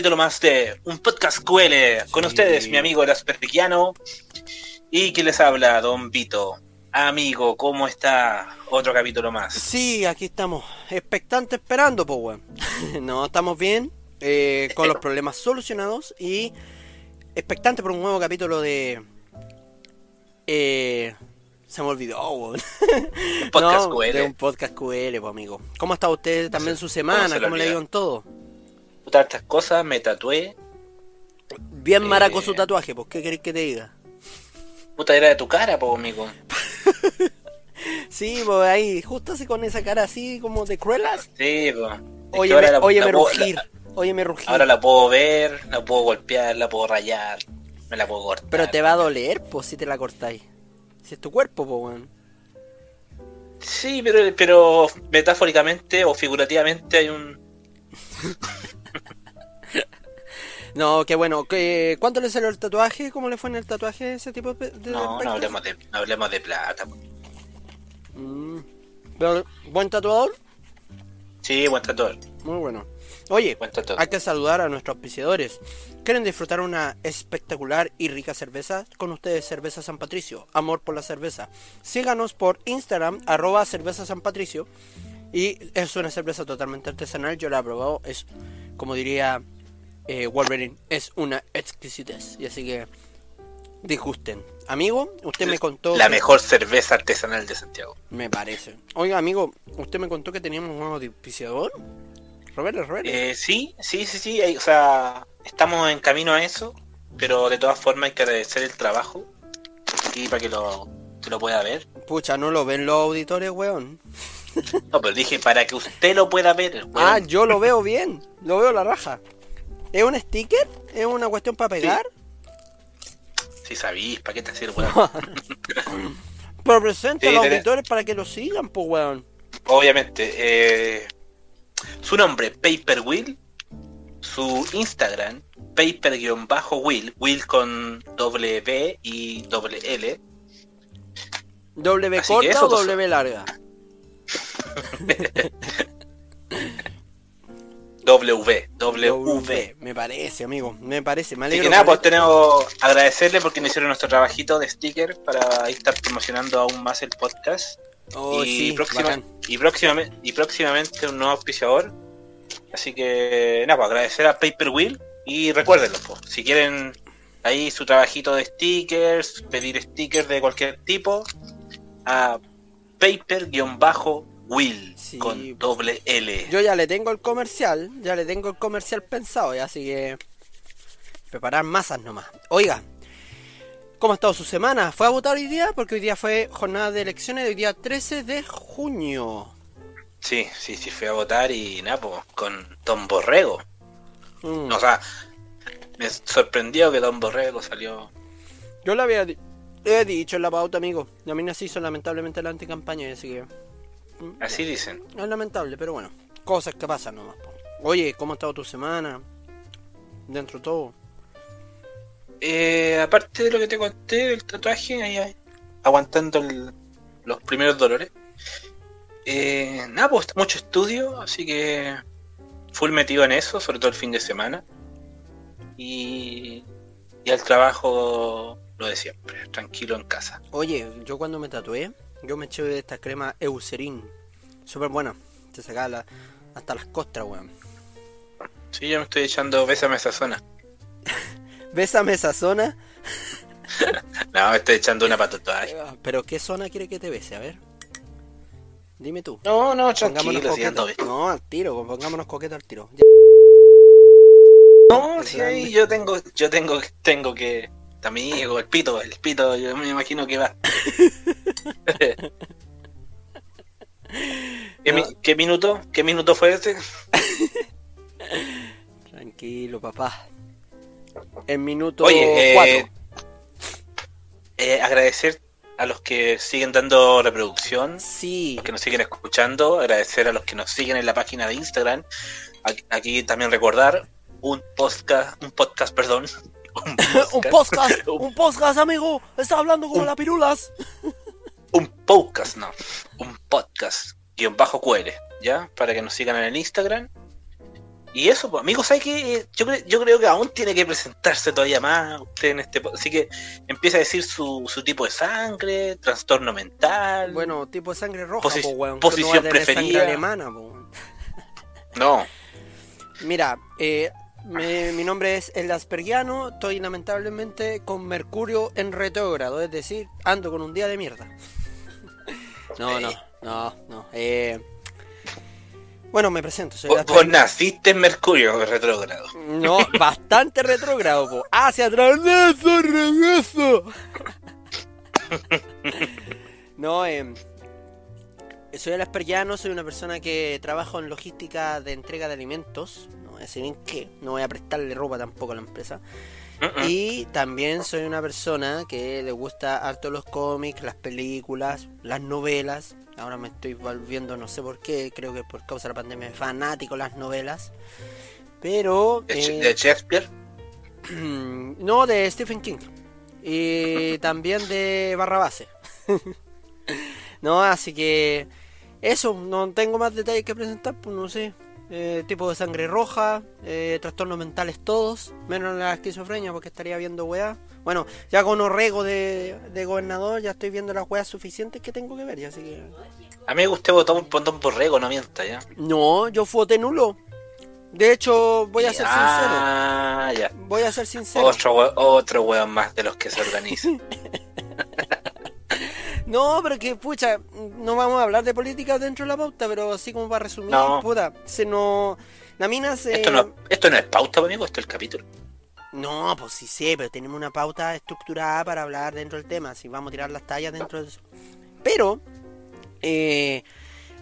Capítulo más de un podcast QL. Con Sí. ustedes, mi amigo el Aspergiano. Y que les habla, Don Vito. Amigo, ¿cómo está? Otro capítulo más. Sí, aquí estamos, expectante esperando, pues, weón. no, estamos bien, eh, con los problemas solucionados y expectante por un nuevo capítulo de... Eh, se me olvidó, weón. Un podcast No, QL. De un podcast QL, pues, amigo. ¿Cómo está usted también se- su cómo semana? se le ¿Cómo le digo en todo? Puta, estas cosas, me tatué. Bien maraco Eh. su tatuaje, pues, ¿qué queréis que te diga? Puta, era de tu cara, po, amigo. Sí, pues ahí, justo así con esa cara así como de cruelas. Sí, po. Es que Óyeme, ahora la- óyeme la puedo- rugir, la- óyeme rugir. ahora la puedo ver, la puedo golpear, la puedo rayar, me la puedo cortar. Pero te va a doler, pues, si te la cortáis. Si es tu cuerpo, pues, weón. Sí, pero, pero metafóricamente o figurativamente hay un... No, qué bueno. ¿Qué- ¿Cuánto le salió el tatuaje? ¿Cómo le fue en el tatuaje ese tipo de, de No, no hablemos de, no hablemos de plata. Mm. Pero, ¿Buen tatuador? Sí, buen tatuador. Muy bueno. Oye, Buen tatuador. hay que saludar a nuestros auspiciadores. ¿Quieren disfrutar una espectacular y rica cerveza? Con ustedes Cerveza San Patricio. Amor por la cerveza. Síganos por Instagram, arroba cerveza San Patricio. Y es una cerveza totalmente artesanal. Yo la he probado. Es, como diría eh, Wolverine, es una exquisitez. Y así que disgusten. Amigo, usted me contó... La que- mejor cerveza artesanal de Santiago. Me parece. Oiga, amigo, usted me contó que teníamos un nuevo auspiciador. Roberto, Roberto. Eh, sí, sí, sí, sí. o sea, estamos en camino a eso. Pero de todas formas hay que agradecer el trabajo. Y para que lo, que lo pueda ver. Pucha, no lo ven los auditores, weón. No, pero dije para que usted lo pueda ver. weón. Ah, yo lo veo bien. Lo veo la raja. ¿Es un sticker? ¿Es una cuestión para pegar? Si sabís, ¿para qué te sirve, weón? Pero presenta Sí, a los tenés- auditores para que lo sigan, pues, weón. Obviamente. eh, su nombre, Paper Will. Su Instagram, Paper-Will. Will con doble B y doble L. ¿W Así corta eso, o. W larga? W, W. Me parece, amigo. Me parece. Me Así que nada, pues tenemos agradecerle porque nos hicieron nuestro trabajito de sticker para estar promocionando aún más el podcast. Oh, y, sí, próxima- y, próximamente, y próximamente un nuevo auspiciador. Así que nada, pues agradecer a Paper Wheel y recuérdenlo, pues, si quieren ahí su trabajito de stickers, pedir stickers de cualquier tipo, a Paper-Wheel Sí. con doble L. Yo ya le tengo el comercial, ya le tengo el comercial pensado, ya, así que preparar masas nomás. Oiga, ¿cómo ha estado su semana? ¿Fue a votar hoy día? Porque hoy día fue jornada de elecciones, hoy día 13 de junio. Sí, sí, sí, fui a votar y nada, pues, con Don Borrego. Mm. O sea, me sorprendió que Don Borrego salió. Yo le había di- he dicho en la pauta, amigo. A mí no se hizo lamentablemente la anticampaña, así que... Así dicen. Es lamentable, pero bueno, cosas que pasan nomás. Oye, ¿cómo ha estado tu semana? Dentro de todo. Eh, aparte de lo que te conté del tatuaje, ahí, ahí, aguantando el- los primeros dolores. Eh, nada, pues mucho estudio, así que full metido en eso, sobre todo el fin de semana. Y, y al trabajo lo de siempre, tranquilo en casa. Oye, yo cuando me tatué, yo me eché de esta crema Eucerin. Súper buena. Te sacaba la- hasta las costras, weón. Sí, yo me estoy echando bésame esa zona. Bésame esa zona. No, me estoy echando una para tatuaje. Pero ¿qué zona quiere que te bese? A ver. Dime tú. No, no, Pongámonos tranquilo, si ando. No, al tiro, pongámonos coquetos al tiro. Ya. No, sí, ahí yo tengo, yo tengo, tengo que. Amigo, el pito, el pito, yo me imagino que va. ¿Qué, mi- qué minuto? ¿Qué minuto fue este? Tranquilo, papá. En minuto Oye, 4. eh, eh, agradecer a los que siguen dando reproducción, Sí. que nos siguen escuchando, agradecer a los que nos siguen en la página de Instagram. Aquí, aquí también recordar un podcast, un podcast, perdón. un podcast, un podcast, amigo. Está hablando como Un- la pirulas. un podcast, no, un podcast, guion bajo QR, ¿ya? Para que nos sigan en el Instagram. Y eso, pues, amigos, ¿sabes qué? Yo, cre- yo creo que aún tiene que presentarse todavía más usted en este... Así que empieza a decir su, su tipo de sangre, trastorno mental. Bueno, tipo de sangre roja, Posi- po, weón. que posición no preferida. sangre alemana, po. No, Mira, eh, mi nombre es El Aspergiano, estoy lamentablemente con Mercurio en retrógrado, es decir, ando con un día de mierda. No, no, no, no. Eh, bueno, me presento, soy vos, vos naciste en Mercurio retrógrado. No, bastante retrógrado, po. Hacia atrás, eso, regreso. No, eh, soy el Aspergiano, soy una persona que trabajo en logística de entrega de alimentos. No voy a decir en qué, no voy a prestarle ropa tampoco a la empresa. Y también soy una persona que le gusta harto los cómics, las películas, las novelas. Ahora me estoy volviendo, no sé por qué, creo que por causa de la pandemia, fanático de las novelas. Pero... De, eh, de Shakespeare. no, de Stephen King. Y también de Barrabase. no, así que eso, no tengo más detalles que presentar, pues no sé. Eh, tipo de sangre roja, eh, trastornos mentales todos, menos la esquizofrenia porque estaría viendo weá. Bueno, ya con Orrego de, de gobernador ya estoy viendo las weas suficientes que tengo que ver, ya, así que... Amigo, usted votó un montón borrego, no mienta ya. No, yo voté nulo. De hecho, voy a ser sincero. Ya. Voy a ser sincero. Otro, otro hueón más de los que se organizan. No, pero que pucha, no vamos a hablar de política dentro de la pauta, pero así como para resumir, No. puta, se no... La mina se... Esto no, esto no es pauta, amigo, esto es el capítulo. No, pues sí sé, pero tenemos una pauta estructurada para hablar dentro del tema, si vamos a tirar las tallas dentro de eso. Pero, eh,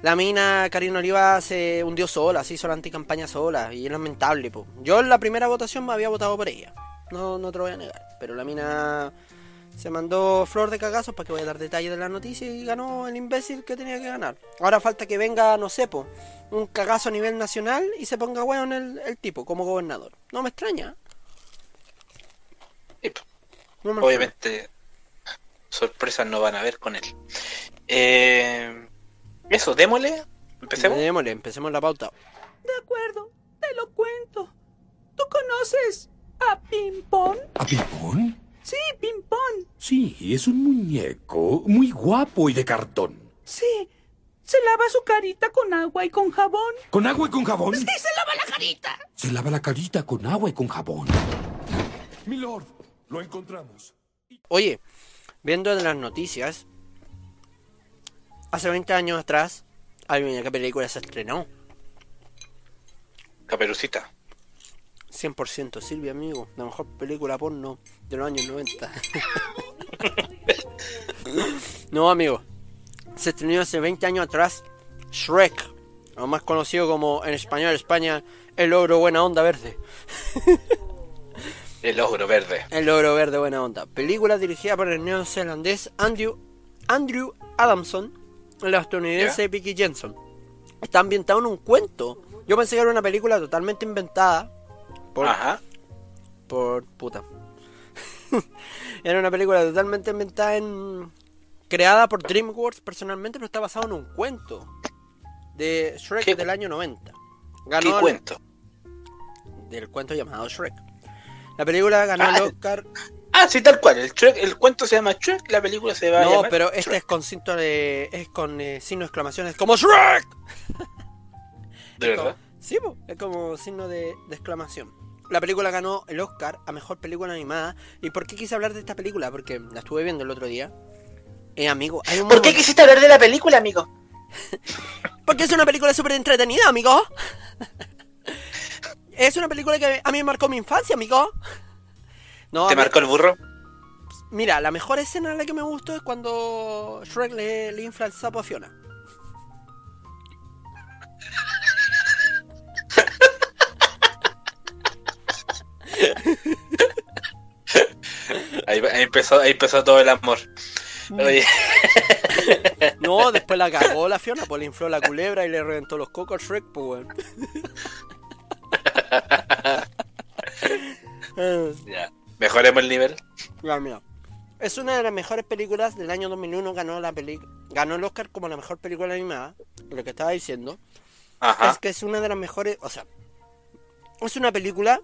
la mina Karina Oliva se hundió sola, se hizo la anticampaña sola, y es lamentable, po. Yo en la primera votación me había votado por ella, no, no te lo voy a negar, pero la mina se mandó flor de cagazos para que voy a dar detalles de la noticia y ganó el imbécil que tenía que ganar. Ahora falta que venga, no sé, po, un cagazo a nivel nacional y se ponga weón el, el tipo como gobernador. No me extraña. Y, No me extraña. obviamente, sorpresas no van a haber con él. Eh, eso, démosle. Empecemos. Démosle, empecemos la pauta. De acuerdo, te lo cuento. ¿Tú conoces a Pimpón? ¿A Pimpón? Sí, Pimpón. Sí, es un muñeco muy guapo y de cartón. Sí. Se lava su carita con agua y con jabón. ¿Con agua y con jabón? Sí, se lava la carita. Se lava la carita con agua y con jabón. Milord, lo encontramos. Oye, viendo en las noticias, hace 20 años atrás, hay qué película se estrenó. Caperucita. 100% Silvia, amigo. La mejor película porno de los años 90. no, amigo. Se estrenó hace 20 años atrás Shrek. O más conocido como en español España, El Ogro Buena Onda Verde. El ogro verde. El Ogro Verde Buena Onda. Película dirigida por el neozelandés Andrew, Andrew Adamson y la estadounidense Vicky Jensen. Está ambientado en un cuento. Yo pensé que era una película totalmente inventada. Por, Ajá. por puta. Era una película totalmente inventada en. creada por DreamWorks personalmente, pero está basado en un cuento de Shrek ¿Qué- del año 90. ¿Qué el- cuento? del cuento llamado Shrek. La película ganó Ah, el Oscar. Ah, sí, tal cual. El, Shrek- el cuento se llama Shrek, la película se va a No, pero este Shrek. es con cinto de. es con eh, signo de exclamaciones como Shrek. ¿De verdad? Sí, po, es como signo de, de exclamación. La película ganó el Oscar a mejor película animada. ¿Y por qué quise hablar de esta película? Porque la estuve viendo el otro día. Eh, amigo, hay un ¿Por qué quisiste hablar de la película, amigo? Porque es una película súper entretenida, amigo. es una película que a mí me marcó mi infancia, amigo. No, ¿Te marcó el burro? Mira, la mejor escena la que me gustó es cuando Shrek le, le infla el sapo a Fiona. Ahí, ahí empezó, ahí empezó todo el amor. Oye, No, después la cagó la Fiona, pues le infló la culebra y le reventó los cocos Shrek, pues weón. Ya. Mejoremos el nivel. ya, mira. Es una de las mejores películas del año 2001, ganó la peli ganó el Oscar como la mejor película animada, lo que estaba diciendo. Ajá. Es que es una de las mejores, o sea, es una película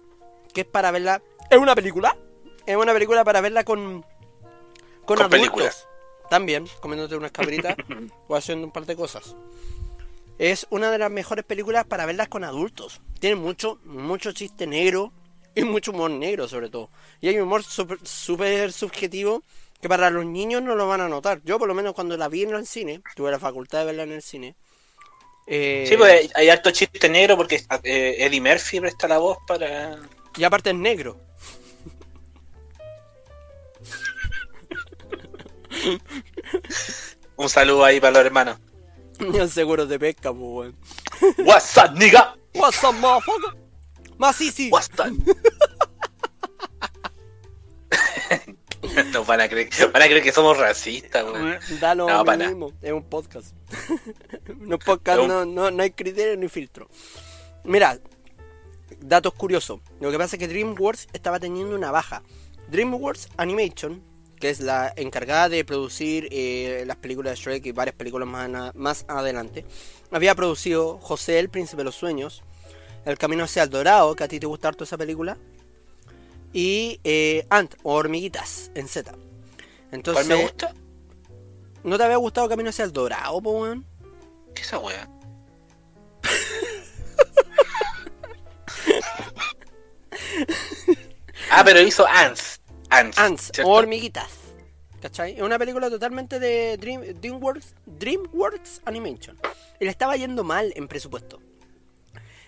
que es para verla. ¿Es una película? Es una película para verla con. Con, Con adultos. películas. También, comiéndote unas cabritas o haciendo un par de cosas. Es una de las mejores películas para verlas con adultos. Tiene mucho, mucho chiste negro y mucho humor negro, sobre todo. Y hay humor súper subjetivo que para los niños no lo van a notar. Yo, por lo menos, cuando la vi en el cine, tuve la facultad de verla en el cine. eh, Sí, pues hay- hay harto chiste negro porque eh, Eddie Murphy presta la voz para. Y aparte es negro. Un saludo ahí para los hermanos. Seguro de pesca, pues, weón. What's up, nigga? What's up, motherfucker? Más easy. What's up? Nos van a creer, van a creer que somos racistas, weón. Da lo No, para mismo. Es un podcast. no podcast, Es un- no, no, no hay criterio ni filtro. Mira, datos curiosos. Lo que pasa es que DreamWorks estaba teniendo una baja. DreamWorks Animation, que es la encargada de producir eh, las películas de Shrek y varias películas más, más adelante, había producido José el Príncipe de los Sueños, El Camino hacia el Dorado, que a ti te gusta harto esa película, y eh, Ant, o Hormiguitas, en Z. Entonces, ¿Cuál me gusta? ¿No te había gustado Camino hacia el Dorado, po, weón? ¿Qué es esa weá? ah, pero hizo Ants. Ants. Ants, o hormiguitas. ¿Cachai? Es una película totalmente de Dream, DreamWorks, DreamWorks Animation. Y le estaba yendo mal en presupuesto.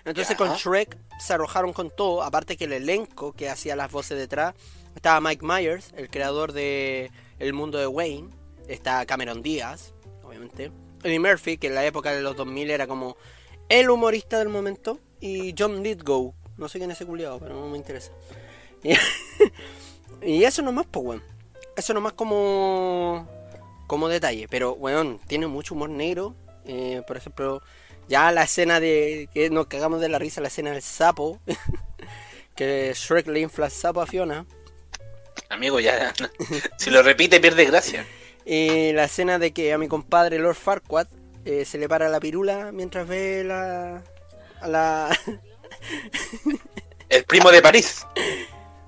Entonces con Shrek se arrojaron con todo. Aparte que el elenco que hacía las voces detrás estaba Mike Myers, el creador de El mundo de Wayne. Está Cameron Díaz, obviamente. Eddie Murphy, que en la época de los 2000 era como el humorista del momento. Y John Lithgow. No sé quién es ese culiado, pero no me interesa. Y, eso nomás, pues, weón. Eso nomás como como detalle. Pero, weón, tiene mucho humor negro. Eh, por ejemplo, ya la escena de que nos cagamos de la risa, la escena del sapo. que Shrek le infla el sapo a Fiona. Amigo, ya. si lo repite, pierde gracia. Y la escena de que a mi compadre Lord Farquaad eh, se le para la pirula mientras ve la... A la... El primo de París.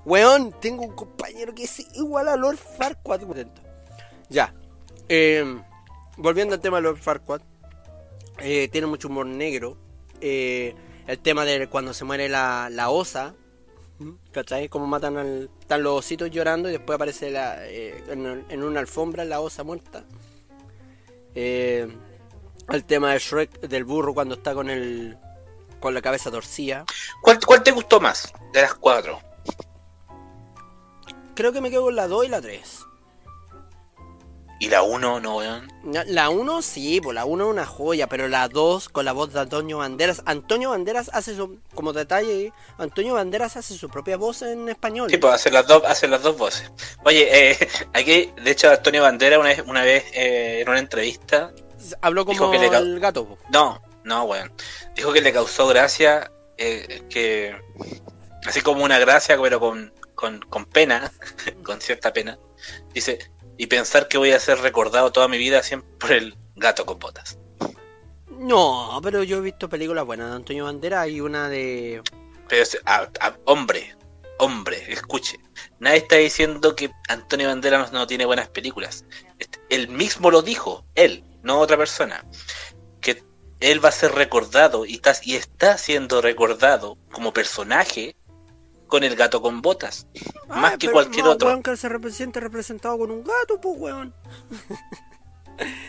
Weón, tengo un compañero que es igual a Lord Farquaad. Ya. Eh, volviendo al tema de Lord Farquaad. eh, tiene mucho humor negro. Eh, el tema de cuando se muere la, la osa. ¿Cachai? Como matan al... Están los ositos llorando y después aparece la, eh, en, en una alfombra la osa muerta. El tema de Shrek, del burro cuando está con el... Con la cabeza torcida. ¿Cuál, cuál te gustó más de las cuatro? Creo que me quedo con la 2 y la 3. Y la uno, no, weón. La 1 sí, pues la 1 es una joya, pero la 2 con la voz de Antonio Banderas. Antonio Banderas hace su, como detalle, Antonio Banderas hace su propia voz en español. Sí, pues hacer las dos, hacer las dos voces. Oye, eh, aquí, de hecho, Antonio Bandera una vez, una vez eh, en una entrevista, Habló como le el gato. po. no, no, weón, dijo que le causó gracia, eh, que así como una gracia, pero con, con, con pena, con cierta pena, dice, y pensar que voy a ser recordado toda mi vida siempre por el gato con botas. No, pero yo he visto películas buenas de Antonio Banderas y una de... Pero, es- a- a- hombre, hombre, escuche. Nadie está diciendo que Antonio Banderas no, no tiene buenas películas. Este, Él mismo lo dijo, él, no otra persona. Que él va a ser recordado y está, y está siendo recordado como personaje con el gato con botas. más Ay, que pero cualquier más otro. weón que se represente representado con un gato, pues weón.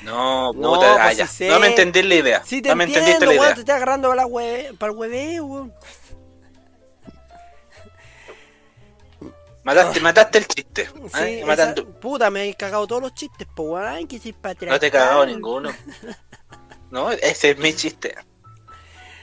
No, No, puta, ah, pues ya. sí sé. no me entendí la idea. Sí te no me entiendo, entendiste la weón, idea. te estás agarrando para, la hue- para el hueveo, weón. Mataste, mataste el chiste. Sí, ¿eh? esa- Matando- puta, me he cagado todos los chistes, pues weón. Ay, que. No te he cagado ninguno. No, ese es mi chiste.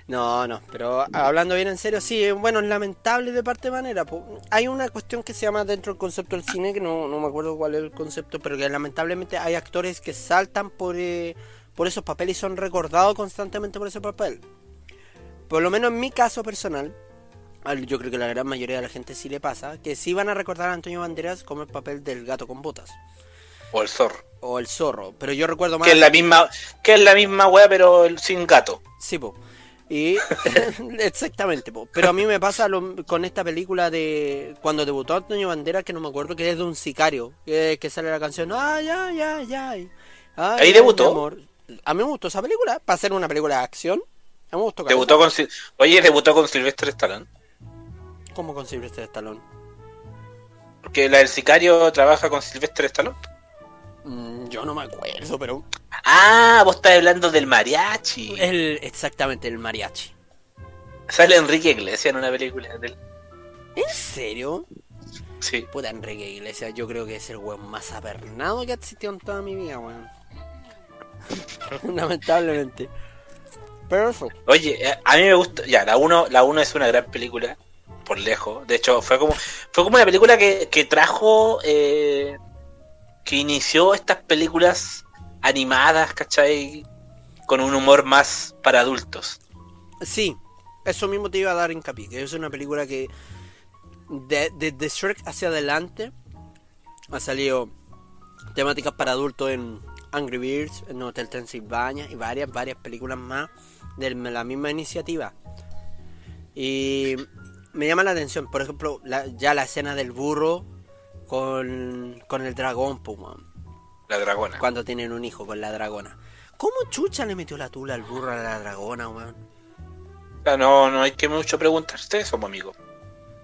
No, no, pero hablando bien en serio, sí, bueno, es lamentable de parte de manera. Hay una cuestión que se llama dentro del concepto del cine, que no, no me acuerdo cuál es el concepto, pero que lamentablemente hay actores que saltan por, eh, por esos papeles y son recordados constantemente por ese papel. Por lo menos en mi caso personal, al- yo creo que la gran mayoría de la gente sí le pasa, que sí van a recordar a Antonio Banderas como el papel del gato con botas. O el zorro. O el zorro, pero yo recuerdo más... Que es la misma, que es la misma wea, pero sin gato. Sí, po. Y exactamente, po. pero a mí me pasa lo- con esta película de cuando debutó Antonio Banderas, que no me acuerdo, que es de un sicario, que, que sale la canción, ay, ay, ay, ay. ay, ¿Ahí debutó? mi amor". A mí me gustó esa película, para ser una película de acción. A mí me gustó. Debutó con... Oye, debutó con Sylvester Stallone. ¿Cómo con Sylvester Stallone? Porque la del sicario trabaja con Sylvester Stallone. Mm, yo no me acuerdo, pero Ah, vos estás hablando del mariachi. el, exactamente el mariachi. Sale Enrique Iglesias en una película de él. ¿En serio? Sí. Puta Enrique Iglesias, yo creo que es el weón más apernado que ha existido en toda mi vida, weón. Lamentablemente. Pero eso. Oye, eh, a mí me gusta. Ya, la 1 la uno es una gran película. Por lejos. De hecho, fue como fue como una película que, que trajo. eh, que inició estas películas animadas, ¿cachai? Con un humor más para adultos. Sí, eso mismo te iba a dar hincapié, que es una película que de, de, Shrek hacia adelante ha salido temáticas para adultos en Angry Birds, en Hotel Transilvania y varias, varias películas más de la misma iniciativa. Y me llama la atención, por ejemplo, ya la escena del burro con, con el dragón, pues, La dragona. cuando tienen un hijo con la dragona. ¿Cómo chucha le metió la tula al burro a la dragona, weón? No, no hay que mucho preguntarse eso, amigo.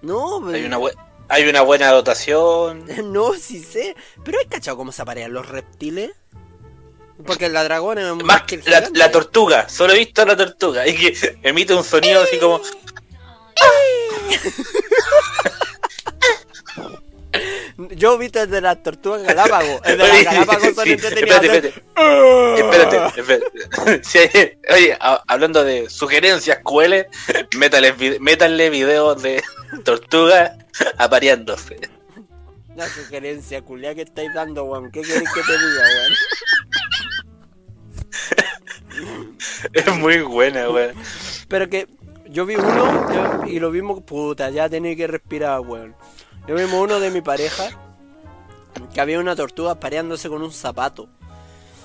No, Hay pero- una, bue- hay una buena dotación. No, sí sé. Pero hay cachado cómo se aparean los reptiles. Porque la dragona es Más que la, tortuga, solo he visto a la tortuga. Y que emite un sonido así como. Yo he visto el de las tortugas galápagos. El de las galápagos son sí, entretenidos. espérate, espérate. Espérate, espérate. Sí, oye, a- hablando de sugerencias crueles, métale, vi- métanle videos de tortugas apareándose. La sugerencia culia que estáis dando, weón. ¿Qué queréis que te diga, weón? Es muy buena, weón. Pero que yo vi uno y lo vimos, puta, ya tenía que respirar, weón. Yo vimos uno de mi pareja que había una tortuga pareándose con un zapato.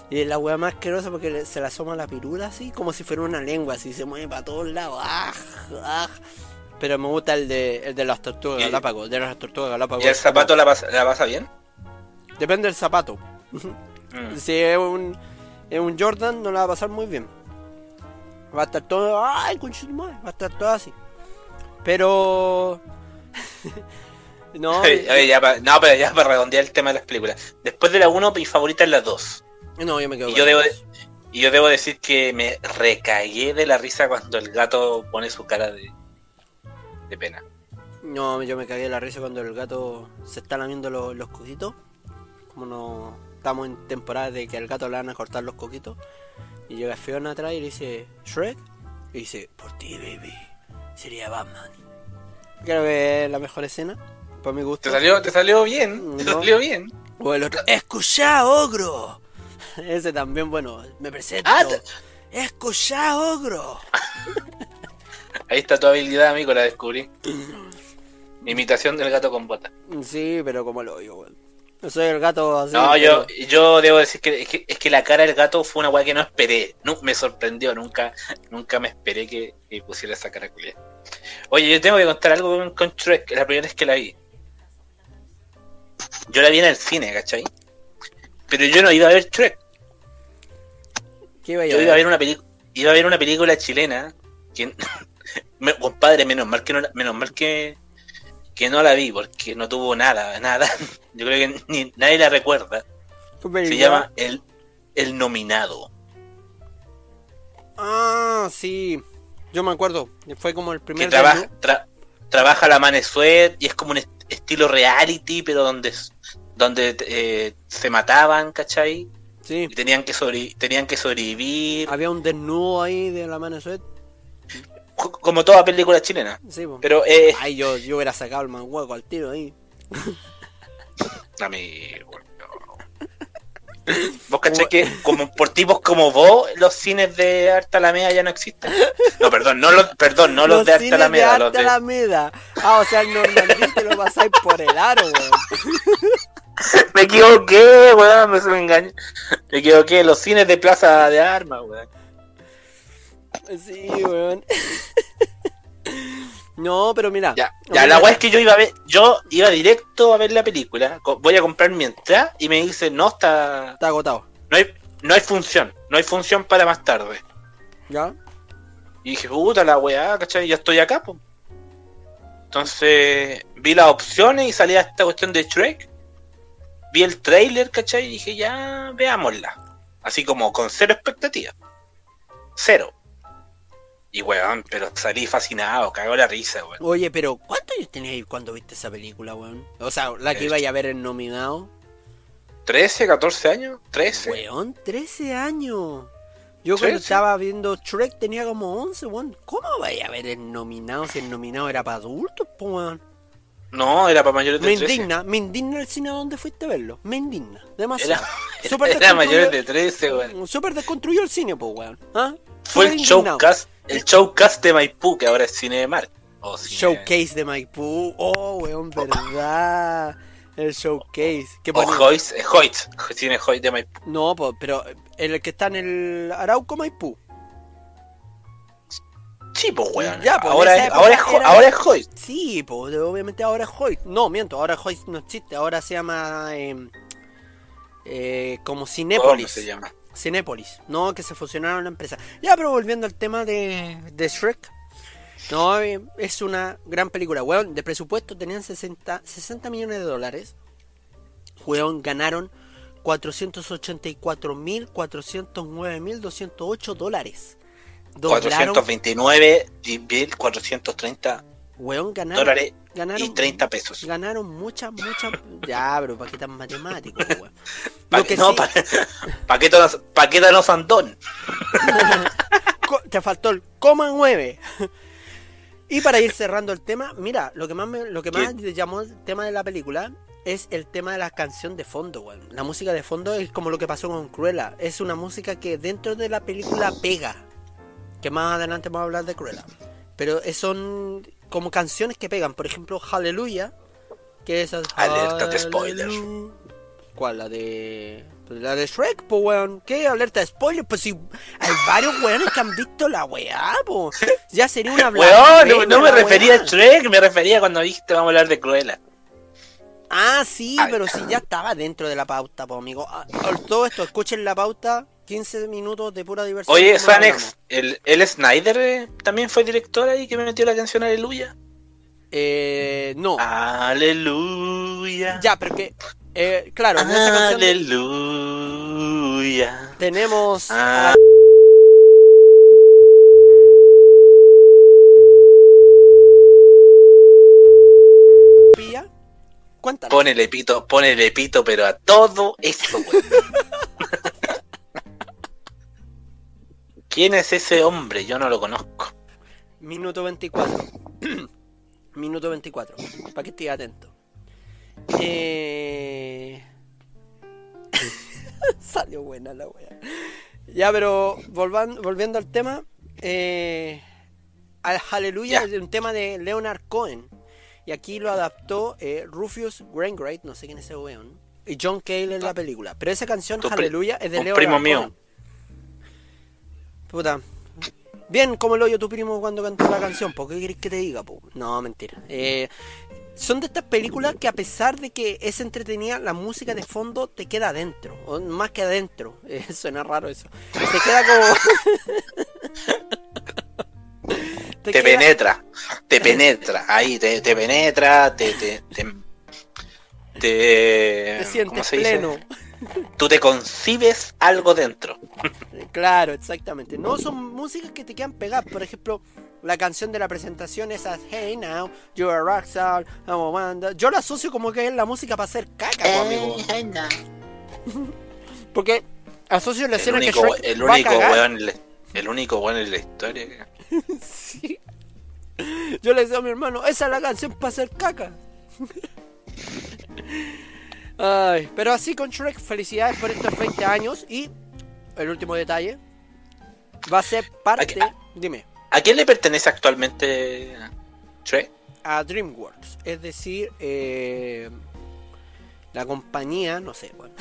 Y es la weá más asquerosa porque se le asoma la pirula así, como si fuera una lengua, así se mueve para todos lados. ¡aj! ¡aj! Pero me gusta el de, el de las tortugas ¿Y- galápagos, de las tortugas galápagos. ¿Y el zapato la pasa, la pasa bien? Depende del zapato. Mm. Si es un, es un Jordan, no la va a pasar muy bien. Va a estar todo. ¡Ay, conchetumadre! Va a estar todo así. Pero. No, Oye, ya pa- no, pero ya para redondear el tema de las películas. Después de la 1, mi favorita es la 2. no, yo me quedo Y con yo debo, eso. y yo debo decir que me recagué de la risa cuando el gato pone su cara de, de pena. No, yo me cagué de la risa cuando el gato se está lamiendo los, los coquitos. Como no estamos en temporada de que al gato le van a cortar los coquitos. Y llega Fiona atrás y le dice, Shrek. Y dice, por ti, baby. Sería Batman. Creo que es la mejor escena. Por mi gusto. Te salió, te salió bien, te No. salió bien. O el otro, ¡Escuchá, ogro! Ese también, bueno, me presento. Ah, te- ¡Escuchá, ogro! Ahí está tu habilidad, amigo, la descubrí. Imitación del gato con bota. Sí, pero como lo oigo, weón. Yo soy el gato así. No, yo, pero- yo debo decir que es, que es que la cara del gato fue una weá que no esperé. No, me sorprendió, nunca, nunca me esperé que, que pusiera esa cara culia. Oye, yo tengo que contar algo con, con Shrek, la primera vez que la vi. Yo la vi en el cine, ¿cachai? Pero yo no iba a ver Shrek. ¿Qué iba a Yo iba a ver una película, iba a ver una película chilena que me- compadre, menos mal que no la- menos mal que, que no la vi, porque no tuvo nada, nada. Yo creo que ni, nadie la recuerda. Se llama el, el nominado. Ah, sí. Yo me acuerdo. Fue como el Que primer. trabaja, desnu- tra- trabaja la Manesuet y es como un estilo reality, pero donde, donde eh, se mataban, ¿cachai? Sí. Y tenían que, sobre- tenían que sobrevivir. Había un desnudo ahí de la mano Suet. co- Como toda película chilena. Sí, po. Pero eh, Ay, yo, yo hubiera sacado el manguaco al tiro ahí. Amigo. Vos cachai que como por tipos como vos, los cines de Arte Alameda ya no existen. No, perdón, no los, perdón, no los, de Arte cines Alameda, de Arte de. Ah, o sea, el Normandí te lo pasáis por el aro, weón. Me equivoqué, weón, me, me engañé. Me equivoqué, los cines de Plaza de Armas, weón. Sí, weón. No, pero mira. Ya, ya la weá es que yo iba a ver, yo iba directo a ver la película, voy a comprar mi entrada y me dice, no está, Está agotado. no hay, no hay función, no hay función para más tarde. ¿Ya? Y dije, puta la weá, ¿cachai? Ya estoy acá, po. Entonces vi las opciones y salía esta cuestión de Shrek. Vi el trailer, ¿cachai? Y dije, ya veámosla. Así como con cero expectativa. Cero. Y weón, pero salí fascinado, cagó la risa, weón. Oye, pero ¿cuántos años tenías cuando viste esa película, weón? O sea, la que Es- iba a ver en nominado. 13, 14 años, 13. Weón, 13 años. Yo cuando estaba viendo Shrek tenía como 11, weón. ¿Cómo vaya a ver el nominado si el nominado era para adultos, po, weón? No, era para mayores de Me 13. indigna, me indigna el cine donde fuiste a verlo. Me indigna, demasiado. Era, era mayores de 13, weón. Súper desconstruyó el cine, po, weón. ¿Ah? Fue el showcast, el showcast de Maipú, que ahora es Cine de Mar. O cine- Showcase de Maipú. Oh, weón, verdad. El showcase. ¿Qué O ponía? Hoyts, eh, Hoyts, Cine Hoyts de Maipú. No, po, pero el que está en el Arauco Maipú. Sí, pues, weón. Ya, en ahora, es, ahora, es, era- ahora es Hoyts. Sí, pues obviamente ahora es Hoyt. No, miento, ahora Hoyt no existe. Ahora se llama eh, eh, como ¿Cómo Cinépolis. se llama? Cinépolis. No, que se fusionaron la empresa. Ya, pero volviendo al tema de, de Shrek. No, eh, es una gran película. Weón, de presupuesto tenían 60, 60 millones de dólares. Weón, ganaron 484.409.208 dólares. Doblaron, 429.430 weón, ganaron, dólares ganaron, y 30 pesos. ganaron muchas, muchas. Ya, pero ¿para qué tan matemático, weón? Pa- que no, sí- pa- Paquétanos Andón. Co- te faltó el coma 9. y para ir cerrando el tema, mira, lo que más me, lo que más ¿Qué? llamó el tema de la película es el tema de la canción de fondo, weón. La música de fondo es como lo que pasó con Cruella. Es una música que dentro de la película pega. Que más adelante vamos a hablar de Cruella. Pero es- son como canciones que pegan. Por ejemplo, Hallelujah. Que es Alerta de spoiler. ¿Cuál? La de. pues La de Shrek, pues weón. ¿Qué? Alerta de spoiler. Pues si hay varios weones que han visto la weá, pues. Ya sería una Weón, no, me refería weá. a Shrek, me refería cuando dijiste vamos a hablar de Cruella. Ah, sí, Ay. pero si ya estaba dentro de la pauta, pues amigo. Ah, por todo esto, escuchen la pauta. 15 minutos de pura diversión. Oye. Sanex, el, el Snyder eh, también fue director ahí que me metió la canción Aleluya. Eh, no. Ah. Aleluya. Ya, pero que. Eh, claro, en esa canción de- Aleluya. tenemos. Ah. a- Pilla. Cuéntanos. Pone el pito, pone el pito, pero a todo eso, weón. ¿Quién es ese hombre? Yo no lo conozco. Minuto 24. Minuto 24. Para que esté atento. Eh... Salió buena la wea. Ya, pero volvan- volviendo al tema. Eh... Al Hallelujah es un tema de Leonard Cohen. Y aquí lo adaptó eh, Rufus Wainwright, no sé quién es ese weón. Y John Cale en la película. Pero esa canción, Hallelujah, es de Leonard primo mío. Puta. Bien como el hoyo tu primo cuando cantó la canción, ¿por qué querés que te diga? po? No, mentira. Eh, son de estas películas que a pesar de que es entretenida, la música de fondo te queda adentro, o más que adentro. Eh, suena raro eso. Te queda como... Te, queda- penetra, te penetra, ahí, te, te penetra, te, te, te, te, Te ¿cómo sientes dice? Tú te concibes algo dentro. Claro, exactamente. No son músicas que te quedan pegadas. Por ejemplo, la canción de la presentación esa Hey Now, You're a Rockstar, I'm a Wanda. Yo la asocio como que es la música para hacer caca, amigo. Porque asocio la El escena único, que Shrek el va a único cagar. weón, en la- el único weón en la historia. Sí. Yo le decía a mi hermano, esa es la canción para hacer caca. Ay, pero así con Shrek, felicidades por estos 20 años y el último detalle va a ser parte, ah. dime, ¿A quién le pertenece actualmente Shrek? a DreamWorks, es decir, eh, la compañía, no sé, bueno,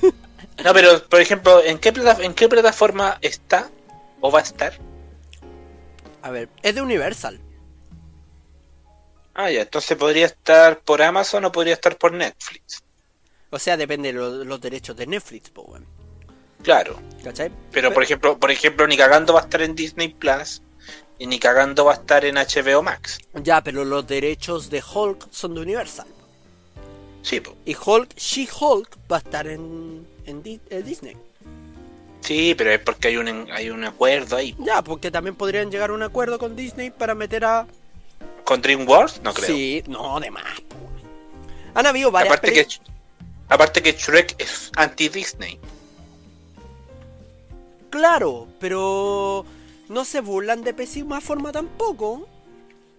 No, pero por ejemplo, ¿en qué, plata- ¿en qué plataforma está o va a estar? A ver, es de Universal. Ah, ya, entonces podría estar por Amazon o podría estar por Netflix. O sea, depende de lo- los derechos de Netflix, pues. Claro. ¿Cachai? Pero por ejemplo, por ejemplo, ni cagando va a estar en Disney Plus y ni cagando va a estar en HBO Max. Ya, pero los derechos de Hulk son de Universal. Sí, po. Y Hulk, She-Hulk, va a estar en, en, Di- en Disney. sí, pero es porque hay un hay un acuerdo ahí. Ya, porque también podrían llegar a un acuerdo con Disney para meter a. ¿Con DreamWorks? No creo. Sí, no, de más. po. Han habido varias aparte que aparte que Shrek es anti Disney. Claro, pero no se burlan de pésima forma tampoco.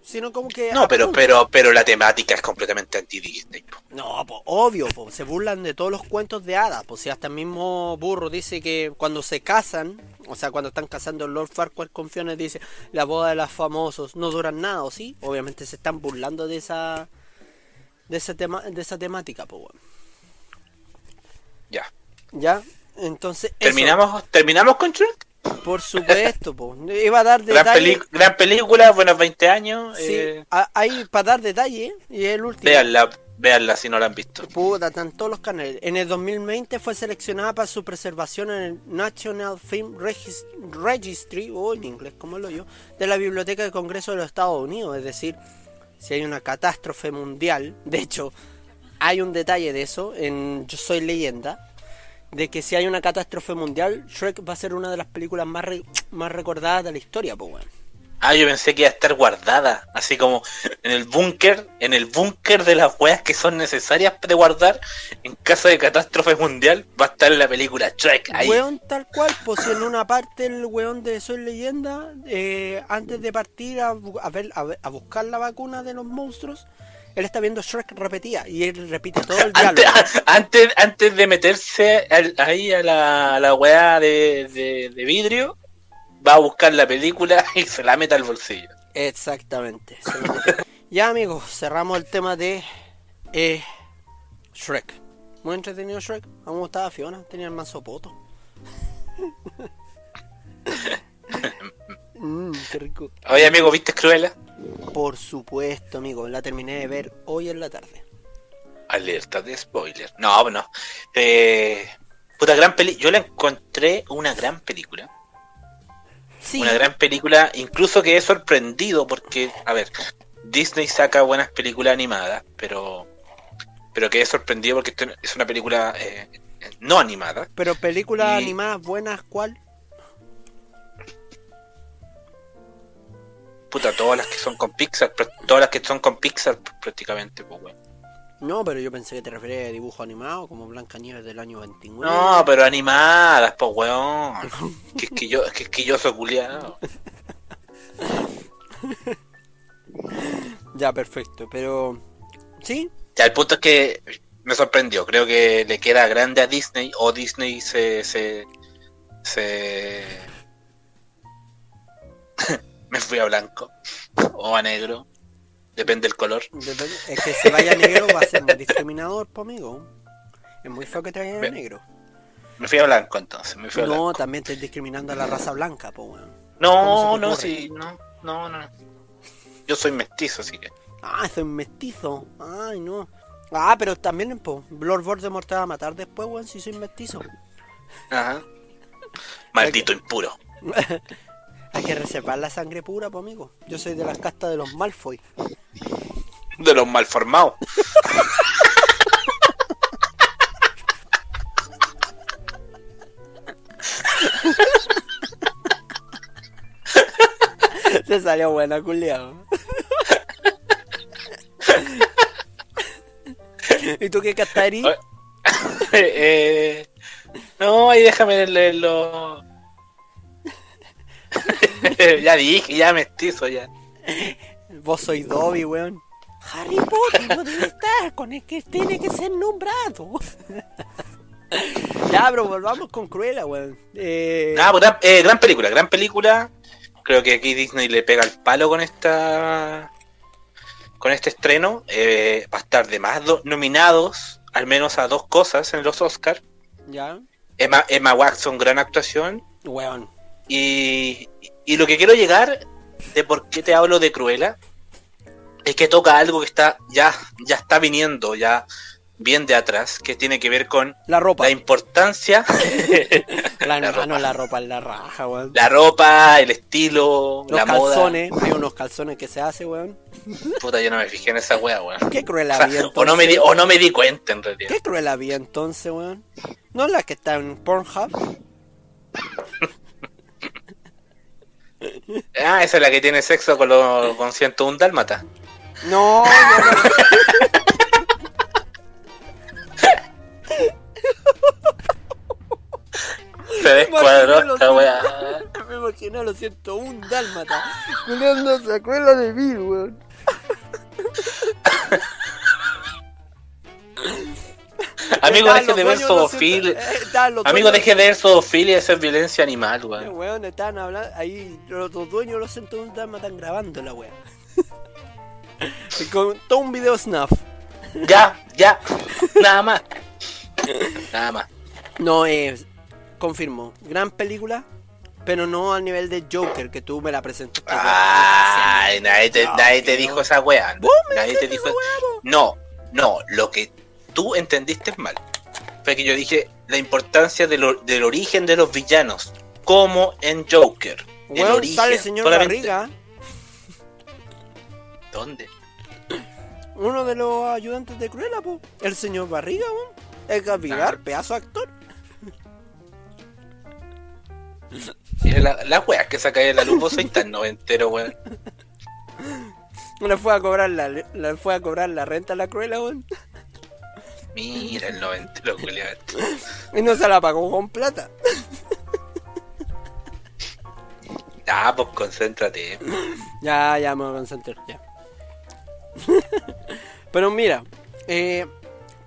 Sino como que. No, pero pero pero la temática es completamente anti Disney. No, pues obvio, po, se burlan de todos los cuentos de hadas. Pues si hasta el mismo burro dice que cuando se casan, o sea, cuando están casando Lord Farquaad con Fiona, dice la boda de los famosos no duran nada, ¿o sí? Obviamente se están burlando de esa de esa tema, de esa temática, pues bueno. Ya. Ya, entonces eso, Terminamos terminamos con Shrek. por supuesto, pues. Iba a dar detalles. gran película, buenos 20 años. Sí, eh, para dar detalle y el último. véanla, véanla si no la han visto. Puta, están todos los canales. En el 2020 fue seleccionada para su preservación en el National Film Regis- Registry, o en inglés, como lo yo, de la Biblioteca del Congreso de los Estados Unidos. Es decir, si hay una catástrofe mundial, de hecho, hay un detalle de eso en Yo Soy Leyenda, de que si hay una catástrofe mundial, Shrek va a ser una de las películas más, re- más recordadas de la historia, pues bueno. Ah, yo pensé que iba a estar guardada, así como en el búnker, en el búnker de las weas que son necesarias de guardar en caso de catástrofe mundial, va a estar la película Shrek ahí. Weón tal cual, pues en una parte el weón de Soy Leyenda, eh, antes de partir a, bu- a ver, a, ver- a buscar la vacuna de los monstruos, él está viendo Shrek repetida y él repite todo el diálogo. antes, antes de meterse al- ahí a la, a la weá de, de- de vidrio, va a buscar la película y se la mete al bolsillo. Exactamente. ya amigos, cerramos el tema de eh, Shrek. Muy entretenido Shrek. A mí me gustaba Fiona, tenía el manso poto. Mm, qué rico. Oye, amigo, ¿viste Cruella? Por supuesto, amigo, la terminé de ver hoy en la tarde. Alerta de spoiler. No, no. Eh, puta gran peli. Yo la encontré una gran película. Sí, Una gran película, incluso que he sorprendido porque, a ver, Disney saca buenas películas animadas, pero pero que he sorprendido porque es una película eh, no animada. pero películas Y- animadas buenas, ¿cuál? Puta, todas las que son con Pixar, todas las que son con Pixar pr- prácticamente, pues, weón. No, pero yo pensé que te referías a dibujo animado, como Blanca Nieves del año 29. No, pero animadas, pues, weón. Que es que yo, que es que yo soy culiado. Ya, perfecto, pero... ¿Sí? Ya, el punto es que me sorprendió. Creo que le queda grande a Disney o Disney se. se. se... me fui a blanco o a negro. Depende del color. Depende- Es que se vaya negro va a ser muy discriminador, pues, amigo. Es muy feo que te vaya Ve- negro. Me fui a blanco entonces. Me fui a No, blanco. también estás discriminando a la raza blanca, pues, weón. No, ¿Cómo se te no, sí, no, no, no. Yo soy mestizo, así que. Ah, soy mestizo. Ay, no. Ah, pero también, pues, Lord Voldemort te va a matar después, weón, si soy mestizo. Ajá. Maldito impuro. Hay que reservar la sangre pura, pues, amigo. Yo soy de las castas de los Malfoy. De los malformados. Te salió buena, culiao. ¿Y tú qué casta eres? Oye. eh, no, ahí déjame leerlo. ya dije, ya mestizo, ya. Vos sois Dobby, weón. Harry Potter no debe estar con el que tiene que ser nombrado. ya, pero volvamos con Cruella, weón. Eh, Ah, pues, gran, eh, gran película, gran película. Creo que aquí Disney le pega el palo con esta con este estreno. Eh, va a estar de más do- nominados, al menos a dos cosas en los Oscars. Ya, Emma, Emma Watson, gran actuación. weón. Y, y lo que quiero llegar de por qué te hablo de Cruella es que toca algo que está ya, ya está viniendo, ya bien de atrás, que tiene que ver con La ropa. la importancia, La, la hermano, ropa. la ropa la raja, weón. la ropa, el estilo, Los la moda. calzones, hay unos calzones que se hace, weón. Puta, yo no me fijé en esa wea, weón. Qué cruel O, sea, había o no me di, entonces. o no me di cuenta en realidad. Qué cruel había entonces, weón. No la que está en Pornhub. Ah, esa es la que tiene sexo con, los con 101 dálmata. No, no, no. Se descuadró esta wea. Me imagino lo siento, un dálmata. Culeando a Cruella de Vil, weón. Amigo, deje de ver zoofilia. eh, Amigo, deje de ver zoofilia, eso es violencia animal, Eh, weón. weón, estaban hablando, ahí los, los dueños de los 101 dálmatas están grabando la weá. Y Con todo un video snuff. Ya, ya. Nada más. Nada más. No, es. confirmo, gran película, pero no al nivel de Joker que tú me la presentaste. weón. Ay, nadie te, nadie te dijo esa me Nadie te dijo. esa weá. No, no, lo que tú entendiste mal. Fue que yo dije la importancia del, or- del origen de los villanos. Como en Joker. El Weón, origen. sale el señor solamente- ¿Dónde? uno de los ayudantes de Cruella, po. El señor Barriga, weón. Edgar Vigar, pedazo actor. Mira la, la wea que saca de la luz, vos sois tan noventero, weón. Le fue a cobrar la, le fue a cobrar la renta a la Cruella, weón. Mira el noventero, culiado. Y no se la pagó con plata. Ah, pues concéntrate. Ya, ya me voy a concentrar, ya. Pero mira, eh,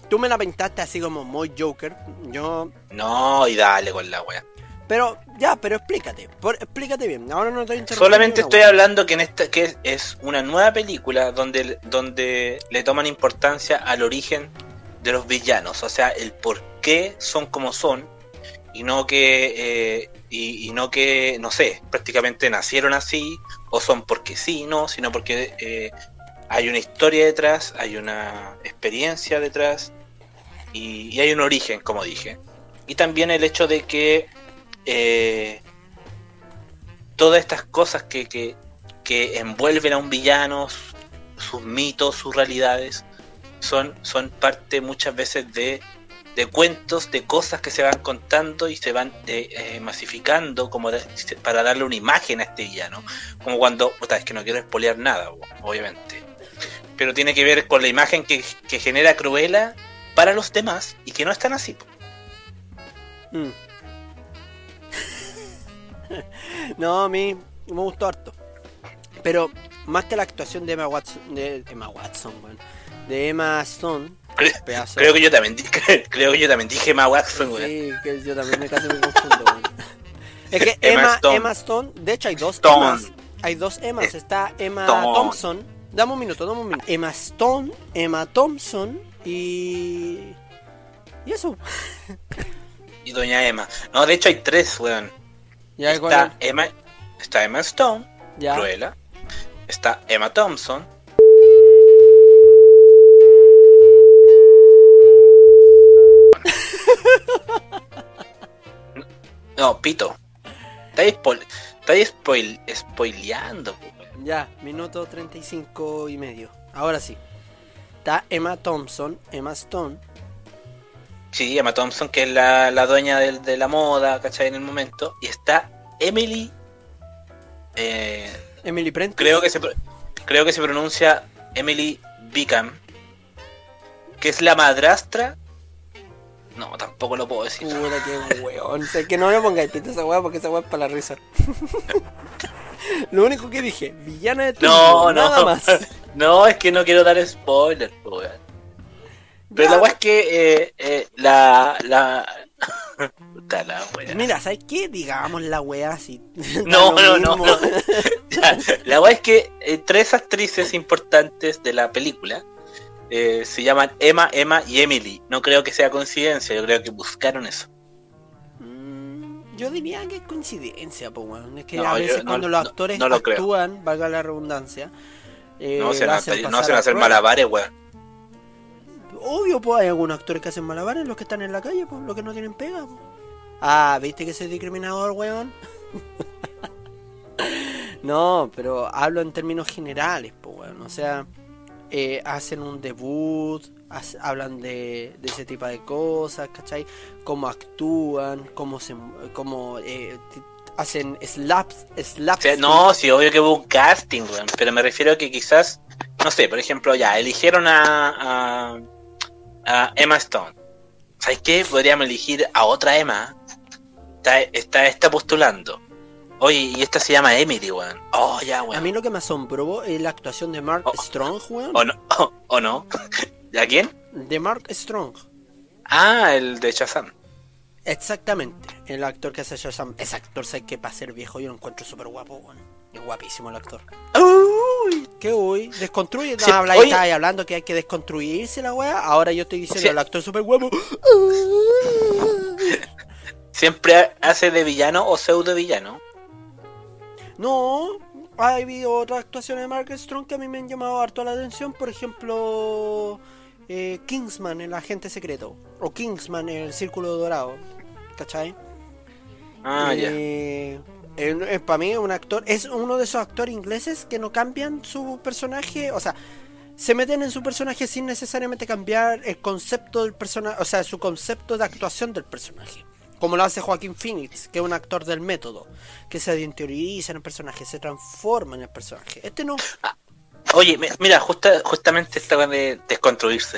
tú me la pintaste así como muy Joker. Yo. No, y dale con la wea. Pero, ya, pero explícate. por- explícate bien. Ahora no estoy. Solamente estoy wea. hablando que en esta que es una nueva película donde, donde le toman importancia al origen de los villanos, o sea, el por qué son como son y no que eh, y, no que no sé, prácticamente nacieron así o son porque sí, no, sino porque eh, hay una historia detrás, hay una experiencia detrás y, hay un origen, como dije. Y también el hecho de que eh, todas estas cosas que, que, que envuelven a un villano, su- sus mitos, sus realidades, son, son parte muchas veces de, de cuentos, de cosas que se van contando y se van eh, eh, masificando como para darle una imagen a este villano. Como cuando, puta, es que no quiero espolear nada, obviamente. Pero tiene que ver con la imagen que, genera Cruella para los demás y que no están así. Mm. no, a mí me gustó harto. Pero más que la actuación de Emma Watson, de Emma Watson, weón, de Emma Stone, pedazo. Creo que yo también, creo que yo también dije Emma Watson, weón. Sí, que yo también me casi me confundo, weón. Es que Emma Emma, Stone. Emma Stone, de hecho hay dos Stone. Emmas. Hay dos Emmas, está Emma Stone. Thompson. Dame un minuto, dame un minuto. Emma Stone, Emma Thompson y. Y eso. Y Doña Emma. No, de hecho hay tres, weón. Ya, Está ¿cuál Emma, está Emma Stone, ya. Cruella. Está Emma Thompson. No, Pito. Estáis spoil, estáis spoil, spoileando. Ya, minuto 35 y medio. Ahora sí. Está Emma Thompson, Emma Stone. Sí, Emma Thompson, que es la, la dueña del- de, la moda, ¿cachai? En el momento. Y está Emily. eh, Emily Prentice. creo que se creo que se pronuncia Emily Bickham que es la madrastra no tampoco lo puedo decir Puta que weón. Sé que no me pongáis pito esa weá porque esa weá es para la risa. Lo único que dije, villana de turno, no no nada más. no es que no quiero dar spoiler po, weón. pero Ya. la weá es que eh, eh, la la Puta la. Mira, ¿sabes qué? Digamos la weá así. No, no, no, mismo. no. Ya, la weá es que eh, tres actrices importantes de la película eh, se llaman Emma, Emma y Emily. No creo que sea coincidencia, yo creo que buscaron eso. Mm, Yo diría que es coincidencia, pues, weón. Es que No, a yo veces no- cuando los actores no lo creo. actúan, valga la redundancia, eh, No se hacen no a hacer malabares, weón. Obvio, pues hay algunos actores que hacen malabares, los que están en la calle, pues, los que no tienen pega. pues. Ah, ¿viste que soy discriminador, weón? no, pero hablo en términos generales, pues, weón. O sea, eh, hacen un debut, hablan de, ese tipo de cosas, ¿cachai? Cómo actúan, cómo eh, hacen slaps, slaps. No, sí, obvio que hubo un casting. Pero me refiero a que quizás, no sé, por ejemplo, ya, eligieron a, a, a Emma Stone. ¿Sabes qué? Podríamos elegir a otra Emma. Está, está, está postulando. Oye, y esta se llama Emily, weón. Oh, ya, A weón. mí lo que me asombró es la actuación de Mark Oh. Strong, weón. ¿O no? ¿O, no? ¿A quién? De Mark Strong. Ah, el de Shazam. Exactamente, el actor que hace Shazam. Ese actor, sé que para ser viejo yo lo encuentro súper guapo, weón. Es guapísimo el actor. Uy. ¿Qué hoy? Desconstruye. No, Sí, habla oye. estaba ahí hablando que hay que desconstruirse la weá. Ahora yo estoy diciendo Sí. el actor súper guapo. Siempre hace de villano o pseudo villano. No, ha habido otras actuaciones de Mark Strong que a mí me han llamado harto la atención. Por ejemplo, eh, Kingsman, el agente secreto. O Kingsman, el círculo dorado. ¿Cachai? Ah, ya. Eh, para mí es un actor, es uno de esos actores ingleses que no cambian su personaje, o sea, se meten en su personaje sin necesariamente cambiar el concepto del personaje, o sea, su concepto de actuación del personaje. Como lo hace Joaquín Phoenix, que es un actor del método, que se interioriza en el personaje, se transforma en el personaje. Este no. Oye, mi- mira, justa, justamente esta de desconstruirse.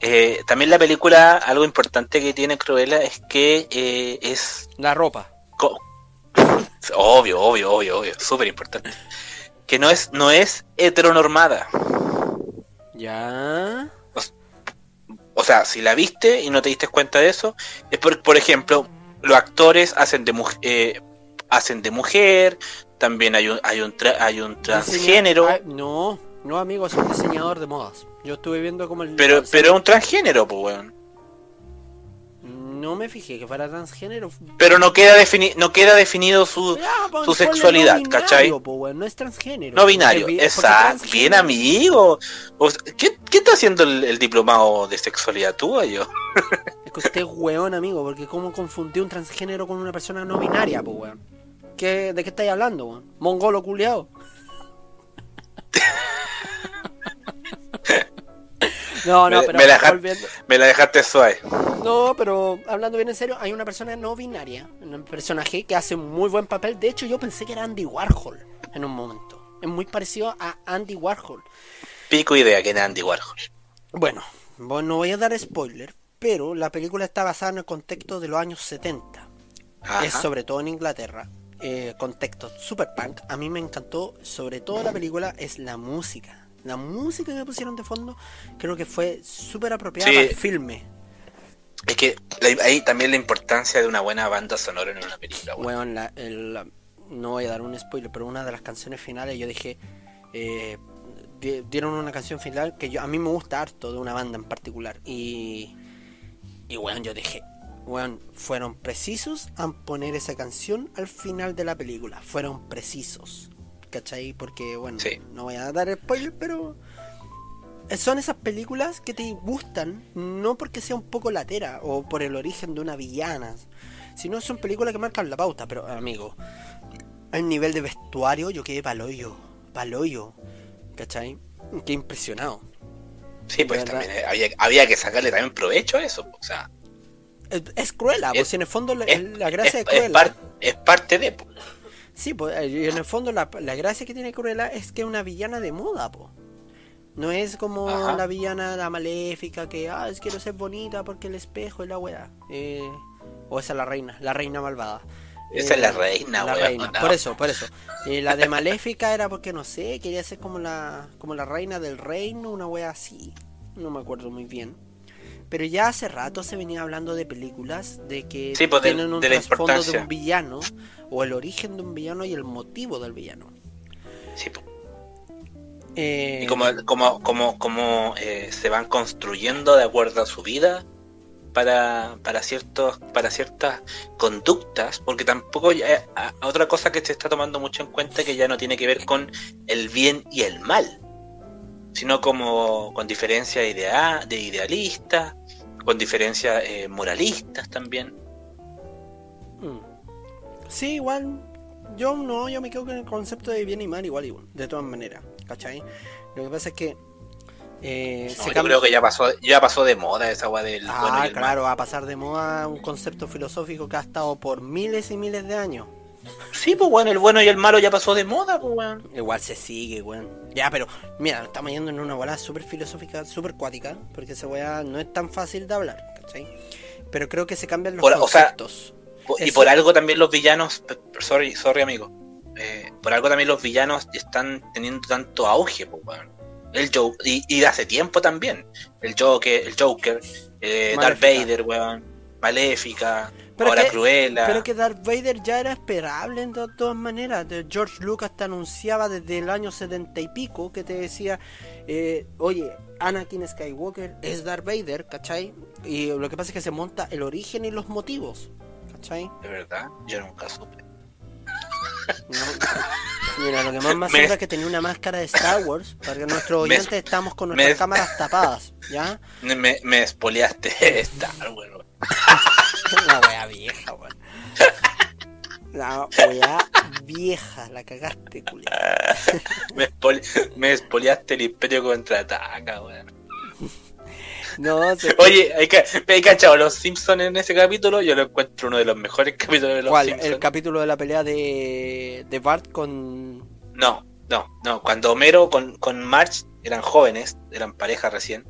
Eh, también la película, algo importante que tiene Cruella es que eh, es La ropa. obvio, obvio, obvio, obvio, súper importante. Que no es, no es heteronormada. Ya. O sea, si la viste y no te diste cuenta de eso, es por, por ejemplo, los actores hacen de mujer, eh, hacen de mujer, también hay un, hay un, tra- hay un transgénero, no, no, amigo, es un diseñador de modas. Yo estuve viendo como el. pero, pero es un transgénero, pues, weón. No me fijé que fuera transgénero. Pero no queda, defini no queda definido su, Ya, pon- su sexualidad, no ¿cachai? po, no es transgénero. No binario, exacto. Bien, amigo. O sea, ¿qué, qué está haciendo el, el diplomado de sexualidad tú o yo? Es que usted es weón, amigo, porque cómo confundió un transgénero con una persona no binaria, pues weón. ¿Qué, ¿De qué estáis hablando, weón? Mongolo culiao. no, no, Me- pero me la deja- volviendo- Me la dejaste suave. No, pero hablando bien en serio, hay una persona no binaria, un personaje que hace un muy buen papel. De hecho, yo pensé que era Andy Warhol en un momento. Es muy parecido a Andy Warhol. Pico idea que era Andy Warhol. Bueno, bueno, no voy a dar spoiler, pero la película está basada en el contexto de los años 70. Ajá. Es sobre todo en Inglaterra. eh, contexto super punk. A mí me encantó, sobre todo la película, es la música. La música que pusieron de fondo creo que fue súper apropiada Sí. para el filme. Es que ahí también la importancia de una buena banda sonora en una película. Bueno, la- el- la- no voy a dar un spoiler, pero una de las canciones finales yo dije, eh, di- dieron una canción final que yo a mí me gusta harto de una banda en particular y y bueno, yo dije, bueno, fueron precisos en poner esa canción al final de la película, fueron precisos, ¿cachai? Porque bueno, Sí. no voy a dar spoiler, pero son esas películas que te gustan no porque sea un poco latera o por el origen de una villana, sino son películas que marcan la pauta, pero amigo, el nivel de vestuario yo quedé paloyo, paloyo, ¿cachai? Qué impresionado. Sí, pues también eh, había, había que sacarle también provecho a eso. O sea, Es, Es- pues en el fondo la, es, la gracia es- Cruella... es par- es parte de. Sí, pues eh, en el fondo la, la gracia que tiene Cruella es que es una villana de moda, po. No es como Ajá. la villana, la maléfica, que, ah, es quiero ser bonita porque el espejo es la weá. Eh, o esa es la reina, la reina malvada. Esa es la reina, la reina, no. Por eso, por eso. Eh, la de maléfica era porque, no sé, quería ser como la, como la reina del reino, una wea así. No me acuerdo muy bien. Pero ya hace rato se venía hablando de películas de que Sí, pues, de- tienen un de trasfondo de un villano, o el origen de un villano y el motivo del villano. Sí, po. Eh, Y como, como, como, como eh, se van construyendo de acuerdo a su vida para, para ciertos, para ciertas conductas, porque tampoco ya- a- a otra cosa que se está tomando mucho en cuenta que ya no tiene que ver con el bien y el mal, sino como con diferencias idea, de idealistas, con diferencias eh, moralistas también. Mm. Sí, igual. Yo no, yo me quedo con el concepto de bien y mal igual, igual de todas maneras, ¿cachai? Lo que pasa es que eh, No, se yo cambia- creo que ya pasó, ya pasó de moda esa agua del Ah, bueno y el mal. claro, va a pasar de moda un concepto filosófico que ha estado por miles y miles de años. Sí, pues bueno, el bueno y el malo ya pasó de moda, pues bueno. Igual se sigue, weón. Ya, pero mira, estamos yendo en una bola súper filosófica, súper cuática, porque esa weá no es tan fácil de hablar, ¿cachai? Pero creo que se cambian los Por- o sea, conceptos. Y Eso- por algo también los villanos, p- sorry, sorry amigo, eh, por algo también los villanos están teniendo tanto auge, pues, weón. El Joker, y, y de hace tiempo también. El Joker, el Joker, eh, Darth. Vader, weón. Maléfica, Pero que- Cruella. Pero que Darth Vader ya era esperable en to- todas maneras. De- George Lucas te anunciaba desde el año setenta y pico que te decía, eh, oye, Anakin Skywalker es Darth Vader, ¿cachai? Y lo que pasa es que se monta el origen y los motivos, ¿cachai? De verdad, yo nunca supe. No. Mira, lo que más me Me- asombra es que tenía una máscara de Star Wars, para que nuestros Me- oyentes estamos con nuestras cámaras tapadas, ¿ya? Me, me espoleaste Star, weón. La wea vieja, weón. La wea vieja, la cagaste, culiao. Me, me espoleaste el Imperio contraataca, weón. No, se... Oye, hay, que, hay cachado los Simpsons en ese capítulo. Yo lo encuentro uno de los mejores capítulos de los ¿Cuál? Simpsons. El capítulo de la pelea de, de Bart con... No, no, no. Cuando Homero con, con Marge eran jóvenes, eran pareja recién,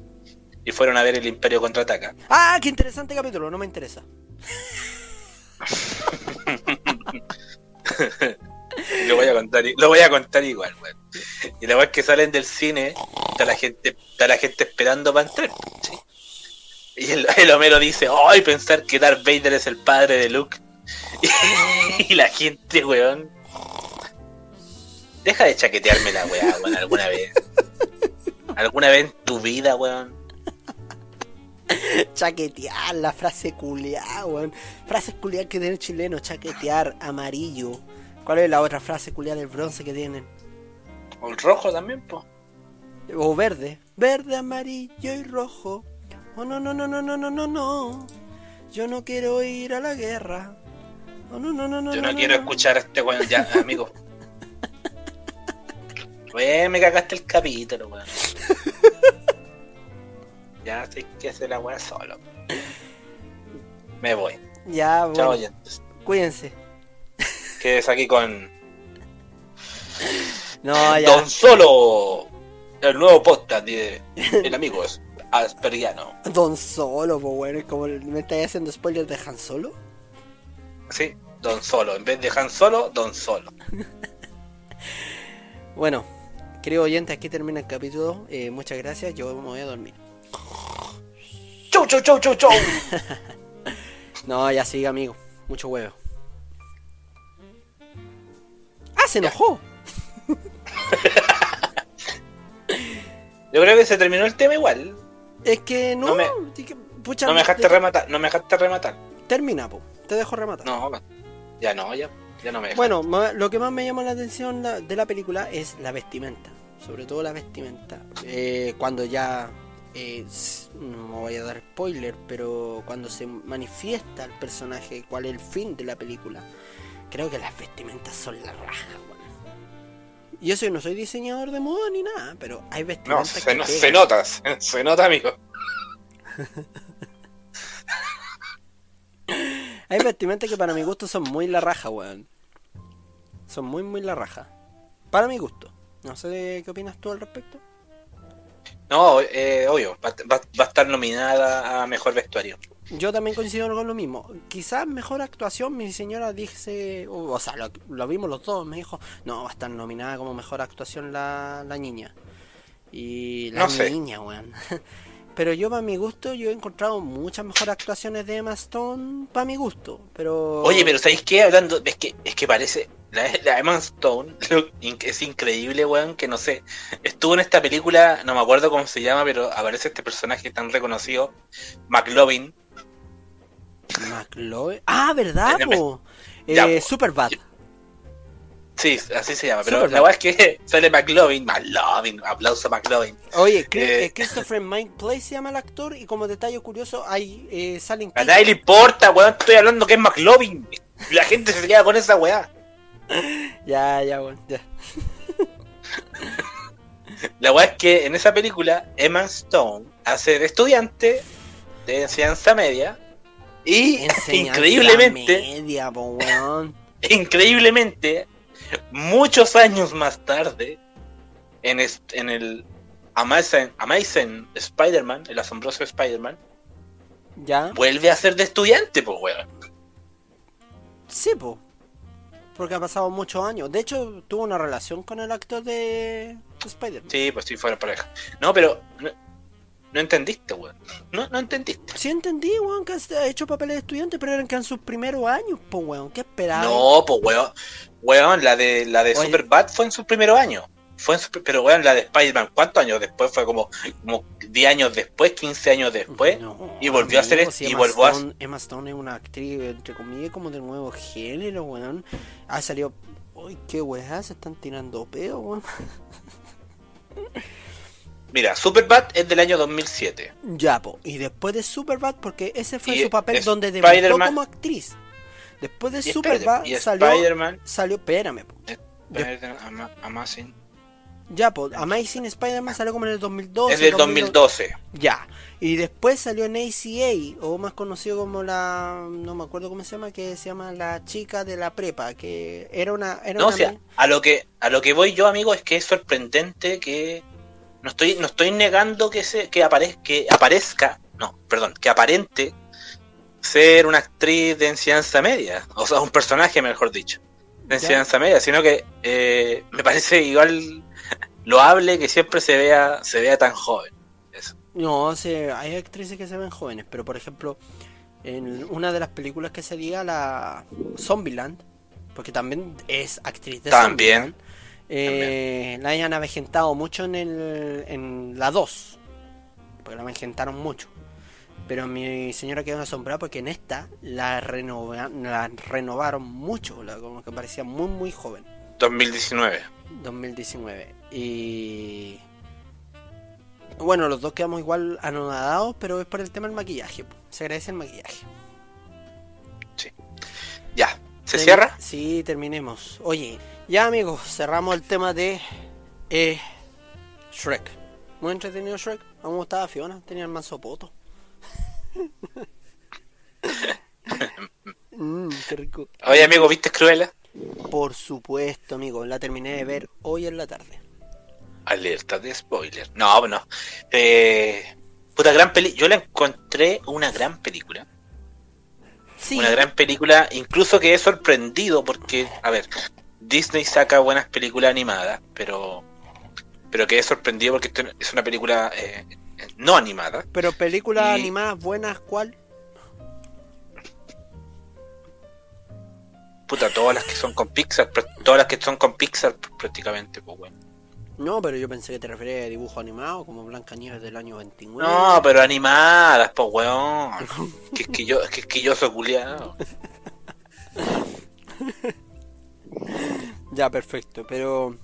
y fueron a ver el Imperio contraataca. ¡Ah, qué interesante capítulo! No me interesa. lo voy a contar, lo voy a contar igual, weón. Y la es que salen del cine, está la gente, está la gente esperando para entrar. Y el, el Homero dice, ¡ay! pensar que Darth Vader es el padre de Luke. Y, la gente, weón. Deja de chaquetearme la weá, weón, alguna vez. ¿Alguna vez en tu vida, weón? Chaquetear, la frase culiar, weón. Frase culiar que tiene el chileno, chaquetear, amarillo. ¿Cuál es la otra frase culiar del bronce que tienen? O el rojo también, po. O verde. Verde, amarillo y rojo. Oh, no, no, no, no, no, no, no, no. Yo no quiero ir a la guerra. Oh, no, no, no, no. Yo no quiero escuchar a este weón ya, amigo. Weón, me cagaste el capítulo, weón. Ya sé que hacer la weá solo. Me voy. Ya, bueno, Chao, oyentes. cuídense. Quedes aquí con No, ya. Don Solo, el nuevo podcast de el amigo es Asperiano. Don Solo, pues bueno, como me estáis haciendo spoiler de Han Solo. Sí, Don Solo. En vez de Han Solo, Don Solo. Bueno, querido oyente, aquí termina el capítulo. Eh, muchas gracias, yo me voy a dormir. Chau, chau, chau, chau, chau. No, ya sigue, amigo. Mucho huevo. ¡Ah, se enojó! Yo creo que se terminó el tema igual. Es que no. No me- pucha, No me dejaste te- rematar, no me dejaste rematar. Termina, po. Te dejo rematar. No, ya no, ya, ya no me dejaste. Bueno, lo que más me llama la atención de la película es la vestimenta. Sobre todo la vestimenta. Eh, cuando ya. Eh, no voy a dar spoiler, pero cuando se manifiesta el personaje, cuál es el fin de la película, creo que las vestimentas son la raja, weón. Y eso yo no soy diseñador de moda ni nada, pero hay no, vestimentas se, que no- se nota, se, se nota, amigo. Hay vestimentas que para mi gusto son muy la raja, weón. Son muy, muy la raja. Para mi gusto. No sé qué opinas tú al respecto. No, eh, obvio, va, va- va a estar nominada a mejor vestuario. Yo también coincido con lo mismo. Quizás mejor actuación, mi señora dice, o, o sea, lo, lo vimos los dos, me dijo, no, va a estar nominada como mejor actuación la, la niña. Y la No sé. niña, weón. Pero yo, para mi gusto, yo he encontrado muchas mejores actuaciones de Emma Stone, para mi gusto. Pero... Oye, pero ¿sabéis qué? Hablando, es que, es que parece, la, la Emma Stone lo- es increíble, weón, que no sé, estuvo en esta película, no me acuerdo cómo se llama, pero aparece este personaje tan reconocido, McLovin, McLovin. Ah, ¿verdad, po? Ya, Eh, po. Superbad. Sí, así se llama. Pero Superbad. la verdad es que sale McLovin. McLovin, aplauso a McLovin. Oye, Eh. eh, Christopher Mike Place se llama el actor y como detalle curioso, hay eh, salen A nadie le importa, weón. Estoy hablando que es McLovin. La gente se queda con esa weá. Ya, ya, bueno, ya. La weá es que en esa película Emma Stone hace de estudiante de enseñanza media y Enseñanza increíblemente, media, po, weón. increíblemente, muchos años más tarde, en, en el Amazing, Amazing Spider-Man, el asombroso Spider-Man, ¿Ya? vuelve a ser de estudiante, pues weón. Sí, po. Porque ha pasado muchos años. De hecho, tuvo una relación con el actor de Spider-Man. Sí, pues sí, fuera pareja. No, pero no, no entendiste, weón. No, no entendiste. Sí entendí, weón, que ha hecho papeles de estudiante, pero eran que en sus primeros años, po, weón. ¿Qué esperaba? No, pues weón. Weón, la de la de Oye. Superbad fue en su primer año. Fue pero weón, la de Spider-Man, ¿cuántos años después? Fue como, como 10 años después, 15 años después. No, y volvió a hacer si y Emma volvió a- Stone- Emma Stone es una actriz, entre comillas, como del nuevo género, weón. Ha salido... Uy, qué weá, se están tirando peo, weón. Mira, Superbad es del año 2007. Ya, po. Y después de Superbad, porque ese fue Y su papel es- donde debutó como actriz. Después de Y Superbad y salió... Salió... Espérame, po. Amazing, Ya, po. Amazing Spider-Man salió como en el 2012. es del 2012. 2012. Ya. Y después salió en ACA, o más conocido como la. No me acuerdo cómo se llama, que se llama la chica de la prepa, que era una. Era No, o sea, a lo que a lo que voy yo, amigo, es que es sorprendente que no estoy no estoy negando que se que aparezca que aparezca, no, perdón, que aparente ser una actriz de enseñanza media, o sea, un personaje, mejor dicho, de Ya. enseñanza media, sino que eh, me parece igual loable que siempre se vea se vea tan joven. Eso. No, o sea, hay actrices que se ven jóvenes, pero por ejemplo, en una de las películas que salía, la Zombieland, porque también es actriz de También. Zombieland, eh, la hayan avejentado mucho en, el, en la 2, porque la avejentaron mucho. Pero mi señora quedó asombrada porque en esta la, renova- la renovaron mucho, la, como que parecía muy, muy joven. 2019. 2019. Y. Bueno, los dos quedamos igual anonadados, pero es por el tema del maquillaje. Se agradece el maquillaje. Ya, ¿se cierra? Sí, terminemos. Oye, ya amigos, cerramos el tema de eh, Shrek. Muy entretenido Shrek. A mí me gustaba Fiona, tenía el manso poto. Mm, qué rico. Oye, amigo, ¿viste Cruella? Por supuesto, amigo, la terminé de ver hoy en la tarde. Alerta de spoiler. No, no. Eh, puta gran peli. Yo la encontré una gran película. Sí, Una gran película. Incluso quedé sorprendido porque, a ver, Disney saca buenas películas animadas, pero pero quedé sorprendido porque es una película eh, no animada. pero películas y- animadas buenas, ¿cuál? Puta, todas las que son con Pixar, todas las que son con Pixar pr- prácticamente, pues bueno. No, pero yo pensé que te referías a dibujo animado, como Blanca Nieves del año 29. No, pero animadas, pues weón. Que es que yo, que es que yo soy culiado. Ya, perfecto, pero...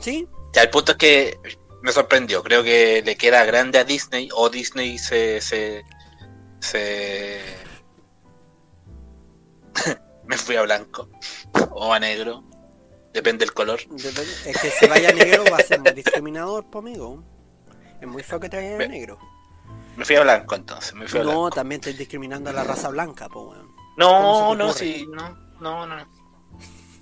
¿Sí? Ya, el punto es que me sorprendió. Creo que le queda grande a Disney o Disney se. se. se... me fui a blanco o a negro. Depende del color. Depende- Es que si vaya negro va a ser muy discriminador, po, amigo. Es muy feo que te vaya Ve- negro. Me fui a blanco entonces. Me fui a No, blanco. también estás discriminando a la raza blanca, po, weón. No, ¿cómo se te no, sí, no, no, no.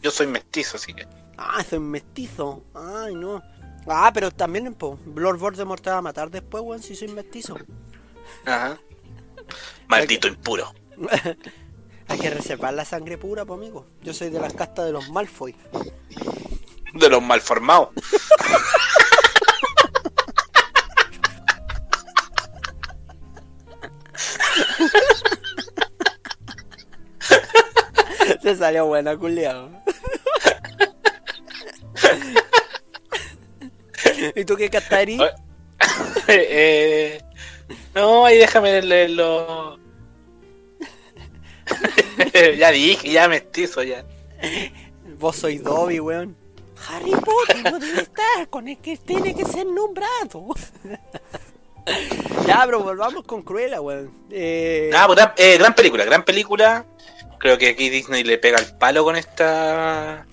Yo soy mestizo, así que. Ah, soy mestizo. Ay, no. Ah, pero también, po, Lord Voldemort te va a matar después, weón, si soy mestizo. Ajá. Maldito impuro. Hay que reservar la sangre pura, po, amigo. Yo soy de las castas de los Malfoy. De los malformados. Se salió buena, culiao. ¿Y tú qué casta eres? Oye. eh, no, ahí déjame leer los. ya dije, ya mestizo, ya. Vos sois Dobby, weón. Harry Potter no debe estar con el que tiene que ser nombrado. ya, pero volvamos con Cruella, weón. Eh, Ah, pues, gran, eh, gran película, gran película. Creo que aquí Disney le pega el palo con esta.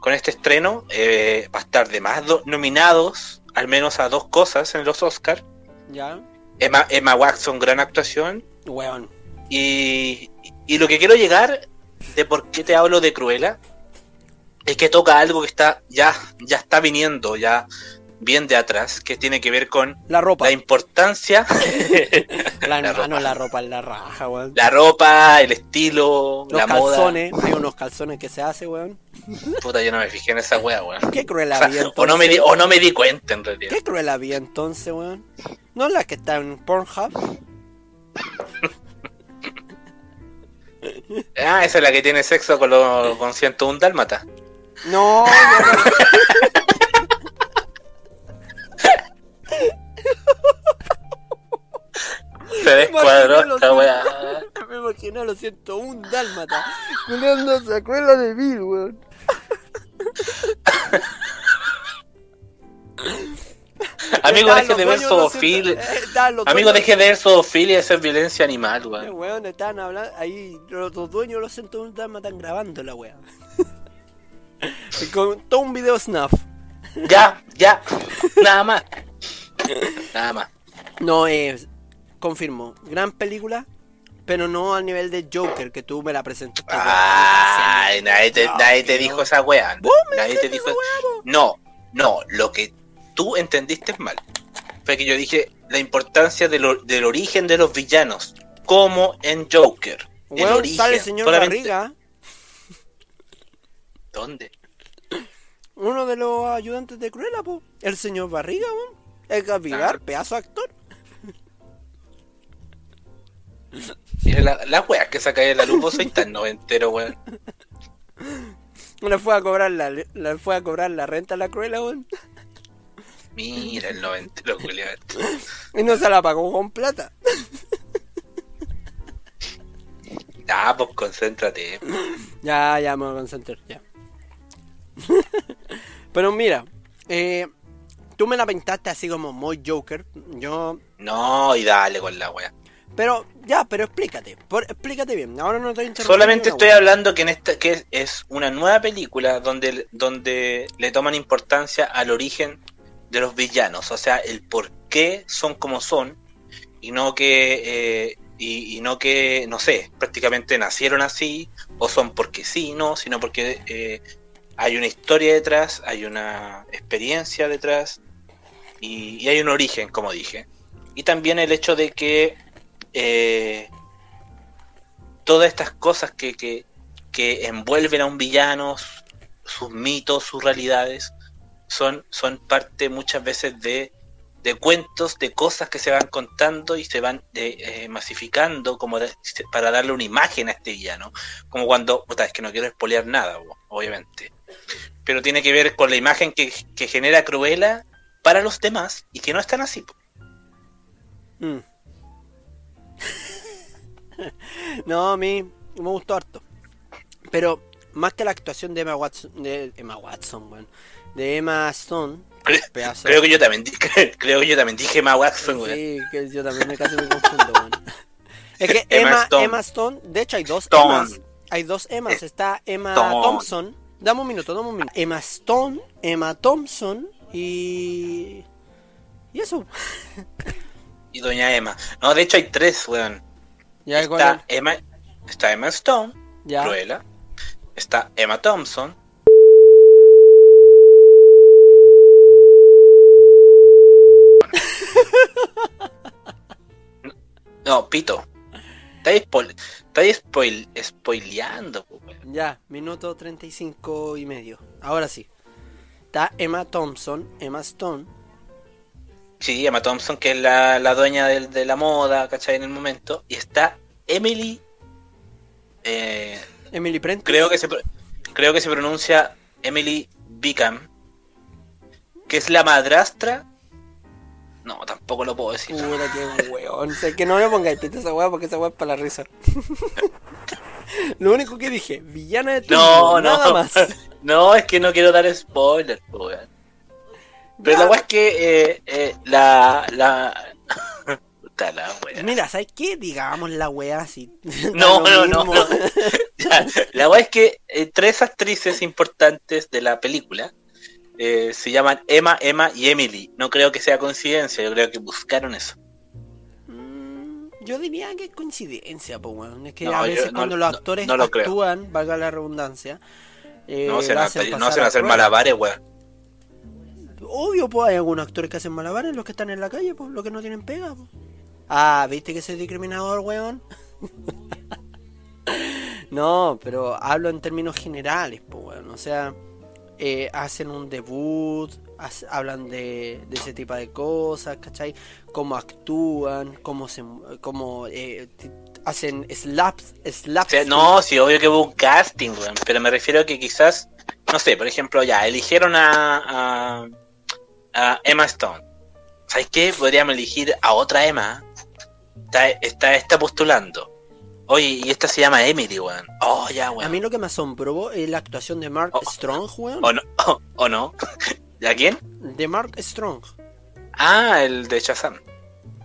Con este estreno. Eh, va a estar de más do- nominados, al menos a dos cosas en los Oscars. Ya, Emma, Emma Watson, gran actuación. weón. Y, y lo que quiero llegar de por qué te hablo de Cruella es que toca algo que está ya, ya está viniendo ya bien de atrás, que tiene que ver con La ropa. la importancia, La, la hermano, ropa. la ropa la raja, weón. la ropa, el estilo, Los la calzones, hay unos calzones que se hace, weón. moda. Puta, yo no me fijé en esa wea, weón. ¿Qué O, sea, había entonces? o no me di, o no me di cuenta en realidad. ¿Qué Cruella había entonces, weón? ¿No es la que está en Pornhub? Ah, esa es la que tiene sexo con, lo, con 101 dálmata. No, no, Se descuadró esta. Me imagino lo siento, un dálmata. Culeándose a Cruella de Vil, weón. Amigo, Estaban deje de ver zoofilia. eh, Amigo, deje de ver zoofilia y hacer violencia animal, Eh, weón. weón, estaban hablando, ahí los, los dueños de los 101 dálmatas están grabando la weá. Con todo un video snuff. Ya, ya. Nada más. Nada más. No, eh, confirmo, gran película, pero no al nivel de Joker que tú me la presentaste. Ay, nadie te, No, nadie te dijo esa weá. Nadie te dijo. No, no. Lo que tú entendiste mal. Fue que yo dije la importancia de lo- del origen de los villanos. Como en Joker. El Weón, origen. sale el señor solamente- Barriga, ¿Dónde? uno de los ayudantes de Cruella, po. El señor Barriga, weón. Edgar Vigar, Claro. pedazo actor. Mira la, la que saca de la luz, vos sois tan noventero, weón. Le fue a cobrar la, le fue a cobrar la renta a la Cruella, weón. Mira el noventero, Julián. Y no se la pagó con plata. Ah, pues concéntrate. Ya, ya me voy a concentrar, ya. Pero mira, eh, tú me la pintaste así como muy Joker. Yo. No, y dale con la weá. Pero, ya, pero explícate. por- explícate bien. Ahora no estoy. Solamente estoy wea. hablando que en esta que es, es una nueva película donde, donde le toman importancia al origen de los villanos, o sea, el por qué son como son y no que eh, y, no que no sé, prácticamente nacieron así o son porque sí, no, sino porque eh, hay una historia detrás, hay una experiencia detrás y, hay un origen, como dije. Y también el hecho de que eh, todas estas cosas que, que, que envuelven a un villano, su- sus mitos, sus realidades, son, son parte muchas veces de, de cuentos, de cosas que se van contando y se van eh, eh, masificando como para darle una imagen a este villano. Como cuando, puta, es que no quiero espolear nada, obviamente. Pero tiene que ver con la imagen que, que genera Cruella para los demás y que no están así. Mm. no, a mí me gustó harto. Pero más que la actuación de Emma Watson, de Emma Watson, weón, de Emma Stone, pedazo. Creo que yo también dije, creo que yo también dije Emma Watson, güey. Sí, que yo también me casi me confundo, weón. Es que Emma Emma, Stone. Emma Stone, de hecho hay dos Stone. Emmas. Hay dos Emmas, está Emma Stone. Thompson. Dame un minuto, dame un minuto. Emma Stone, Emma Thompson y. Y eso. Y Doña Emma. No, de hecho hay tres, weón. Ya, Está ¿cuál Emma, está Emma Stone, ya. Cruella. Está Emma Thompson. No, Pito. Estáis spoil, estáis spoil, spoileando. Ya, minuto 35 y medio. Ahora sí. Está Emma Thompson, Emma Stone. Sí, Emma Thompson, que es la, la dueña del- de, la moda, ¿cachai? En el momento. Y está Emily. eh, Emily Prentice. creo que se creo que se pronuncia Emily Bickham que es la madrastra no tampoco lo puedo decir Puta, qué weón. Sé que no me pongáis pito esa weá porque esa weá es para la risa. Lo único que dije, villana de No, Timo, no. nada más. No, es que no quiero dar spoilers, po, weón. Pero Ya. la weá es que eh, eh, la. la... Weá. Mira, ¿sabes qué? Digamos la weá así. No, no, no, no. Ya, La weá es que eh, tres actrices importantes de la película eh, se llaman Emma, Emma y Emily. No creo que sea coincidencia, yo creo que buscaron eso. Mm, Yo diría que es coincidencia, pues, weón. Es que No, a yo veces no- cuando los actores no lo creo. actúan, valga la redundancia, eh, No se van a, hacen no se hacer malabares, weón. Obvio, pues hay algunos actores que hacen malabares, los que están en la calle, pues, los que no tienen pega, pues. Ah, ¿viste que soy discriminador, weón? no, pero hablo en términos generales, pues, weón. O sea, eh, hacen un debut, hablan de, ese tipo de cosas, ¿cachai? Cómo actúan, cómo se, cómo eh, hacen slaps, no, sí, obvio que hubo un casting. Pero me refiero a que quizás, no sé, por ejemplo, ya, eligieron a, a, a Emma Stone. ¿Sabes qué? Podríamos elegir a otra Emma. Está, está, está postulando. Oye, y esta se llama Emily, weón. Oh, ya, A weón. mí lo que me asombró es la actuación de Mark Oh. Strong, weón. ¿O no? ¿O, no? ¿A quién? De Mark Strong. Ah, el de Shazam.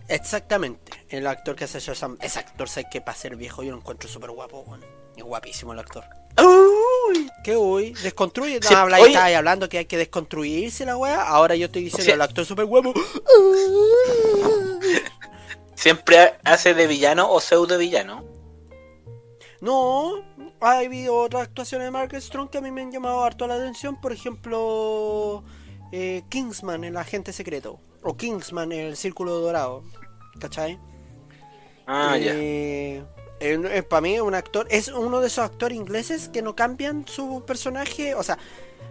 Exactamente, el actor que hace Shazam. Ese actor, sé que para ser viejo yo lo encuentro súper guapo, weón. Es guapísimo el actor. Uy. ¿Qué hoy? Desconstruye. No, Sí, habla y estaba ahí hablando que hay que desconstruirse la weá. Ahora yo estoy diciendo Sí. el actor súper guapo. Siempre hace de villano o pseudo villano. No, ha habido otras actuaciones de Mark Strong que a mí me han llamado harto la atención. Por ejemplo, eh, Kingsman, el agente secreto. O Kingsman, el círculo dorado. ¿Cachai? Ah, ya. Eh, para mí un actor es uno de esos actores ingleses que no cambian su personaje, o sea,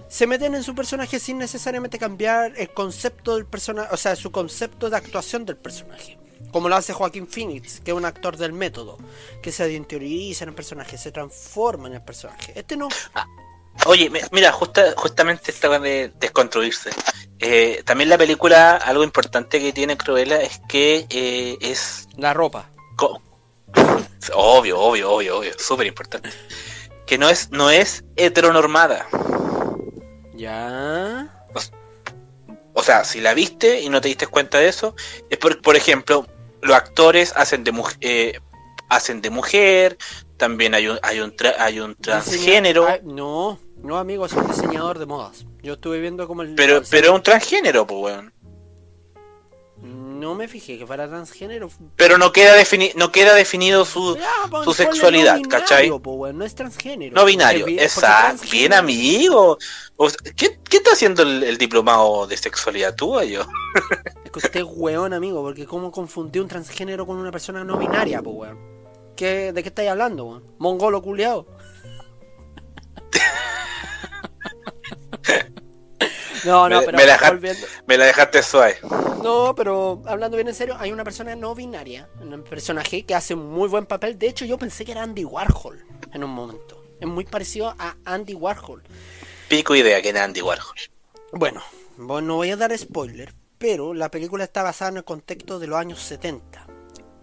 se meten en su personaje sin necesariamente cambiar el concepto del personaje, o sea, su concepto de actuación del personaje. Como lo hace Joaquín Phoenix, que es un actor del método, que se interioriza en el personaje, se transforma en el personaje. Este no. Oye, me- mira, justa- justamente esta de desconstruirse. Eh, también la película, algo importante que tiene Cruella es que eh, es La ropa. obvio, obvio, obvio, obvio, súper importante. Que no es, no es heteronormada. Ya. O sea, si la viste y no te diste cuenta de eso, es por, por ejemplo, los actores hacen de mujer, hacen de mujer, también hay un, hay un, tra- hay un transgénero, no, no, amigo, es un diseñador de modas. Yo estuve viendo como el. pero, pero es un transgénero, pues, weón. No me fijé que fuera transgénero. Pero no queda, defini no queda definido su, Ya, pon- su sexualidad, no ¿cachai? binario, po, weón, no es transgénero. No binario, Porque vi- porque exacto, bien amigo. ¿qué, qué está haciendo el, el diplomado de sexualidad tú o yo? Es que usted es weón, amigo, porque cómo confundió un transgénero con una persona no binaria, pues weón. ¿Qué, ¿De qué estáis hablando, weón? Mongolo culiao. no, no, Me- pero me la deja- volviendo- Me la dejaste suave. No, pero hablando bien en serio, hay una persona no binaria, un personaje que hace un muy buen papel. De hecho, yo pensé que era Andy Warhol en un momento. Es muy parecido a Andy Warhol. Pico idea que era Andy Warhol. Bueno, bueno, no voy a dar spoiler, pero la película está basada en el contexto de los años 70.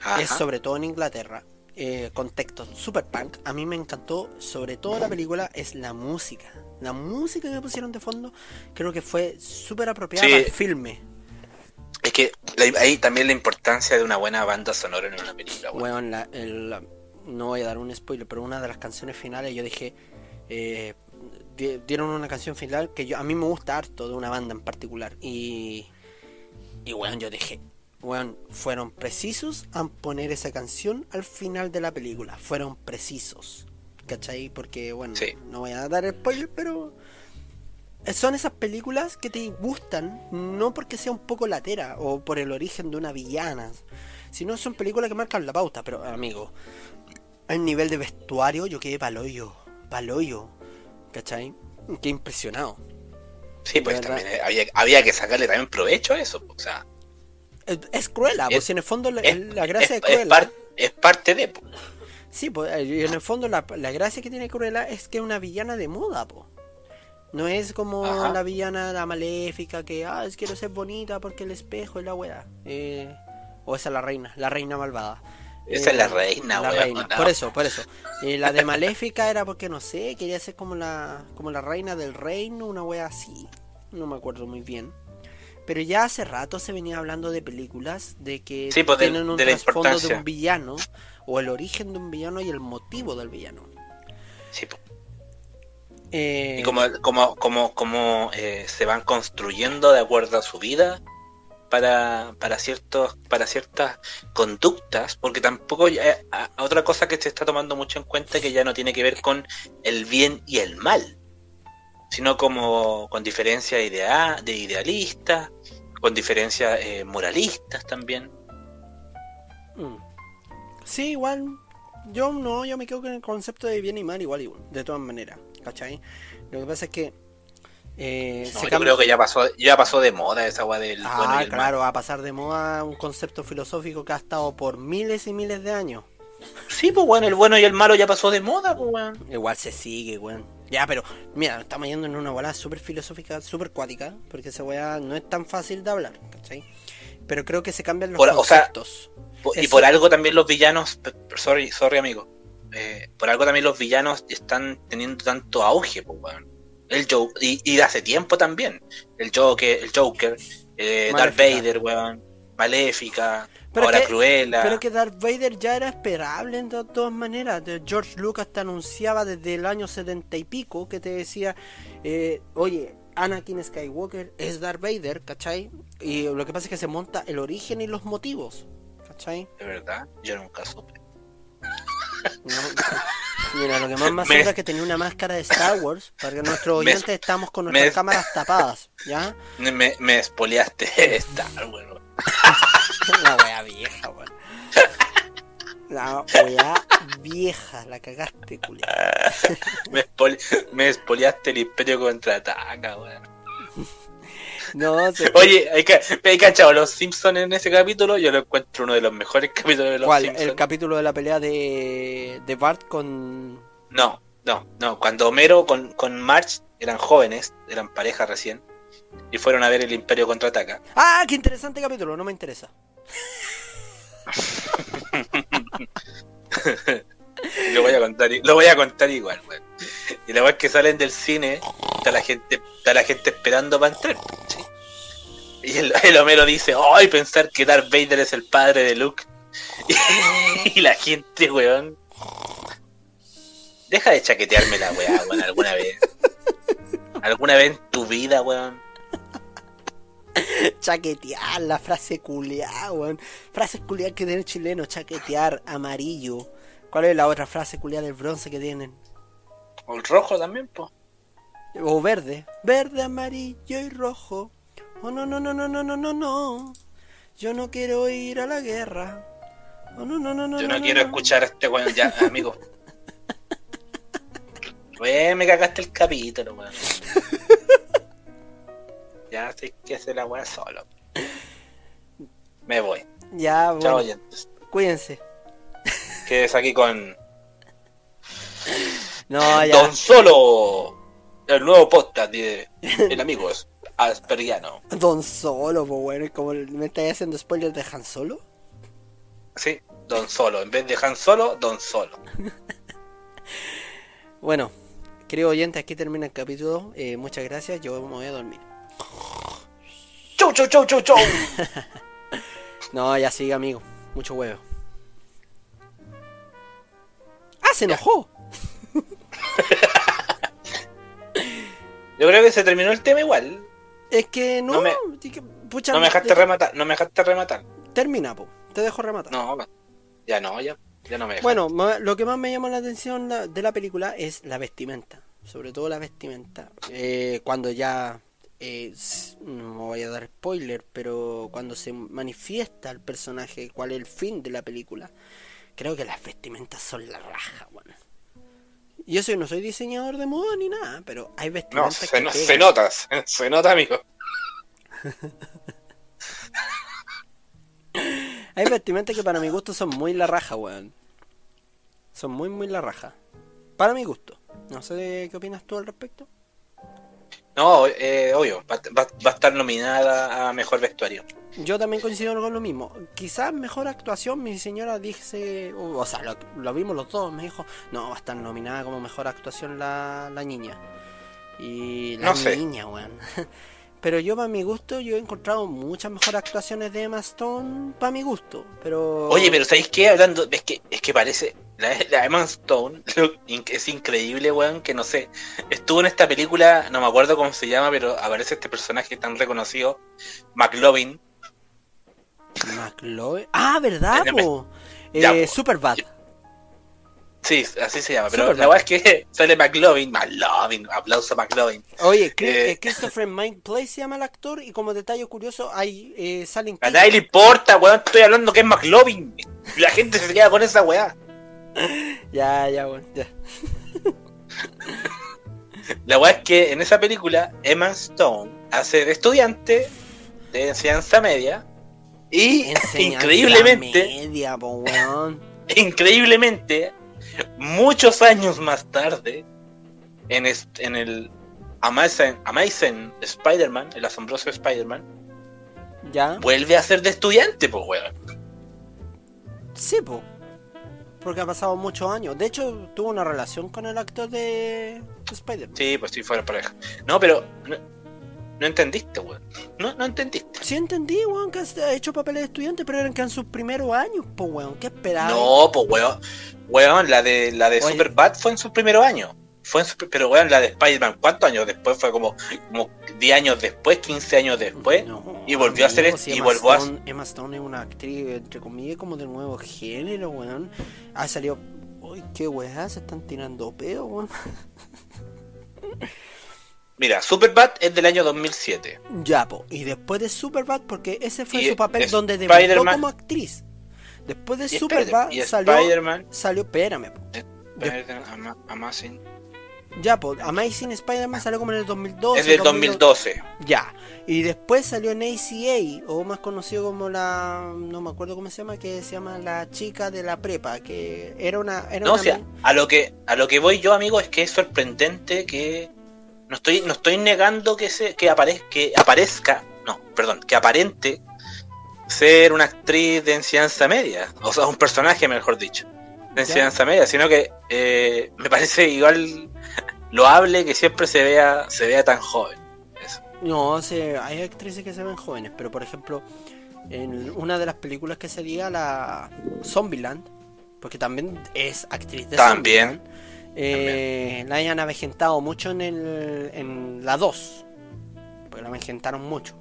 Ajá. Es sobre todo en Inglaterra. eh, contexto super punk. A mí me encantó, sobre todo la película, es la música. La música que pusieron de fondo creo que fue súper apropiada Sí. el filme. Es que ahí también la importancia de una buena banda sonora en una película. weón. Bueno, la- el- la- no voy a dar un spoiler, pero una de las canciones finales yo dije, eh, di- dieron una canción final que yo a mí me gusta harto de una banda en particular y y bueno, yo dije, bueno, fueron precisos al poner esa canción al final de la película, fueron precisos, ¿cachai? Porque bueno, Sí. no voy a dar spoiler, pero son esas películas que te gustan, no porque sea un poco latera o por el origen de una villana, sino son películas que marcan la pauta. Pero, amigo, el nivel de vestuario yo quedé paloyo, paloyo, ¿cachai? Qué impresionado. Sí, pues también eh, había, había que sacarle también provecho a eso. O sea, Es, es Cruella, Es- pues en el fondo la, es, la gracia es- de es Cruella... par- es parte de. po. Sí, pues y en el fondo la, la gracia que tiene Cruella es que es una villana de moda, po. No es como Ajá. la villana, la maléfica, que, ah, es quiero ser bonita porque el espejo es la weá. Eh, o esa es la reina, la reina malvada. Esa es la Eh, reina, la reina. Por eso, por eso. La de Maléfica era porque no sé, quería ser como la, como la reina del reino, una wea así. No me acuerdo muy bien. Pero ya hace rato se venía hablando de películas de que Sí, pues, de- tienen un de trasfondo de un villano, o el origen de un villano y el motivo del villano. Sí, po. Eh, Y como, como, como, como eh, se van construyendo de acuerdo a su vida para, para ciertos, para ciertas conductas, porque tampoco ya- a- a otra cosa que se está tomando mucho en cuenta que ya no tiene que ver con el bien y el mal, sino como con diferencias idea, de idealistas, con diferencias eh, moralistas también. mm. Sí, igual. Yo no, yo me quedo con el concepto de bien y mal igual, igual de todas maneras. ¿Cachai? Lo que pasa es que... eh, No, yo cambia- creo que ya pasó, ya pasó de moda esa agua del bueno Ah, y el mal. claro, va a pasar de moda un concepto filosófico que ha estado por miles y miles de años. Sí, pues bueno, el bueno y el malo ya pasó de moda, pues bueno. Igual se sigue, weón. Ya, pero mira, estamos yendo en una bola súper filosófica, súper cuática, porque esa weá no es tan fácil de hablar, ¿cachai? Pero creo que se cambian los Por- o sea, conceptos. Y Eso- por algo también los villanos, sorry, sorry amigo, eh, por algo también los villanos están teniendo tanto auge, pues, weón. El Joker, y, y de hace tiempo también. El Joker, el Joker, eh, Darth. Vader, weón, Maléfica, Pero ahora que- Cruella. Pero que Darth Vader ya era esperable de todas maneras. George Lucas te anunciaba desde el año setenta y pico que te decía, eh, oye, Anakin Skywalker es Darth Vader, ¿cachai? Y lo que pasa es que se monta el origen y los motivos, ¿cachai? De verdad, yo nunca supe. No, Mira, lo que más me Me- asombra es que tenía una máscara de Star Wars, para que nuestros Me- oyentes estamos con nuestras me- cámaras tapadas, ¿ya? Me, me espoleaste Star, weón. La wea vieja, weón. La wea vieja, la cagaste, culiao. Me, espoli- me espoleaste el Imperio contraataca, weón. No, se... Oye, hay, que, hay cachado los Simpsons en ese capítulo. Yo lo encuentro uno de los mejores capítulos de los ¿Cuál? Simpsons. El capítulo de la pelea de, de Bart con... No, no, no. Cuando Homero con, con Marge eran jóvenes, eran pareja recién, y fueron a ver el Imperio contraataca. ¡Ah, qué interesante capítulo! No me interesa. lo voy a contar, lo voy a contar igual, weón. Y la vez que salen del cine, está la gente, está la gente esperando para entrar. Y el, Homero dice, ¡ay! pensar que Darth Vader es el padre de Luke. Y, la gente, weón. Deja de chaquetearme la weón, alguna vez. ¿Alguna vez en tu vida, weón? Chaquetear, la frase culiá, weón. Frase culiá que tiene el chileno, chaquetear, amarillo. ¿Cuál es la otra frase culiá del bronce que tienen? O el rojo también, po. O verde. Verde, amarillo y rojo. Oh, no, no, no, no, no, no, no, no. Yo no quiero ir a la guerra. Oh, no, no, no, no. Yo no, quiero escuchar a este weón ya, amigo. Weón, me cagaste el capítulo, weón. Ya sé que hacer la weá solo. Me voy. Ya, Chao, bueno, oyentes. cuídense. Quedes aquí con No, ya. Don Solo, el nuevo podcast de el amigo Asperiano. Don Solo, pues bueno, como me estáis haciendo spoiler de Han Solo. Sí, Don Solo. En vez de Han Solo, Don Solo. Bueno, querido oyente, aquí termina el capítulo. Eh, muchas gracias, yo me voy a dormir. Chau, chau, chau, chau, chau. No, ya sigue, amigo. Mucho huevo. ¡Ah, se enojó! Yo creo que se terminó el tema igual. Es que no. No me- pucha, No me dejaste de- rematar, no me dejaste rematar. Termina, po. Te dejo rematar. No, ya no, ya, ya no me dejaste. Bueno, lo que más me llama la atención de la película es la vestimenta. Sobre todo la vestimenta. Eh, cuando ya. Eh, no voy a dar spoiler, pero cuando se manifiesta el personaje, cuál es el fin de la película, creo que las vestimentas son la raja, bueno. Yo soy, no soy diseñador de moda ni nada, pero hay no, vestimentas se, que no- se nota, se, se nota, amigo. Hay vestimentas que para mi gusto son muy la raja, weón. Son muy, muy la raja. Para mi gusto. No sé qué opinas tú al respecto. No, eh, obvio, va, va- va a estar nominada a mejor vestuario. Yo también coincido con lo mismo. Quizás mejor actuación, mi señora dice, o sea, lo, lo vimos los dos, me dijo, no, va a estar nominada como mejor actuación la, la niña. Y la No sé. niña, weón. Pero yo, para mi gusto, yo he encontrado muchas mejores actuaciones de Emma Stone, para mi gusto. Pero... Oye, pero ¿sabéis qué? Hablando, es que, es que parece. La, la Emma Stone lo- es increíble, weón, que no sé. Estuvo en esta película, no me acuerdo cómo se llama, pero aparece este personaje tan reconocido, McLovin. McLovin. Ah, ¿verdad, Eh, po? Ya, Eh, po. Superbad. Sí, así se llama, pero Superman. la verdad es que sale McLovin, McLovin, aplauso a McLovin. Oye, Eh. eh, Christopher Mike Place se llama el actor y como detalle curioso, hay eh, salen A nadie le importa, weón, estoy hablando que es McLovin. La gente se queda con esa weá. Ya, ya, bueno, ya. La weá es que en esa película Emma Stone hace de estudiante de enseñanza media y Enseñanza increíblemente, media, po, weón. increíblemente, muchos años más tarde, en, en el Amazing, Amazing Spider-Man, el asombroso Spider-Man, ¿Ya? vuelve a ser de estudiante, pues weón. Sí, po. Porque ha pasado muchos años. De hecho, tuvo una relación con el actor de Spider-Man. Sí, pues sí, fuera pareja. No, pero no, no entendiste, weón. No, no entendiste. Sí entendí, weón, que ha hecho papeles de estudiante, pero eran que en sus primeros años, po, weón. ¿Qué esperaba? No, pues weón. Weón, la de la de Oye. Superbad fue en su primer año. Fue en su, pero weón, la de Spider-Man, ¿cuántos años después? Fue como, como 10 años después, 15 años después. No, y volvió a hacer esto, si y Emma volvió a- Stone- Emma Stone es una actriz, entre comillas, como de nuevo género, weón. Ha salido. Uy, qué weá, se están tirando peo, weón. Mira, Superbad es del año 2007. Ya, po. Y después de Superbad, porque ese fue Y su papel donde debutó Spider-Man- como actriz. Después de Y Superbad y salió. Spider-Man, Salió, espérame, po. Spider- Ama- Amazing, Ya, po. Amazing Spider-Man salió como en el 2012. es del 2012. 2012. Ya. Y después salió en ACA, o más conocido como la. No me acuerdo cómo se llama, que se llama la chica de la prepa, que era una. Era No, o sea, a lo que a lo que voy yo, amigo, es que es sorprendente que no estoy no estoy negando que se que aparezca que aparezca, no, perdón, que aparente ser una actriz de enseñanza media, o sea, un personaje, mejor dicho, de enseñanza media, sino que eh, me parece igual loable que siempre se vea se vea tan joven. Eso. No, hay actrices que se ven jóvenes, pero por ejemplo, en una de las películas que salía, la Zombieland, porque también es actriz de También. Zombieland, eh, la hayan avejentado mucho en, el, en la 2, porque la avejentaron mucho.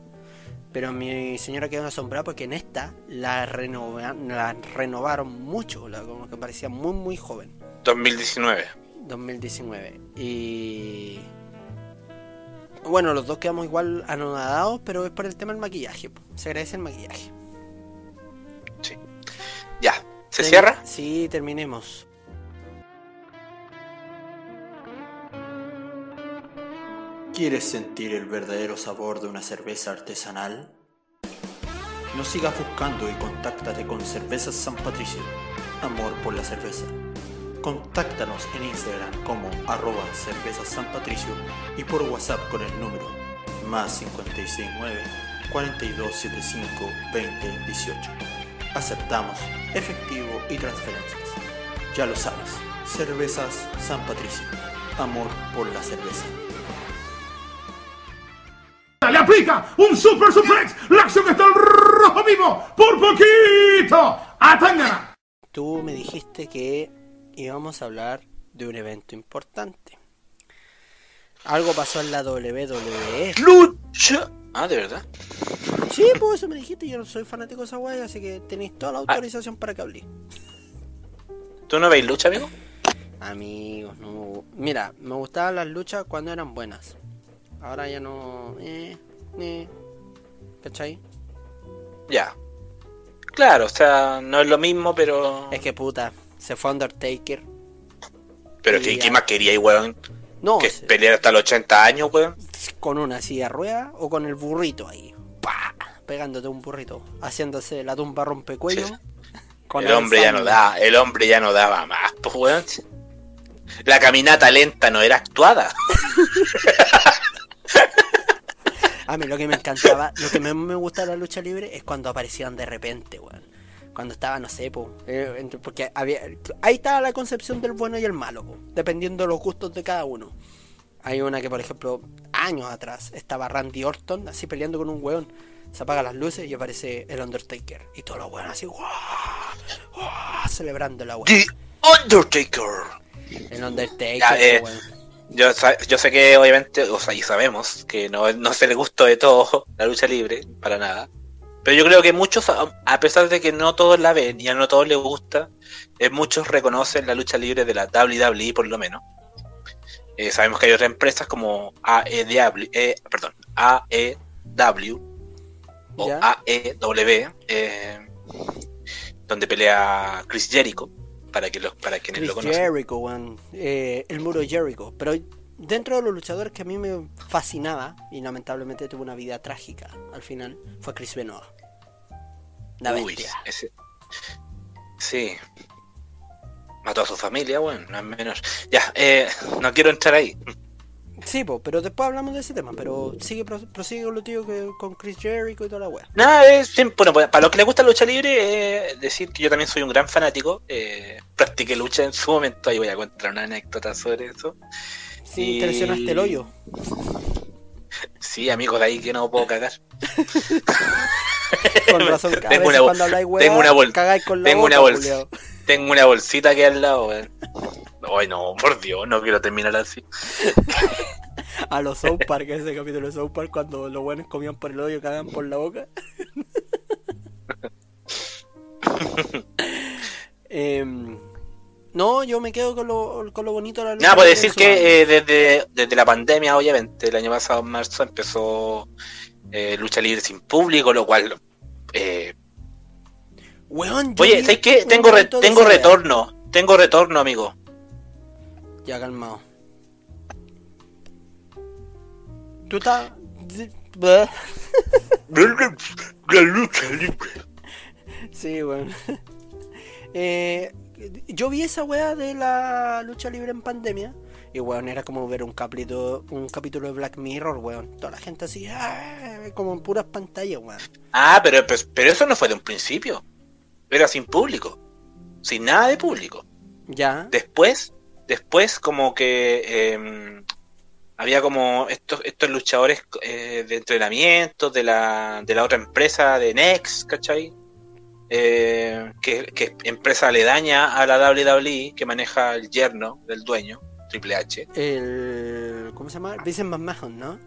Pero mi señora quedó asombrada porque en esta la, renova- la renovaron mucho, la, como que parecía muy, muy joven. 2019. 2019. Y. Bueno, los dos quedamos igual anonadados, pero es por el tema del maquillaje. Se agradece el maquillaje. Ya, ¿se cierra? Sí, terminemos. ¿Quieres sentir el verdadero sabor de una cerveza artesanal? No sigas buscando y contáctate con Cervezas San Patricio. Amor por la cerveza. Contáctanos en Instagram como arroba cervezas San Patricio y por WhatsApp con el número más 569 4275 2018. Aceptamos efectivo y transferencias. Ya lo sabes, Cervezas San Patricio. Amor por la cerveza. Le aplica un super suplex. La acción está al rojo vivo. Por poquito. A Tangana. Tú me dijiste que íbamos a hablar de un evento importante. Algo pasó en la WWE. Lucha. Ah, de verdad. Sí, pues eso me dijiste. Yo no soy fanático de esa guay, así que tenéis toda la autorización para que hable. ¿Tú no veis lucha, amigo? Amigos, no. Mira, me gustaban las luchas cuando eran buenas. Ahora ya no. Eh, eh. ¿Cachai? Ya. Claro, o sea, no es lo mismo, pero. Es que puta, se fue Undertaker. Pero y ¿qué, ya. qué más quería, weón? No, Que se- pelear hasta los 80 años, weón. con una silla rueda o con el burrito ahí. ¡Pah! Pegándote un burrito. Haciéndose la tumba rompecuello. Sí. con el hombre ya no da, el hombre ya no daba más, pues, weón. La caminata lenta no era actuada. A mí lo que me encantaba, lo que más me gusta de la lucha libre es cuando aparecían de repente, weón. Cuando estaba, no sé, po, eh, porque había, ahí estaba la concepción del bueno y el malo, po, dependiendo de los gustos de cada uno. Hay una que, por ejemplo, años atrás estaba Randy Orton así peleando con un weón. Se apagan las luces y aparece el Undertaker. Y todos los weones así, ¡guau! ¡guau! celebrando la weón. The Undertaker. El Undertaker, Ya, eh. Yo, yo sé que obviamente, o sea, y sabemos que no, no es el gusto de todos la lucha libre, para nada. Pero yo creo que muchos, a pesar de que no todos la ven y a no todos les gusta, eh, muchos reconocen la lucha libre de la WWE por lo menos. Eh, sabemos que hay otras empresas como AEW, eh, perdón, AEW o Ya. AEW, donde pelea Chris Jericho, para que los, para quienes Chris lo conocen. Jericho, el muro Jericho. Pero dentro de los luchadores que a mí me fascinaba, y lamentablemente tuvo una vida trágica al final, fue Chris Benoit. La Uy, bestia. ese- Sí. Mató a su familia, bueno, no es menos. Ya, eh, no quiero entrar ahí. Sí, po, pero después hablamos de ese tema. Pero sigue, pro- prosigue con lo tío que con Chris Jericho y toda la wea. Nada, es bueno, pues, para los que les gusta la lucha libre, eh, decir que yo también soy un gran fanático. Eh, practiqué lucha en su momento, ahí voy a contar una anécdota sobre eso. Sí, Y- te lesionaste el hoyo. Sí, amigos, de ahí que no puedo cagar. Con razón, cada Tengo una cuando habláis wea, tengo una bol- cagáis con la tengo boca, una bolsa. Tengo una bolsita aquí al lado, weón. Ay, no, por Dios, no quiero terminar así. A los South Park, ese capítulo de South Park, cuando los buenos comían por el hoyo y cagaban por la boca. Em, no, yo me quedo con lo, con lo bonito de la Nada, libre decir que eh, desde, desde la pandemia, obviamente, el año pasado, en marzo, empezó eh, lucha libre sin público, lo cual. eh, Weón, oye, ¿sabes qué? Tengo, re- tengo retorno, tengo retorno, amigo. Ya, calmado. Tú estás... La lucha libre. Sí, weón. Eh, yo vi esa weá de la lucha libre en pandemia. Y weón, era como ver un capítulo, un capítulo de Black Mirror, weón. Toda la gente así, ¡ah! como en puras pantallas, weón. Ah, pero, pero, pero eso no fue de un principio. Era sin público. Sin nada de público. Ya. Después, después como que eh, había como estos, estos luchadores eh, de entrenamiento de la, de la otra empresa de Next, ¿cachai? Eh, que, que es empresa aledaña a la WWE que maneja el yerno del dueño, Triple H. El. ¿Cómo se llama? Vincent McMahon, ¿no?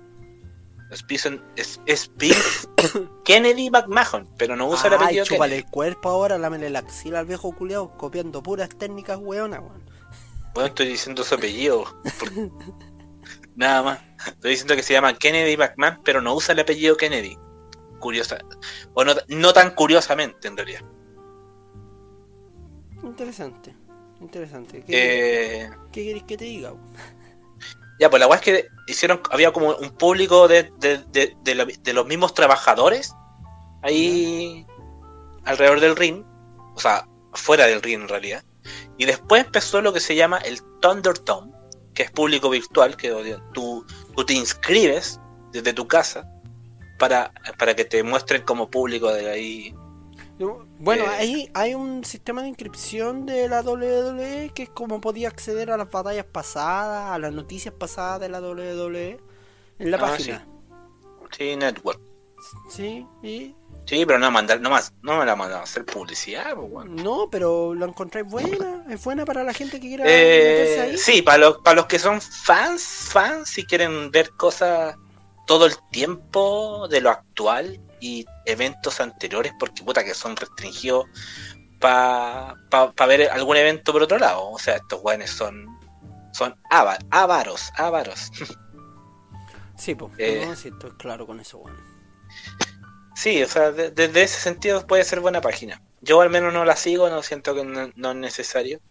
Es, Bison- es, es Kennedy McMahon, pero no usa el apellido chúpale Kennedy. el cuerpo ahora, lámele la axila al viejo culiao, copiando puras técnicas weonas, weón. Bueno, estoy diciendo su apellido. Nada más. Estoy diciendo que se llama Kennedy McMahon, pero no usa el apellido Kennedy. Curiosa. O no, no tan curiosamente, en realidad. Interesante. Interesante. ¿Qué, Eh, ¿qué querés que te diga? ya, pues la weá es que hicieron, había como un público de, de, de, de lo- de los mismos trabajadores ahí alrededor del ring. O sea, fuera del ring en realidad. Y después empezó lo que se llama el Thunderdome, que es público virtual, que tú, tú te inscribes desde tu casa para, para que te muestren como público de ahí. Bueno, Eh. ahí hay un sistema de inscripción de la WWE que es como podía acceder a las batallas pasadas, a las noticias pasadas de la WWE en la Ah, página. Sí, Network. Sí, y Sí, pero no mandar, no más, no me la mandan a hacer publicidad, pues, no, pero lo encontráis buena, es buena para la gente que quiera Eh, ahí. sí, para los, para los que son fans, fans, si quieren ver cosas todo el tiempo de lo actual y eventos anteriores, porque puta que son restringidos para ver algún evento por otro lado. O sea, estos weones son son ava- avaros, avaros. Sí, pues, eh. no, sí, estoy claro con eso, bueno. Sí, o sea, de- desde ese sentido puede ser buena página. Yo al menos no la sigo, no siento que no, no es necesario.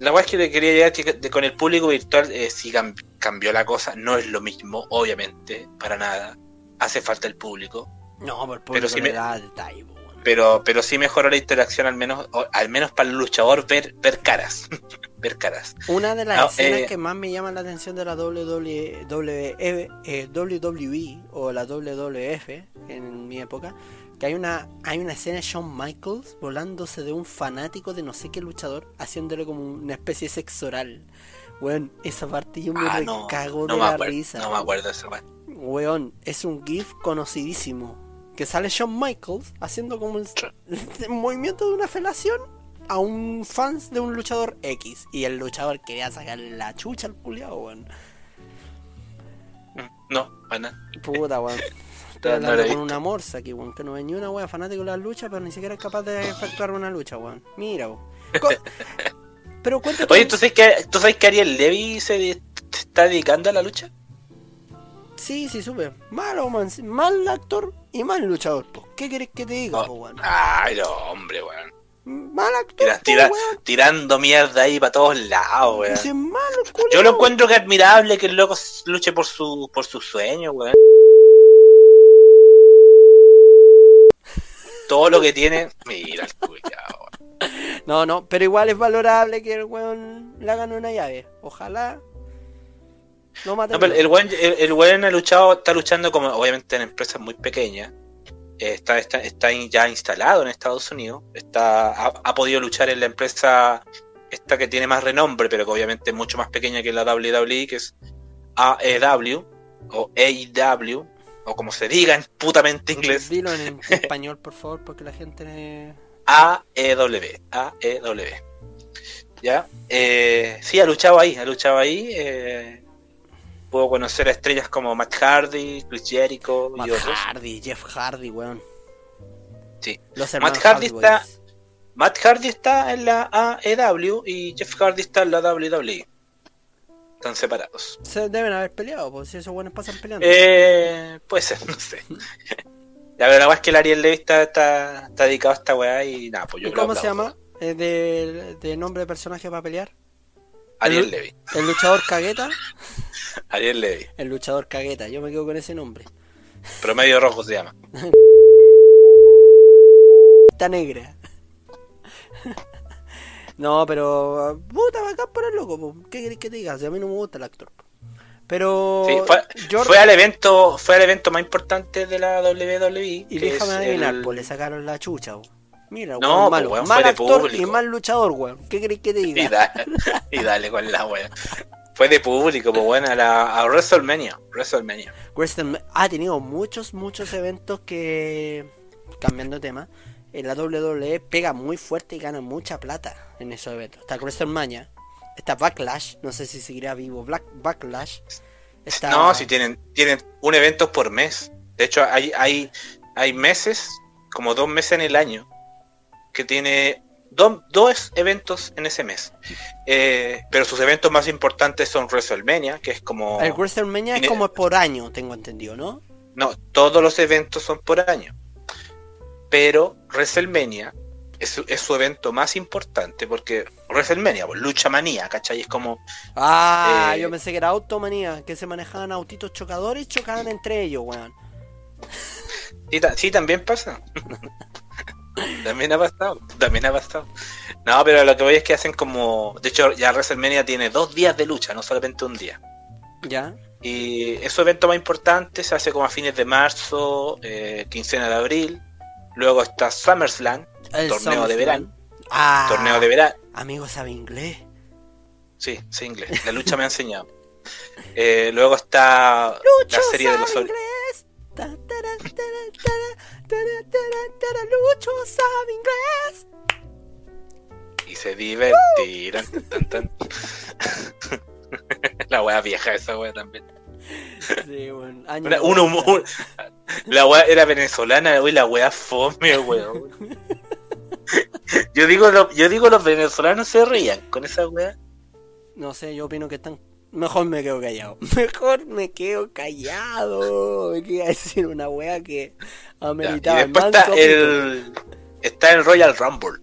La weá es que le quería llegar que de- con el público virtual eh, sí cam- cambió la cosa, no es lo mismo, obviamente, para nada. Hace falta el público, No, por Pero le me- da detalle, pero pero sí mejoró la interacción al menos o- al menos para el luchador ver ver caras. ver caras. Una de las escenas eh, que más me llaman la atención de la WWE, WWE, eh, WWE o la WWF en mi época, que hay una hay una escena de Shawn Michaels volándose de un fanático de no sé qué luchador, haciéndole como una especie de sexo oral. Weón, esa parte yo me Ah, no, cago no de me la acuerdo, risa. no me acuerdo de esa weá. Weón, es un GIF conocidísimo. Que sale Shawn Michaels haciendo como el, el movimiento de una felación a un fans de un luchador X. Y el luchador quería sacar la chucha al culiao, weón. No, para nada. Puta, weón. Estoy No, hablando con una morsa aquí, weón. Que no ni una wea fanático de las luchas, pero ni siquiera es capaz de efectuar una lucha, weón. Mira, weón. Pero cuéntate. Oye, ¿tú sabes que, ¿tú sabes que Ariel Levy se está dedicando a la lucha? Sí, sí, supe. Malo, man. Mal actor y mal luchador, po. ¿Qué querés que te diga, Oh, po, weón? Ay, no, hombre, weón. Mal actor, Tira- tira- weón. tirando mierda ahí para todos lados, weón. Ese malo. Yo lo encuentro que admirable que el loco luche por su por sus sueños, weón. Todo lo que tiene, mira el cuidado. No, no, pero igual es valorable que el weón le hagan una llave. Ojalá. No mate No, pero el weón, el, el weón ha luchado, está luchando como obviamente en empresas muy pequeñas. Eh, Está, está, está in- ya instalado en Estados Unidos. Está, ha, ha podido luchar en la empresa esta que tiene más renombre, pero que obviamente es mucho más pequeña que la WWE, que es AEW o AEW, o como se diga en putamente inglés, Dilo en español, por favor, porque la gente. AEW, AEW. ¿Ya? Eh, sí, ha luchado ahí, ha luchado ahí. Eh, puedo conocer a estrellas como Matt Hardy, Chris Jericho y Matt otros. Hardy, Jeff Hardy, weón. Sí. Los Matt hermanos Hardy Hardy está-. Matt Hardy está en la AEW y Jeff Hardy está en la WWE. Están separados. Se deben haber peleado, pues si esos buenos pasan peleando. Eh, puede ser, no sé. La verdad es que el Ariel Levy está, está, está dedicado a esta weá y nada, pues yo ¿Y lo cómo se llama? Eh, de, de nombre de personaje para pelear. Ariel El- Levy. El luchador cagueta. Ariel Levy. El luchador cagueta, yo me quedo con ese nombre. Promedio rojo se llama. Está negra. no, pero. Puta, bacán por el loco, po. ¿qué querés que te diga? Si a mí no me gusta el actor. Pero. Sí, fue, al evento, fue al evento más importante de la WWE. Y déjame adivinar, el- pues le sacaron la chucha, po. Mira, No, weón, po, malo. weón, mal actor público. y mal luchador, weón. ¿Qué querés que te Y, diga? y dale con la wea. Fue de público, pues bueno, a, la, a WrestleMania. WrestleMania. Wrestling ha tenido muchos, muchos eventos que, cambiando tema, en la WWE pega muy fuerte y gana mucha plata en esos eventos. Está WrestleMania, está Backlash, no sé si seguirá vivo Black Backlash. Está... No, si tienen, tienen un evento por mes. De hecho, hay, hay, hay meses, como dos meses en el año, que tiene do- dos eventos en ese mes. Eh, pero sus eventos más importantes son WrestleMania, que es como... El WrestleMania es como por año, tengo entendido, ¿no? No, todos los eventos son por año. Pero WrestleMania es, su- es su evento más importante porque WrestleMania, pues, lucha manía, ¿cachai? Es como... Ah, Eh, yo pensé que era automanía, que se manejaban autitos chocadores y chocaban entre ellos, weón. Sí, ta- sí, también pasa. también ha pasado, también ha pasado. No, pero lo que voy es que hacen como... De hecho, ya WrestleMania tiene dos días de lucha, no solamente un día. ¿Ya? Y su evento más importante, se hace como a fines de marzo, eh, quincena de abril. Luego está SummerSlam, El torneo de verano. Ah, Torneo de verano. Amigo sabe inglés. Sí, sé inglés. La lucha me ha enseñado. Eh, luego está Lucho la serie de los inglés. Lucho sabe inglés. y se divertirán. Tan, tan. la wea vieja esa wea también. Sí, bueno, año Una- un 90. humor- La wea era venezolana, hoy la wea fome, weón. Yo digo, lo- yo digo los venezolanos se rían con esa wea. No sé, yo opino que están. Mejor me quedo callado. Mejor me quedo callado. Me quería decir una wea que Ya, ameritaba Y el después está el, está el Royal Rumble.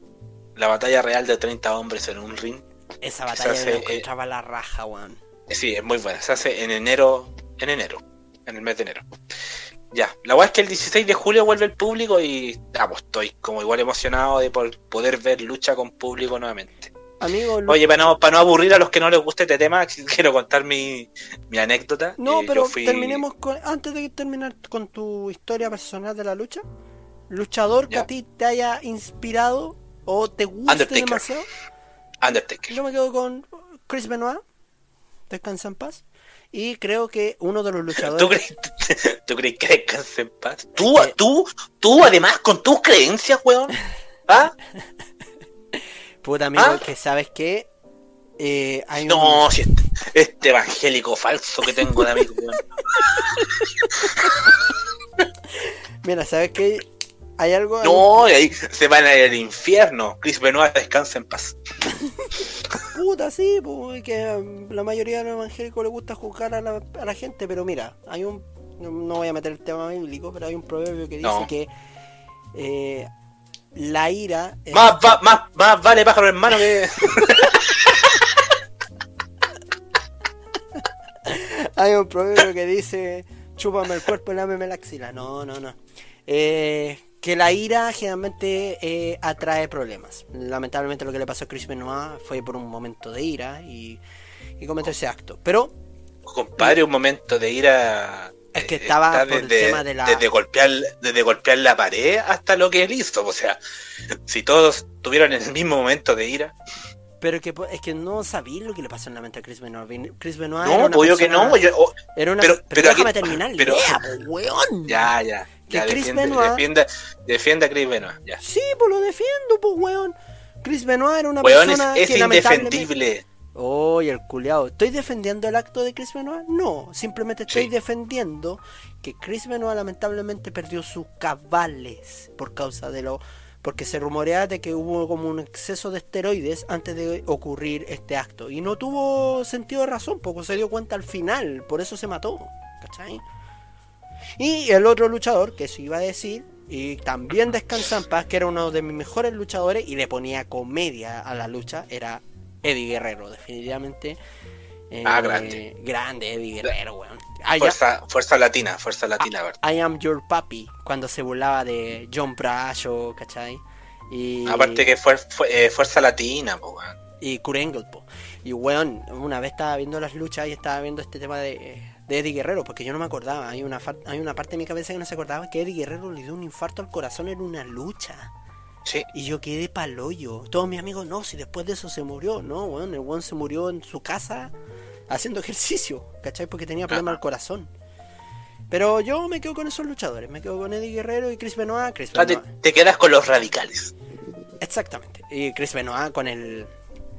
La batalla real de 30 hombres en un ring. Esa se batalla hace, eh, encontraba la raja, weón. Sí, es muy buena. Se hace en enero. En enero. En el mes de enero. Ya. La weá es que el 16 de julio vuelve el público y ah, pues, estoy como igual emocionado de poder ver lucha con público nuevamente. Amigo, Oye, para no, para no aburrir a los que no les guste este tema, quiero contar mi, mi anécdota. no, Eh, pero fui- terminemos con, antes de terminar con tu historia personal de la lucha. Luchador que a ti te haya inspirado o te guste Undertaker. demasiado. Undertaker. Yo me quedo con Chris Benoit, descansa en paz. Y creo que uno de los luchadores. ¿Tú crees, ¿Tú crees que descanse en paz? ¿Tú, tú, tú, además, con tus creencias, weón? ¿Ah? Puta amigo, ¿Ah? que sabes que eh, hay un- No, si este, este evangélico falso que tengo de amigo. Mira, sabes que hay algo. No, y ahí se van a ir al infierno. Chris Benoit descansa en paz. Puta, sí, pues, que um, la mayoría de los evangélicos les gusta juzgar a la, a la gente, pero mira, hay un. No, no voy a meter el tema bíblico, pero hay un proverbio que dice No. que eh, la ira. Más, va- más, más vale pájaro hermano que. Hay un proverbio que dice: chúpame el cuerpo y lámeme la axila. No, no, no. Eh, que la ira generalmente eh, atrae problemas. Lamentablemente lo que le pasó a Chris Benoit fue por un momento de ira y, y cometió ese acto. Pero Compadre, un momento de ira. Es que estaba está por el tema de la- Desde golpear, desde golpear la pared hasta lo que él hizo. O sea, si todos tuvieran el mismo momento de ira. Pero que es que no sabía lo que le pasó en la mente a Chris Benoit. Chris Benoit No, era una pues yo que persona- no. yo- oh, Era una, pero- pero, pero déjame aquí- terminar pero- idea, weón. ya, ya. Que ya Chris defiende, Benoit- defienda, defienda a Chris Benoit. Ya. Sí, pues lo defiendo, pues weón. Chris Benoit era una Weón, es, persona es que lamentablemente... indefendible. Oye, el culiao. ¿Estoy defendiendo el acto de Chris Benoit? No, simplemente estoy Sí. defendiendo que Chris Benoit lamentablemente perdió sus cabales por causa de lo... Porque se rumorea de que hubo como un exceso de esteroides antes de ocurrir este acto. Y no tuvo sentido de razón, porque se dio cuenta al final. Por eso se mató. ¿Cachai? Y el otro luchador, que eso iba a decir, y también descansa en paz, que era uno de mis mejores luchadores y le ponía comedia a la lucha, era Eddie Guerrero, definitivamente. eh, Ah, grande. Grande Eddie Guerrero, weón. I, am- Fuerza, fuerza latina, fuerza latina, ¿verdad? I am your papi, cuando se burlaba de John Bradshaw, ¿cachai? Y, Aparte que fue, fue- eh, fuerza latina, po, weón. y Kurt Angle, po. Y weón, una vez estaba viendo las luchas y estaba viendo este tema de, de Eddie Guerrero, porque yo no me acordaba. Hay una, hay una parte de mi cabeza que no se acordaba que Eddie Guerrero le dio un infarto al corazón en una lucha. Sí. Y yo quedé paloyo. Todos mis amigos, no, si después de eso se murió. No, weón, el weón se murió en su casa haciendo ejercicio, ¿cachai? Porque tenía problema al corazón. Pero yo me quedo con esos luchadores. Me quedo con Eddie Guerrero y Chris Benoit. Chris Ah, te, Benoit. te quedas con los radicales. Exactamente. Y Chris Benoit con el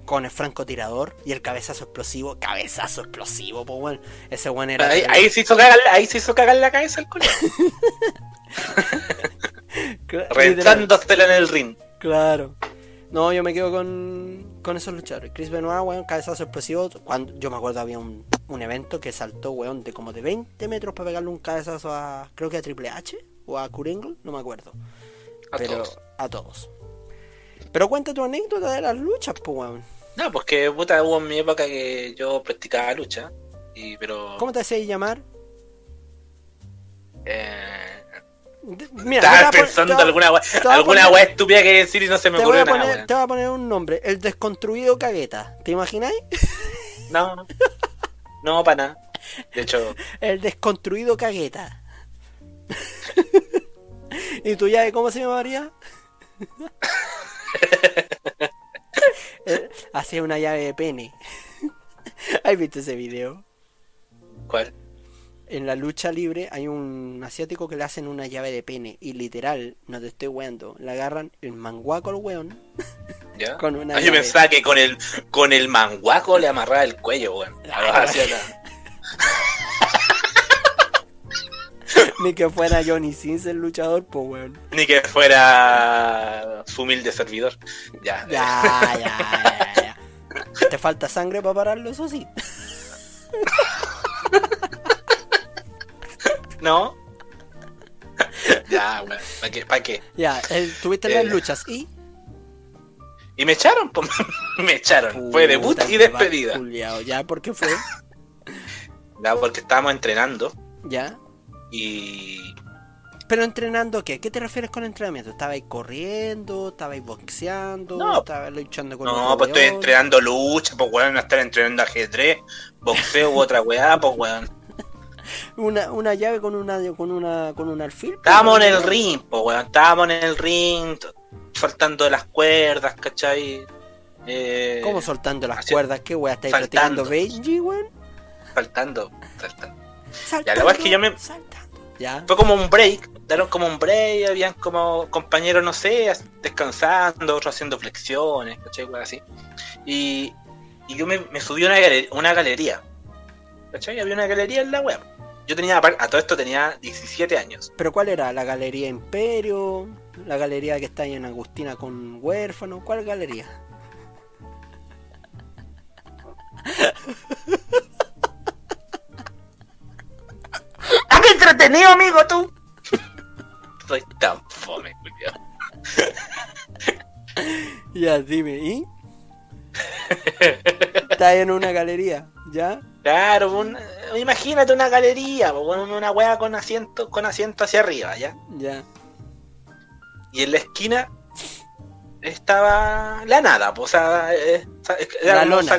con el francotirador y el cabezazo explosivo. Cabezazo explosivo, pues bueno. Ese weón era. Ahí, ahí se hizo cagar, ahí se hizo cagar la cabeza el culo. Rentándosela en el ring. Claro. No, yo me quedo con, con esos luchadores. Chris Benoit, weón, cabezazo explosivo. Cuando, yo me acuerdo había un, un evento que saltó, weón, de como de 20 metros para pegarle un cabezazo a, creo que a Triple H o a Kurt Angle, no me acuerdo. A Pero todos. a todos. Pero cuenta tu anécdota de las luchas, pues, weón. No, pues que puta hubo en mi época que yo practicaba lucha. Y, pero. ¿Cómo te hacías llamar? Eh, Mira, estaba pensando alguna wea, alguna poner- wea estúpida que decir y no se me ocurrió nada, poner, te voy a poner un nombre, el desconstruido cagueta. ¿Te imagináis? No. No, para nada. De hecho, El desconstruido cagueta. ¿Y tu llave cómo se llamaría? Eh, Hacía una llave de pene. ¿Has visto ese video? ¿cuál? En la lucha libre hay un asiático que le hacen una llave de pene y literal, no te estoy weando, le agarran el manguaco al weón ¿Ya? Con una Ah, yo pensaba que con el con el manguaco le amarraba el cuello, weón. Ah, ni que fuera Johnny Sins el luchador, pues weón. Ni que fuera su humilde servidor. Ya. Ya, ya, ya, ya. ¿Te falta sangre para pararlo, eso sí? ¿No? ya, weón. ¿Para qué? Ya, eh, tuviste Eh. las luchas y... Y me echaron, po, me echaron. Fue debut Puta, y despedida. culiao. Ya, ¿por qué fue? Ya, porque estábamos entrenando Ya, y Pero entrenando qué? ¿Qué te refieres con entrenamiento? ¿Estabais corriendo? ¿Estabais boxeando? No. ¿Estabais luchando con No, pues estoy entrenando lucha, pues weón, no estar entrenando ajedrez, boxeo u otra weá, pues weón. Una, una llave con una con una con un alfil. pues, Estábamos en el ring, pues weón, estábamos en el ring, de las cuerdas, ¿cachai? Eh, ¿Cómo soltando las así- cuerdas? ¿Qué weón? ¿Estáis practicando Benji, weón? Saltando, saltando. Saltando, weá es que yo me- saltando. Ya. Fue como un break, dieron como un break, habían como compañeros, no sé, descansando, otros haciendo flexiones, ¿cachai? Así. Y, y yo me, me subí a una, gale- una galería, ¿cachai? Había una galería en la web. Yo tenía, a todo esto tenía 17 años. ¿Pero cuál era? ¿La Galería Imperio? ¿La galería que está ahí en Agustina con huérfano? ¿Cuál galería? ¡Ah, qué entretenido, amigo, tú! Soy tan fome, culiao. Ya, dime, ¿y? Está en una galería, ¿ya? Claro, un- imagínate una galería, una weá con asiento, con asiento hacia arriba, ¿ya? Ya. Y en la esquina estaba la nada, pues, o sea, eh, La lona.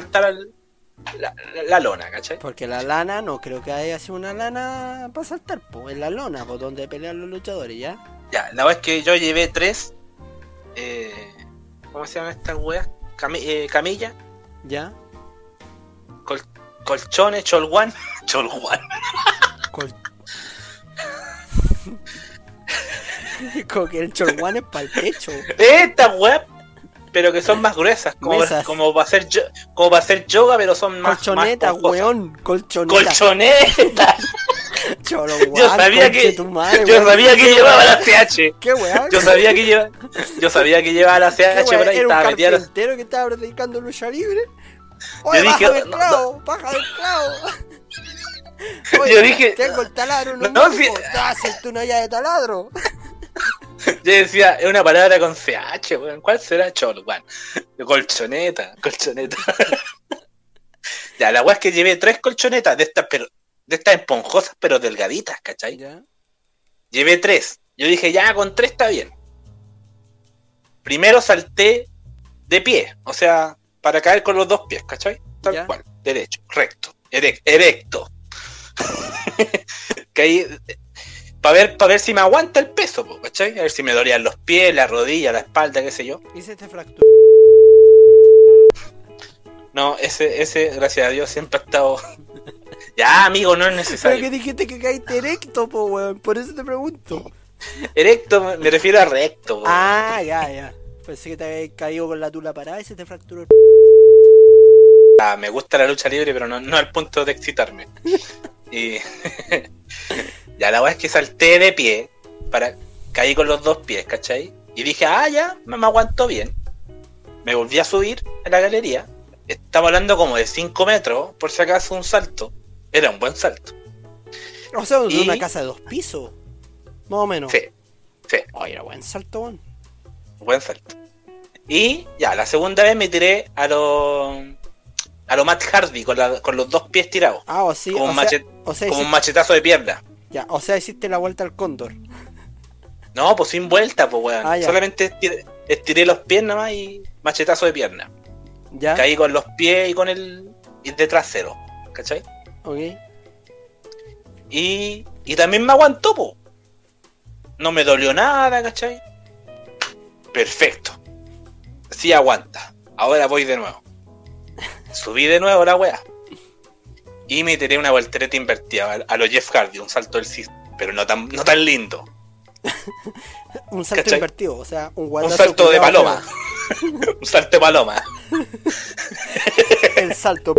la, la- la lona, ¿cachai? Porque la lana, no creo que haya sido una lana para saltar, pues, en la lona, pues, donde pelean los luchadores, ¿ya? Ya, la verdad es que yo llevé tres, eh, ¿cómo se llaman estas weas? Eh, camillas, ¿Ya? col- colchones, cholguán, cholguán, Col... Como que el cholguán es para el pecho. estas weas, pero que son más gruesas, como, Mesas. como para hacer yo- como para hacer yoga, pero son más Colchoneta, más weón. Colchoneta. Colchoneta. Cholo, Yo sabía que tu madre, yo weón. sabía que llevaba la CH. ¿Qué weón? Yo sabía que lleva, yo sabía que llevaba la ¿Qué CH por ahí ¿Era un estaba metida. que estaba predicando lucha libre? Oye, dije, baja del no, clavo, baja del clavo. Yo dije- tengo el taladro No, no, si- Ah, si tú no ya de taladro. Yo decía, es una palabra con CH, weón. ¿Cuál será cholo, weón? Colchoneta, colchoneta. ya, la weá es que llevé tres colchonetas de estas, pero, de estas esponjosas, pero delgaditas, ¿cachai? Ya. Llevé tres. Yo dije, ya, con tres está bien. Primero salté de pie, o sea, para caer con los dos pies, ¿cachai? Tal Ya. cual, derecho, recto, erec- erecto. Caí para ver, para ver si me aguanta el peso, ¿cachai? A ver si me dolían los pies, la rodilla, la espalda, qué sé yo. Y se te fracturó. No, ese, ese, gracias a Dios, siempre ha estado. ya, amigo, no es Pero necesario. que dijiste que caíste erecto, po, weón. Por eso te pregunto. Erecto, me refiero a recto. po. Ah, ya, ya. Pensé que te habías caído con la tula parada y se te fracturó. Ah, me gusta la lucha libre, pero no, no al punto de excitarme. Y ya la verdad es que salté de pie, para caí con los dos pies, ¿cachai? Y dije, ah, ya, me, me aguanto bien. Me volví a subir a la galería. Estaba hablando como de 5 metros, por si acaso un salto. Era un buen salto. O sea, Y- una casa de dos pisos. Más o menos. Sí, sí, Oye, era buen salto, weón. Buen salto. Y ya, la segunda vez me tiré a lo, a lo Matt Hardy, con, la- con los dos pies tirados. Ah, o sí. Como o, un sea, machet- o, sea, Como un hiciste, machetazo de pierna. ya, o sea, hiciste la vuelta al cóndor. No, pues sin vuelta, pues weón. Ah. Solamente estiré, estiré los pies nomás y machetazo de pierna. Ya. Caí con los pies y con el y de trasero, ¿cachai? Ok. Y, y también me aguantó, po. No me dolió nada, ¿cachai? Perfecto. Sí aguanta. Ahora voy de nuevo. Subí de nuevo la wea. Y me tiré una voltereta invertida a, los Jeff Hardy, un salto del cis, pero no tan, no tan lindo. Un salto ¿Cachai? invertido, o sea, un Un salto de paloma. un salto de paloma. El salto.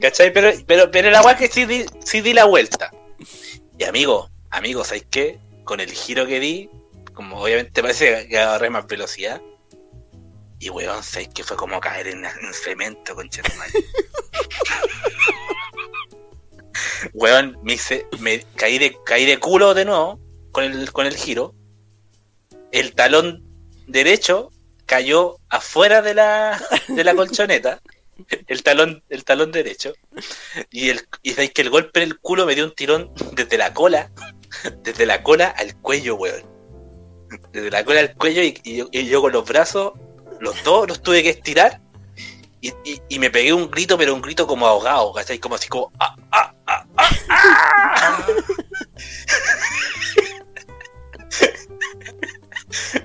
¿Cachai? Pero, pero, pero la weá que sí di, sí di la vuelta. Y amigo, amigo, ¿sabes qué? Con el giro que di, como obviamente parece que agarré más velocidad. Y weón, ¿sabes que Fue como caer en, en cemento, con Weón, me hice, me caí de, caí de culo de nuevo con el, con el giro. El talón derecho cayó afuera de la, de la colchoneta. El talón, el talón derecho. Y el, y sabéis que el golpe en el culo me dio un tirón desde la cola desde la cola al cuello, weón. Desde la cola al cuello y, y yo, y yo con los brazos, los dos los tuve que estirar y, me pegué un grito, pero un grito como ahogado, ¿cachai? Como así como... "Ah, ah, ah, ah, ah".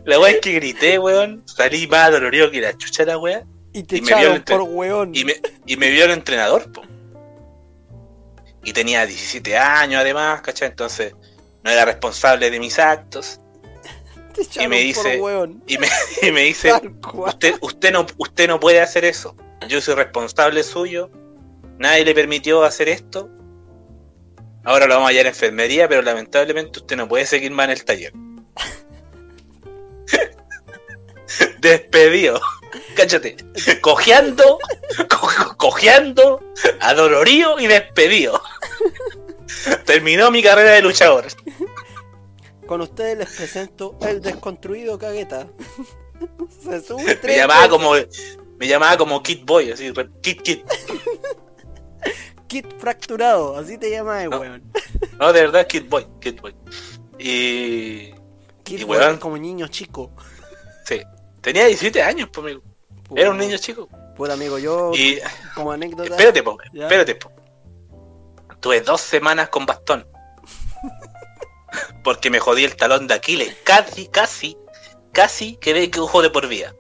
La weá es que grité, weón. Salí más dolorido que la chucha la weá. Y te me echaron entre- por weón. Y me, y me vio el entrenador, po. Y tenía 17 años además, ¿cachai? Entonces no era responsable de mis actos. Echaron me dice-. Y me, y me dice, usted, usted, no, usted no puede hacer eso. Yo soy responsable suyo. Nadie le permitió hacer esto. Ahora lo vamos a hallar en enfermería, pero lamentablemente usted no puede seguir más en el taller. Despedido. Cáchate. Cojeando, co- cojeando, adolorido y despedido. Terminó mi carrera de luchador. Con ustedes les presento el desconstruido cagueta. Se sube Me llamaba veces. como, me llamaba como Kid Boy, así, Kid Kid. Kit fracturado, así te llamas, No. weón. No, de verdad, Kid Boy, Kid Boy. Y. Kit Y weón, weón. como niño chico. Sí. Tenía 17 años, pues, amigo. Era un niño chico. Puta amigo, yo Y. como anécdota. Espérate, po, espérate, po. Tuve dos semanas con bastón. Porque me jodí el talón de Aquiles. Casi, casi, casi quedé que ojo de por vida.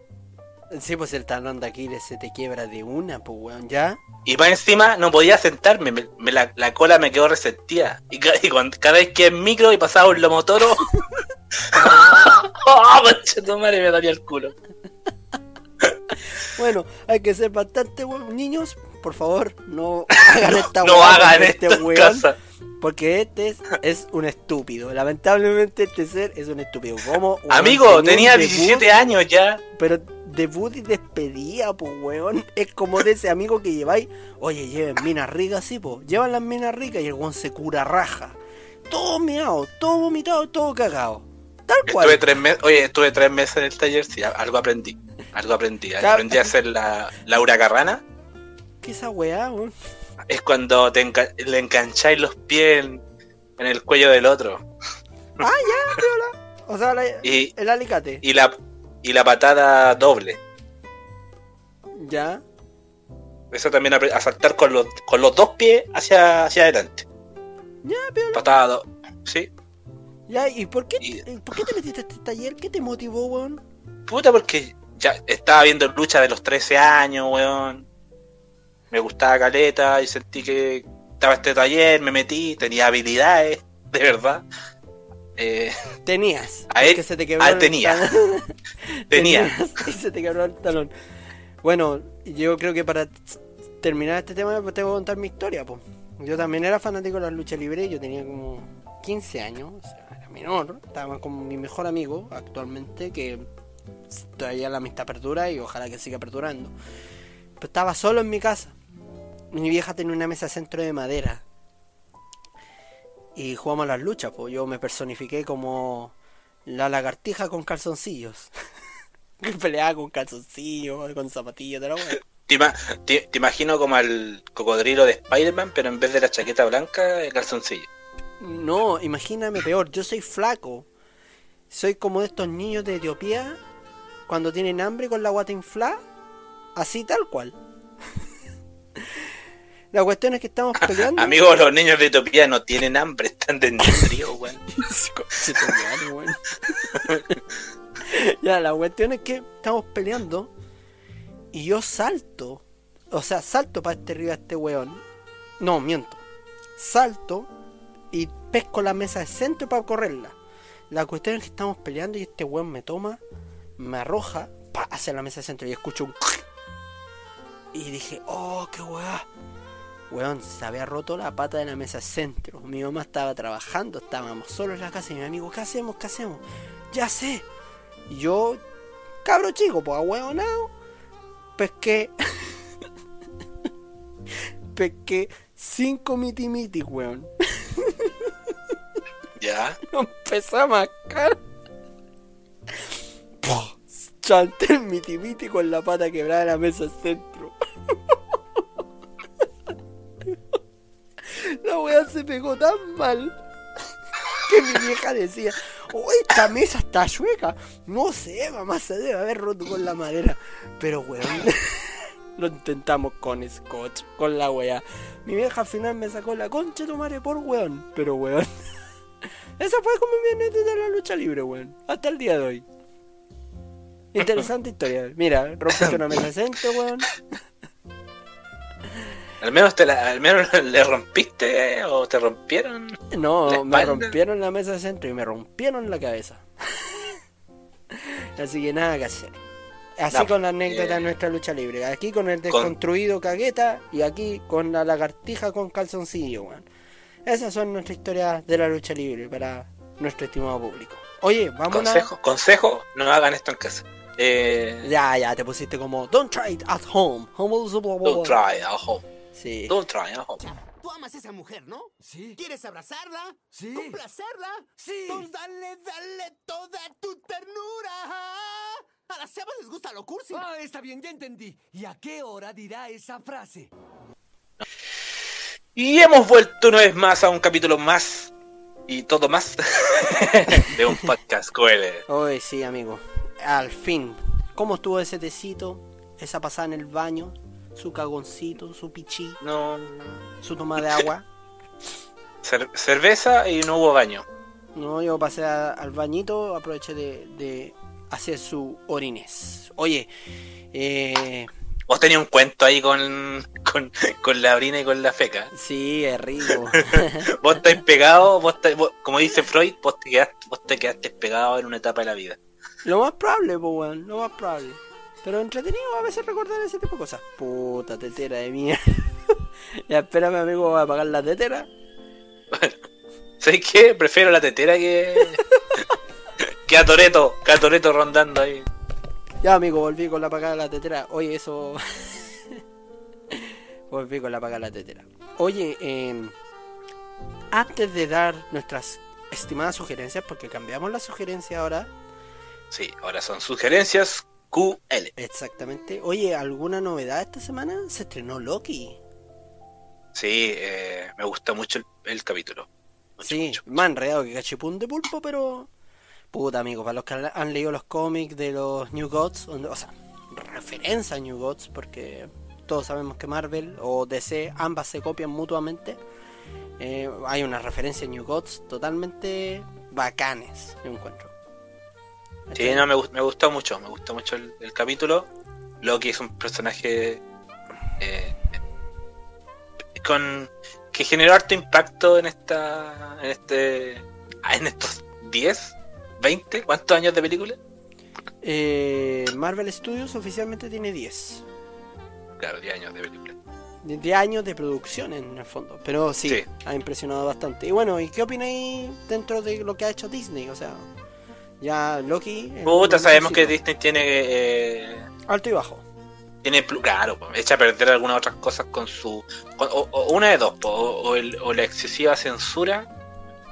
Sí, pues el talón de Aquiles se te quiebra de una, pues weón, ya. Y más encima no podía sentarme, me- me la, la cola me quedó resentida. Y, ca- y cuando- cada vez que en micro y pasaba un lomotoro. ¡Oh, madre me dolía el culo! Bueno, hay que ser bastante. Niños, por favor, no hagan esta No hagan este esto weón, casa. Porque este es, es un estúpido. Lamentablemente este ser es un estúpido. Como Amigo, tenía debut, 17 años ya. Pero debut y despedida, pues weón. Es como de ese amigo que lleváis. Oye, lleven minas ricas, sí, pues. Llevan las minas ricas y el weón se cura raja. Todo meado, todo vomitado, todo cagado. Tal cual. Estuve tres meses, oye, estuve tres meses en el taller, sí, algo aprendí. Algo aprendí. Aprendí a hacer la, la huracarrana. ¿Qué esa weá, weón? Es cuando te enca- le engancháis los pies en, en el cuello del otro. Ah, ya, piola. O sea, la- Y, el alicate. y la y la patada doble. Ya. Eso también a saltar con los, con los dos pies hacia, hacia adelante. Ya, piola. Patada do- Sí. Ya, ¿y por qué, Y- por qué te metiste a este taller? ¿Qué te motivó, weón? Puta, porque ya estaba viendo lucha de los 13 años, weón. Me gustaba caleta y sentí que estaba este taller, me metí, tenía habilidades, de verdad. Eh, Tenías. A él- porque se te quebró el tenía. tenía. Tenías, y se te quebró el talón. Bueno, yo creo que para terminar este tema pues, te voy a contar mi historia, pues. Yo también era fanático de la lucha libre, yo tenía como 15 años, o sea, era menor, estaba con mi mejor amigo actualmente, que todavía la amistad perdura y ojalá que siga perdurando. Pero estaba solo en mi casa. Mi vieja tenía una mesa centro de madera. Y jugamos las luchas, pues yo me personifiqué como la lagartija con calzoncillos. que peleaba con calzoncillos, con zapatillas. Te, ima- te- te imagino como al cocodrilo de Spider-Man, pero en vez de la chaqueta blanca, el calzoncillo. No, imagíname peor, yo soy flaco. Soy como de estos niños de Etiopía cuando tienen hambre con la guata inflada, así tal cual. La cuestión es que estamos peleando. Amigos, los niños de Etiopía no tienen hambre, están de frío, weón. Ya, la cuestión es que estamos peleando y yo salto. O sea, salto para este arriba a este weón. No, miento. Salto y pesco la mesa de centro para correrla. La cuestión es que estamos peleando y este weón me toma, me arroja pa, hacia la mesa de centro y escucho un... Y dije, oh, qué weá. Weón, se había roto la pata de la mesa centro. Mi mamá estaba trabajando, estábamos solos en la casa y mi amigo, ¿qué hacemos? ¿Qué hacemos? Ya sé. Y yo, cabro chico, pues ahueonado, pesqué. pesqué cinco miti-miti, weón. Ya. Empecé a mascar. Chanté el miti-miti con la pata quebrada de la mesa centro. La weá se pegó tan mal que mi vieja decía, oh, esta mesa está chueca. No sé, mamá, se debe haber roto con la madera. Pero, weón, lo intentamos con scotch, con la wea. Mi vieja al final me sacó la concha de madre por weón. Pero, weón, esa fue como mi de la lucha libre, weón. Hasta el día de hoy. Interesante historia. Mira, rompiste una mesa de centro, weón. Al menos, te la, al menos le rompiste eh, o te rompieron. No, me rompieron la mesa de centro y me rompieron la cabeza. Así que nada que hacer. Así No, con la anécdota eh, de nuestra lucha libre. Aquí con el desconstruido cagueta y aquí con la lagartija con calzoncillo, weón. Esas son nuestras historias de la lucha libre para nuestro estimado público. Oye, vamos a... Consejo, consejo, no hagan esto en casa. Eh, Ya, ya, te pusiste como Don't try it at home. don't try at home. Sí. Don't try at home. Tú amas a esa mujer, ¿no? Sí. ¿Quieres abrazarla? Sí. ¿Complacerla? Sí. Pues dale, dale toda tu ternura. A las chavas les gusta lo cursi. Ah, está bien, ya entendí. ¿Y a qué hora dirá esa frase? Y hemos vuelto una vez más a un capítulo más y todo más de un podcast QL. Oye, sí, amigo. Al fin. ¿Cómo estuvo ese tecito? Esa pasada en el baño. Su cagoncito, su pichí, No, su toma de agua. cer- cerveza y no hubo baño. No, yo pasé a- al bañito, aproveché de, de hacer su orines. Oye, eh, Vos tenías un cuento ahí con, con, con la orina y con la feca. sí, es rico. Vos estáis pegado, vos estáis- vos- como dice Freud, vos te, quedaste, vos te quedaste pegado en una etapa de la vida. lo más probable, pues, weón, lo más probable. Pero entretenido a veces recordar ese tipo de cosas. Puta tetera de mierda. ya, espérame, amigo, voy a apagar la tetera. ¿Sabes qué? Prefiero la tetera que. que a Toreto, que a Toreto rondando ahí. Ya, amigo, volví con la apagada de la tetera. Oye, eso. volví con la apagada de la tetera. Oye, eh, antes de dar nuestras estimadas sugerencias, porque cambiamos la sugerencia ahora. Sí, ahora son sugerencias QL. Exactamente. Oye, ¿alguna novedad esta semana? Se estrenó Loki. Sí, eh, me gusta mucho el, el capítulo. Mucho, sí, mucho. más enredado que cachipún de pulpo, pero. Puta, amigo, para los que han- leído los cómics de los New Gods, o sea, referencia a New Gods, porque todos sabemos que Marvel o DC ambas se copian mutuamente. Eh, hay una referencia a New Gods totalmente bacanes, yo encuentro. Sí, no, me, me gustó mucho, me gustó mucho el, el capítulo. Loki es un personaje eh, con que generó harto impacto en esta en este ah, en estos 10, 20, ¿cuántos años de película? Eh, Marvel Studios oficialmente tiene 10. Claro, 10 años de película. 10 años de producción en el fondo. Pero sí, Sí. ha impresionado bastante. Y bueno, ¿y qué opináis dentro de lo que ha hecho Disney? O sea, ya Loki. Puta, sabemos que. Disney tiene eh, Alto y bajo. tiene claro, echa a perder algunas otras cosas con su con- o, o una de dos, po, o, o el- o la excesiva censura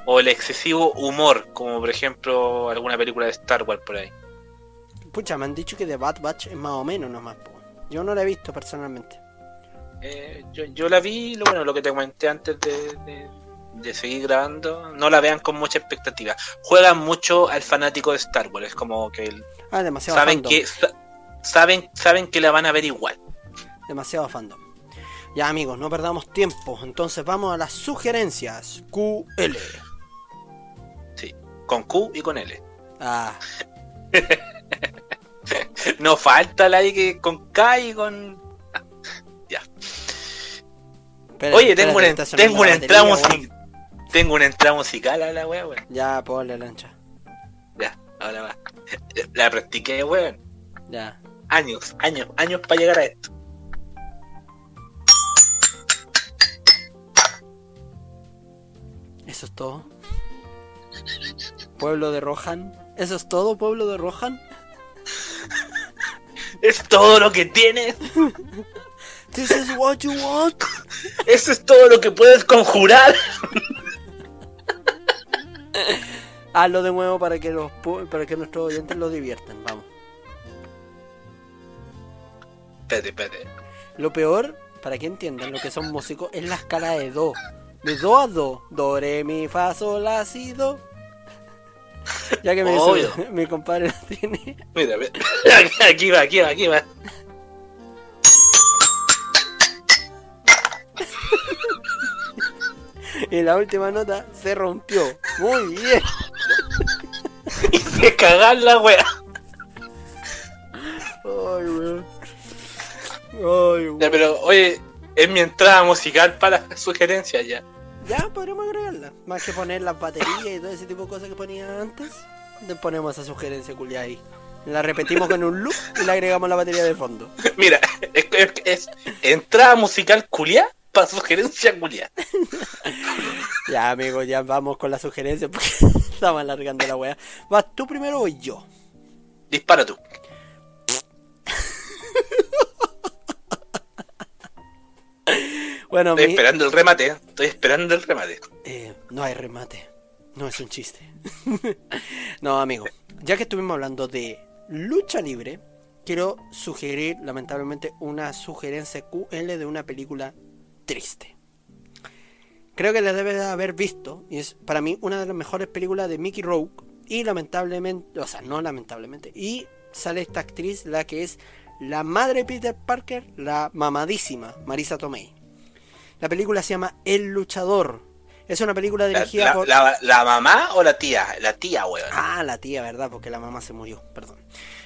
o el excesivo humor, como por ejemplo alguna película de Star Wars por ahí. Pucha, me han dicho que The Bad Batch es más o menos nomás. po. Yo no la he visto personalmente. Eh, yo, yo la vi, lo bueno, lo que te comenté antes de, de- de seguir grabando, no la vean con mucha expectativa. Juegan mucho al fanático de Star Wars, es como que el- Ah, demasiado saben fandom. que sa- saben saben que la van a ver igual. Demasiado fandom. Ya amigos, no perdamos tiempo. Entonces vamos a las sugerencias. QL. Sí, con Q y con L. Ah, No falta la I que con K y con ya. Oye, tengo una, tengo una entrada musical. Tengo una entrada musical a la wea, weón. weón. Ya, ponle lancha. Ya, ahora va. La practiqué, weón. Ya. Años, años, años para llegar a esto. Eso es todo. Pueblo de Rohan. Eso es todo, pueblo de Rohan. Es todo lo que tienes. This is what you want. Eso es todo lo que puedes conjurar. Hazlo de nuevo para que los para que nuestros oyentes lo diviertan. Vamos. Espérate, espérate. Lo peor, para que entiendan lo que son músicos, es la escala de do. De do a do. Do, re, mi, fa, sol, la, si, do. Ya que me dice, mi compadre la tiene. Mira, ve- aquí va, aquí va, aquí va. Y la última nota se rompió. Muy bien. Y se cagar la wea. Ay, weón. Ay, weón. Ya, pero oye, es mi entrada musical para sugerencias ya. Ya, podríamos agregarla. Más que poner las baterías y todo ese tipo de cosas que ponía antes. Le ponemos esa sugerencia culia ahí. La repetimos con un loop y le agregamos la batería de fondo. Mira, es, es- es entrada musical culia para sugerencia culia. Ya, amigo, ya vamos con la sugerencia porque estamos alargando la weá. ¿Vas tú primero o yo? Dispara tú. Bueno, Estoy mi- esperando el remate, ¿eh? estoy esperando el remate. Eh, no hay remate. No es un chiste. no, amigo. Ya que estuvimos hablando de lucha libre, quiero sugerir, lamentablemente, una sugerencia QL de una película triste. Creo que la debe de haber visto, y es para mí una de las mejores películas de Mickey Rourke. Y lamentablemente, o sea, no lamentablemente, y sale esta actriz, la que es la madre de Peter Parker, la mamadísima Marisa Tomei. La película se llama El Luchador. Es una película La, dirigida la- por... la- la mamá o la tía? La tía, weón. Ah, la tía, ¿verdad? Porque la mamá se murió, perdón.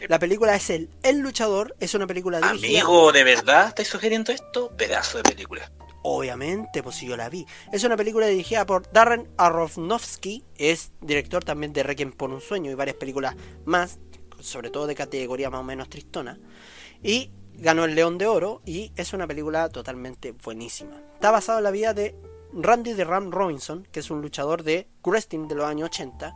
La película es El, El Luchador, es una película dirigida... Amigo, ¿de verdad estáis sugiriendo esto? Pedazo de película. Obviamente, pues si yo la vi. Es una película dirigida por Darren Aronofsky, es director también de Requiem por un sueño y varias películas más, sobre todo de categoría más o menos tristona. Y ganó el León de Oro y es una película totalmente buenísima. Está basada en la vida de Randy de Ram Robinson, que es un luchador de wrestling de los años 80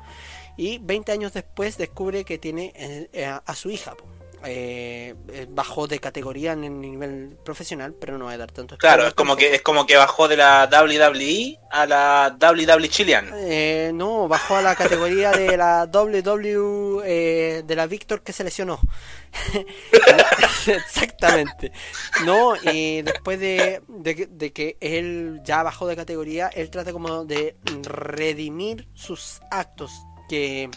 y 20 años después descubre que tiene eh, eh, a su hija. Eh, eh, bajó de categoría en el nivel profesional, pero no voy a dar tanto Claro, es como que es como que bajó de la WWE a la WWE Chilean. Eh, no, bajó a la categoría de la WW eh, de la Victor que se lesionó. Exactamente. No, y después de, de que- de que él ya bajó de categoría, él trata como de redimir sus actos que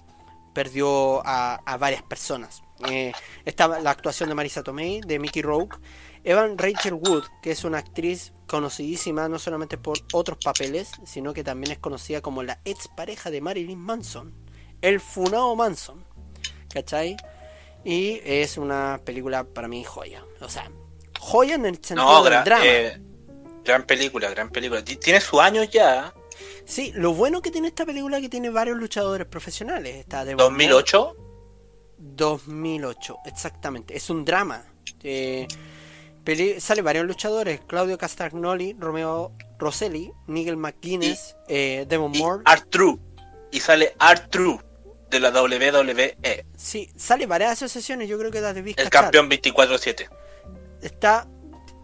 perdió a, a varias personas. Eh, estaba la actuación de Marisa Tomei, de Mickey Rourke, Evan Rachel Wood, que es una actriz conocidísima no solamente por otros papeles, sino que también es conocida como la ex pareja de Marilyn Manson, el Funao Manson, ¿cachai? Y es una película para mí joya, o sea, joya en el sentido No, del gran, drama. eh, gran película, gran película. Ti- Tiene sus años ya. Sí, lo bueno que tiene esta película es que tiene varios luchadores profesionales. Está Devon 2008. 2008, exactamente. Es un drama. Eh, sale varios luchadores: Claudio Castagnoli, Romeo Rosselli, Nigel McGuinness, eh, Devon Y Moore. Art True. Y sale Art True de la WWE. Sí, sale varias asociaciones. Yo creo que las debí El campeón 24-7. Está,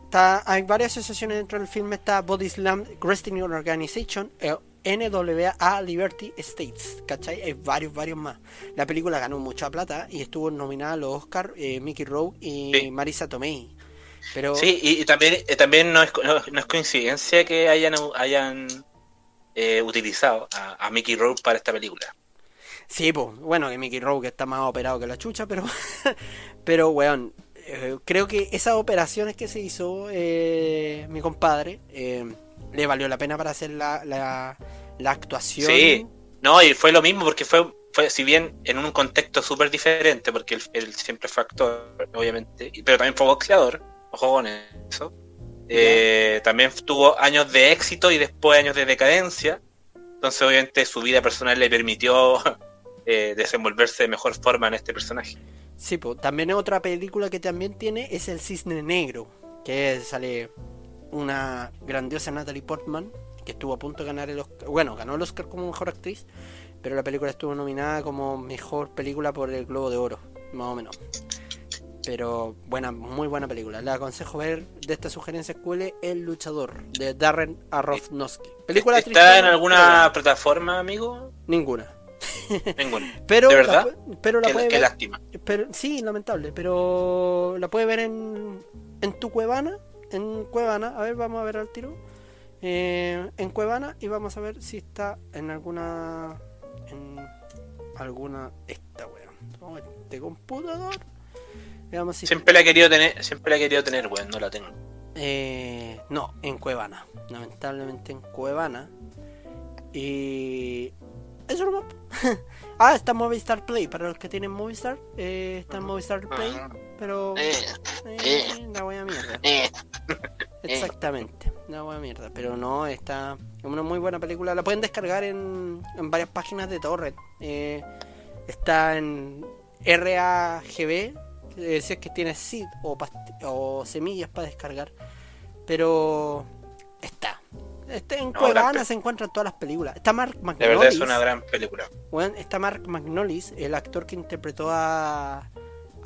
está, hay varias asociaciones dentro del filme. Está Body Slam Wrestling Organization, eh, NWA Liberty States, ¿cachai? Hay varios, varios más. La película ganó mucha plata y estuvo nominada a los Oscar eh, Mickey Rourke y Sí. Marisa Tomei. Pero Sí, y, y también, eh, también no, es, no, no es coincidencia que hayan, hayan eh, utilizado a, a Mickey Rourke para esta película. Sí, pues, bueno, que Mickey Rourke está más operado que la chucha, pero, pero, weón, eh, creo que esas operaciones que se hizo mi compadre eh, le valió la pena para hacer la, la, la actuación. Sí, no, y fue lo mismo porque fue, fue si bien en un contexto súper diferente, porque él, él siempre fue actor, obviamente, pero también fue boxeador, ojo con eso. Eh, también tuvo años de éxito y después años de decadencia. Entonces, obviamente, su vida personal le permitió eh, desenvolverse de mejor forma en este personaje. Sí, pues, también otra película que también tiene es El Cisne Negro, que sale una grandiosa Natalie Portman, que estuvo a punto de ganar el Oscar, bueno, ganó el Oscar como mejor actriz, pero la película estuvo nominada como mejor película por el Globo de Oro, más o menos. Pero buena, muy buena película. Le aconsejo ver de esta sugerencia escuela El Luchador, de Darren Aronofsky. Película ¿Está tristona, en alguna plataforma, amigo? Ninguna. Ninguna. Pero ¿De la verdad? pu- pero la Qué, puede qué ver- lástima. pero sí, lamentable, pero la puedes ver en, en tu Cuevana, en Cuevana, a ver, vamos a ver al tiro. Eh, en Cuevana y vamos a ver si está en alguna en alguna. Esta weón. Oh, Este computador. Veamos si. Siempre la he querido tener, siempre la he querido tener, weón, no la tengo. Eh, no, en Cuevana. Lamentablemente en Cuevana. Y. Eso nomás. ah, está en Movistar Play. Para los que tienen Movistar, eh, está en Movistar Play. Pero. Eh, Eh, la wea mierda. eh. Exactamente, la wea mierda. Pero no, está. Es una muy buena película. La pueden descargar en, en varias páginas de torrent. Eh, está en RAGB. si es que tiene seed o, past- o semillas para descargar. Pero está. Está en No, Cuevana se encuentran todas las películas. Está Mark De McNulty. verdad es una gran película. Weón, está Mark McNullis, el actor que interpretó a,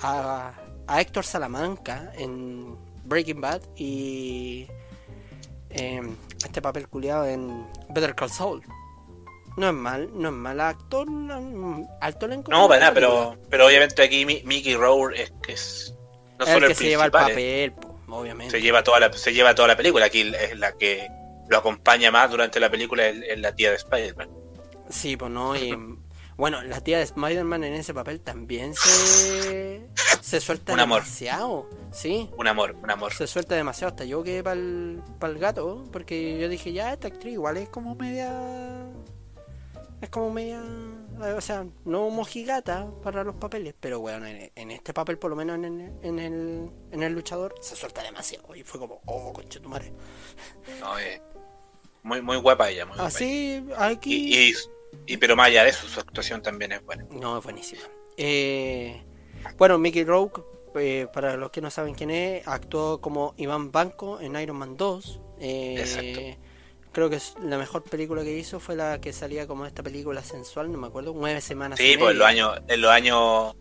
a, a Héctor Salamanca en Breaking Bad y em, este papel culiado en Better Call Saul. No es mal, no es mal actor, no- alto elenco. No, para nada, pero, pero obviamente aquí Mi- Mickey Rourke es que es no es solo el el que se lleva el papel, po, obviamente. se lleva toda la se lleva toda la película. Aquí es la que lo acompaña más durante la película es la tía de Spider-Man. Sí, pues no, y bueno, la tía de Spider-Man en ese papel también se, se suelta Un amor. demasiado, sí. Un amor, un amor. se suelta demasiado hasta yo que para el, gato porque yo dije ya esta actriz igual es como media es como media o sea no mojigata para los papeles pero bueno en, en este papel por lo menos en, el- en el en el luchador se suelta demasiado y fue como oh conche tu madre No, eh, muy, muy guapa ella, muy guapa ella. así aquí Y, y, y- pero más allá de eso, su actuación también es buena. No, es buenísima. Eh, bueno, Mickey Rourke, eh, para los que no saben quién es, actuó como Iván Banco en Iron Man 2. Eh, Exacto. Creo que la mejor película que hizo fue la que salía como esta película sensual, no me acuerdo, nueve semanas y Sí, pues en los media. años, en los años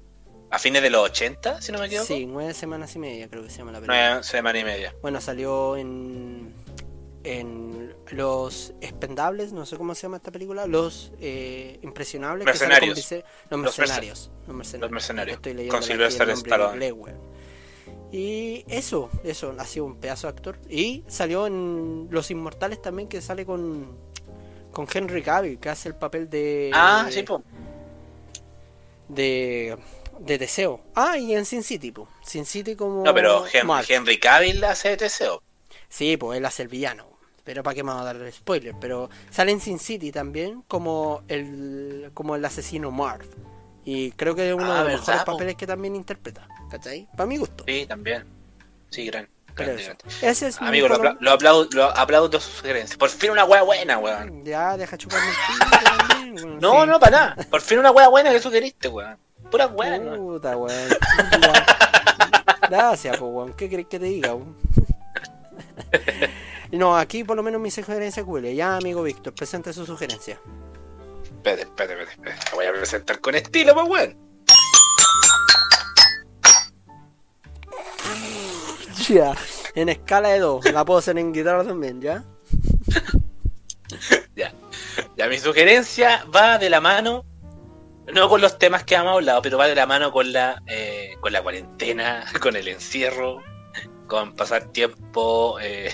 a fines de los 80, si no me equivoco. Sí, nueve semanas y media creo que se llama la película. Nueve semanas y media. Bueno, salió en en Los Expendables, no sé cómo se llama esta película, Los eh, Impresionables, que Mercenarios. Vice- los Los merce- Mercenarios. Los Mercenarios. Los Mercenarios, Estoy leyendo con Sylvester Stallone. Y eso, eso, ha sido un pedazo de actor. Y salió en Los Inmortales también, que sale con, con Henry Cavill, que hace el papel de. Ah, sí, pues. De, de Deseo. Ah, y en Sin City, po. Sin City como. No, pero Henry, Mark. Henry Cavill hace de Teseo. Sí, pues él hace el villano. Pero para qué me va a dar spoiler. Pero sale en Sin City también como el, como el asesino Marv. Y creo que es uno Ah, de los ¿verdad, mejores po? papeles que también interpreta. ¿Cachai? Para mi gusto. Sí, también. Sí, gran. Grande, grande. Ese es mi Amigo, lo, apla- lo aplaudo, lo aplaudo su sugerencia. Por fin una wea buena, weón. Ya, deja chuparme el también, weón. No, Sí. no, para nada. Por fin una wea buena que sugeriste, weón. Pura wea. Puta, weón. Ya. Gracias, pues, weón. ¿Qué querés que te diga, weón? No, aquí por lo menos mi sugerencia cubre. Ya, amigo Víctor, presente su sugerencia. Espérate, espérate, espérate. Te voy a presentar con estilo, pues, weón. Ya. En escala de 2. La puedo hacer en guitarra también, ¿ya? Ya. Ya, mi sugerencia va de la mano, no con los temas que hemos hablado, pero va de la mano con la, eh, con la cuarentena, con el encierro, con pasar tiempo eh,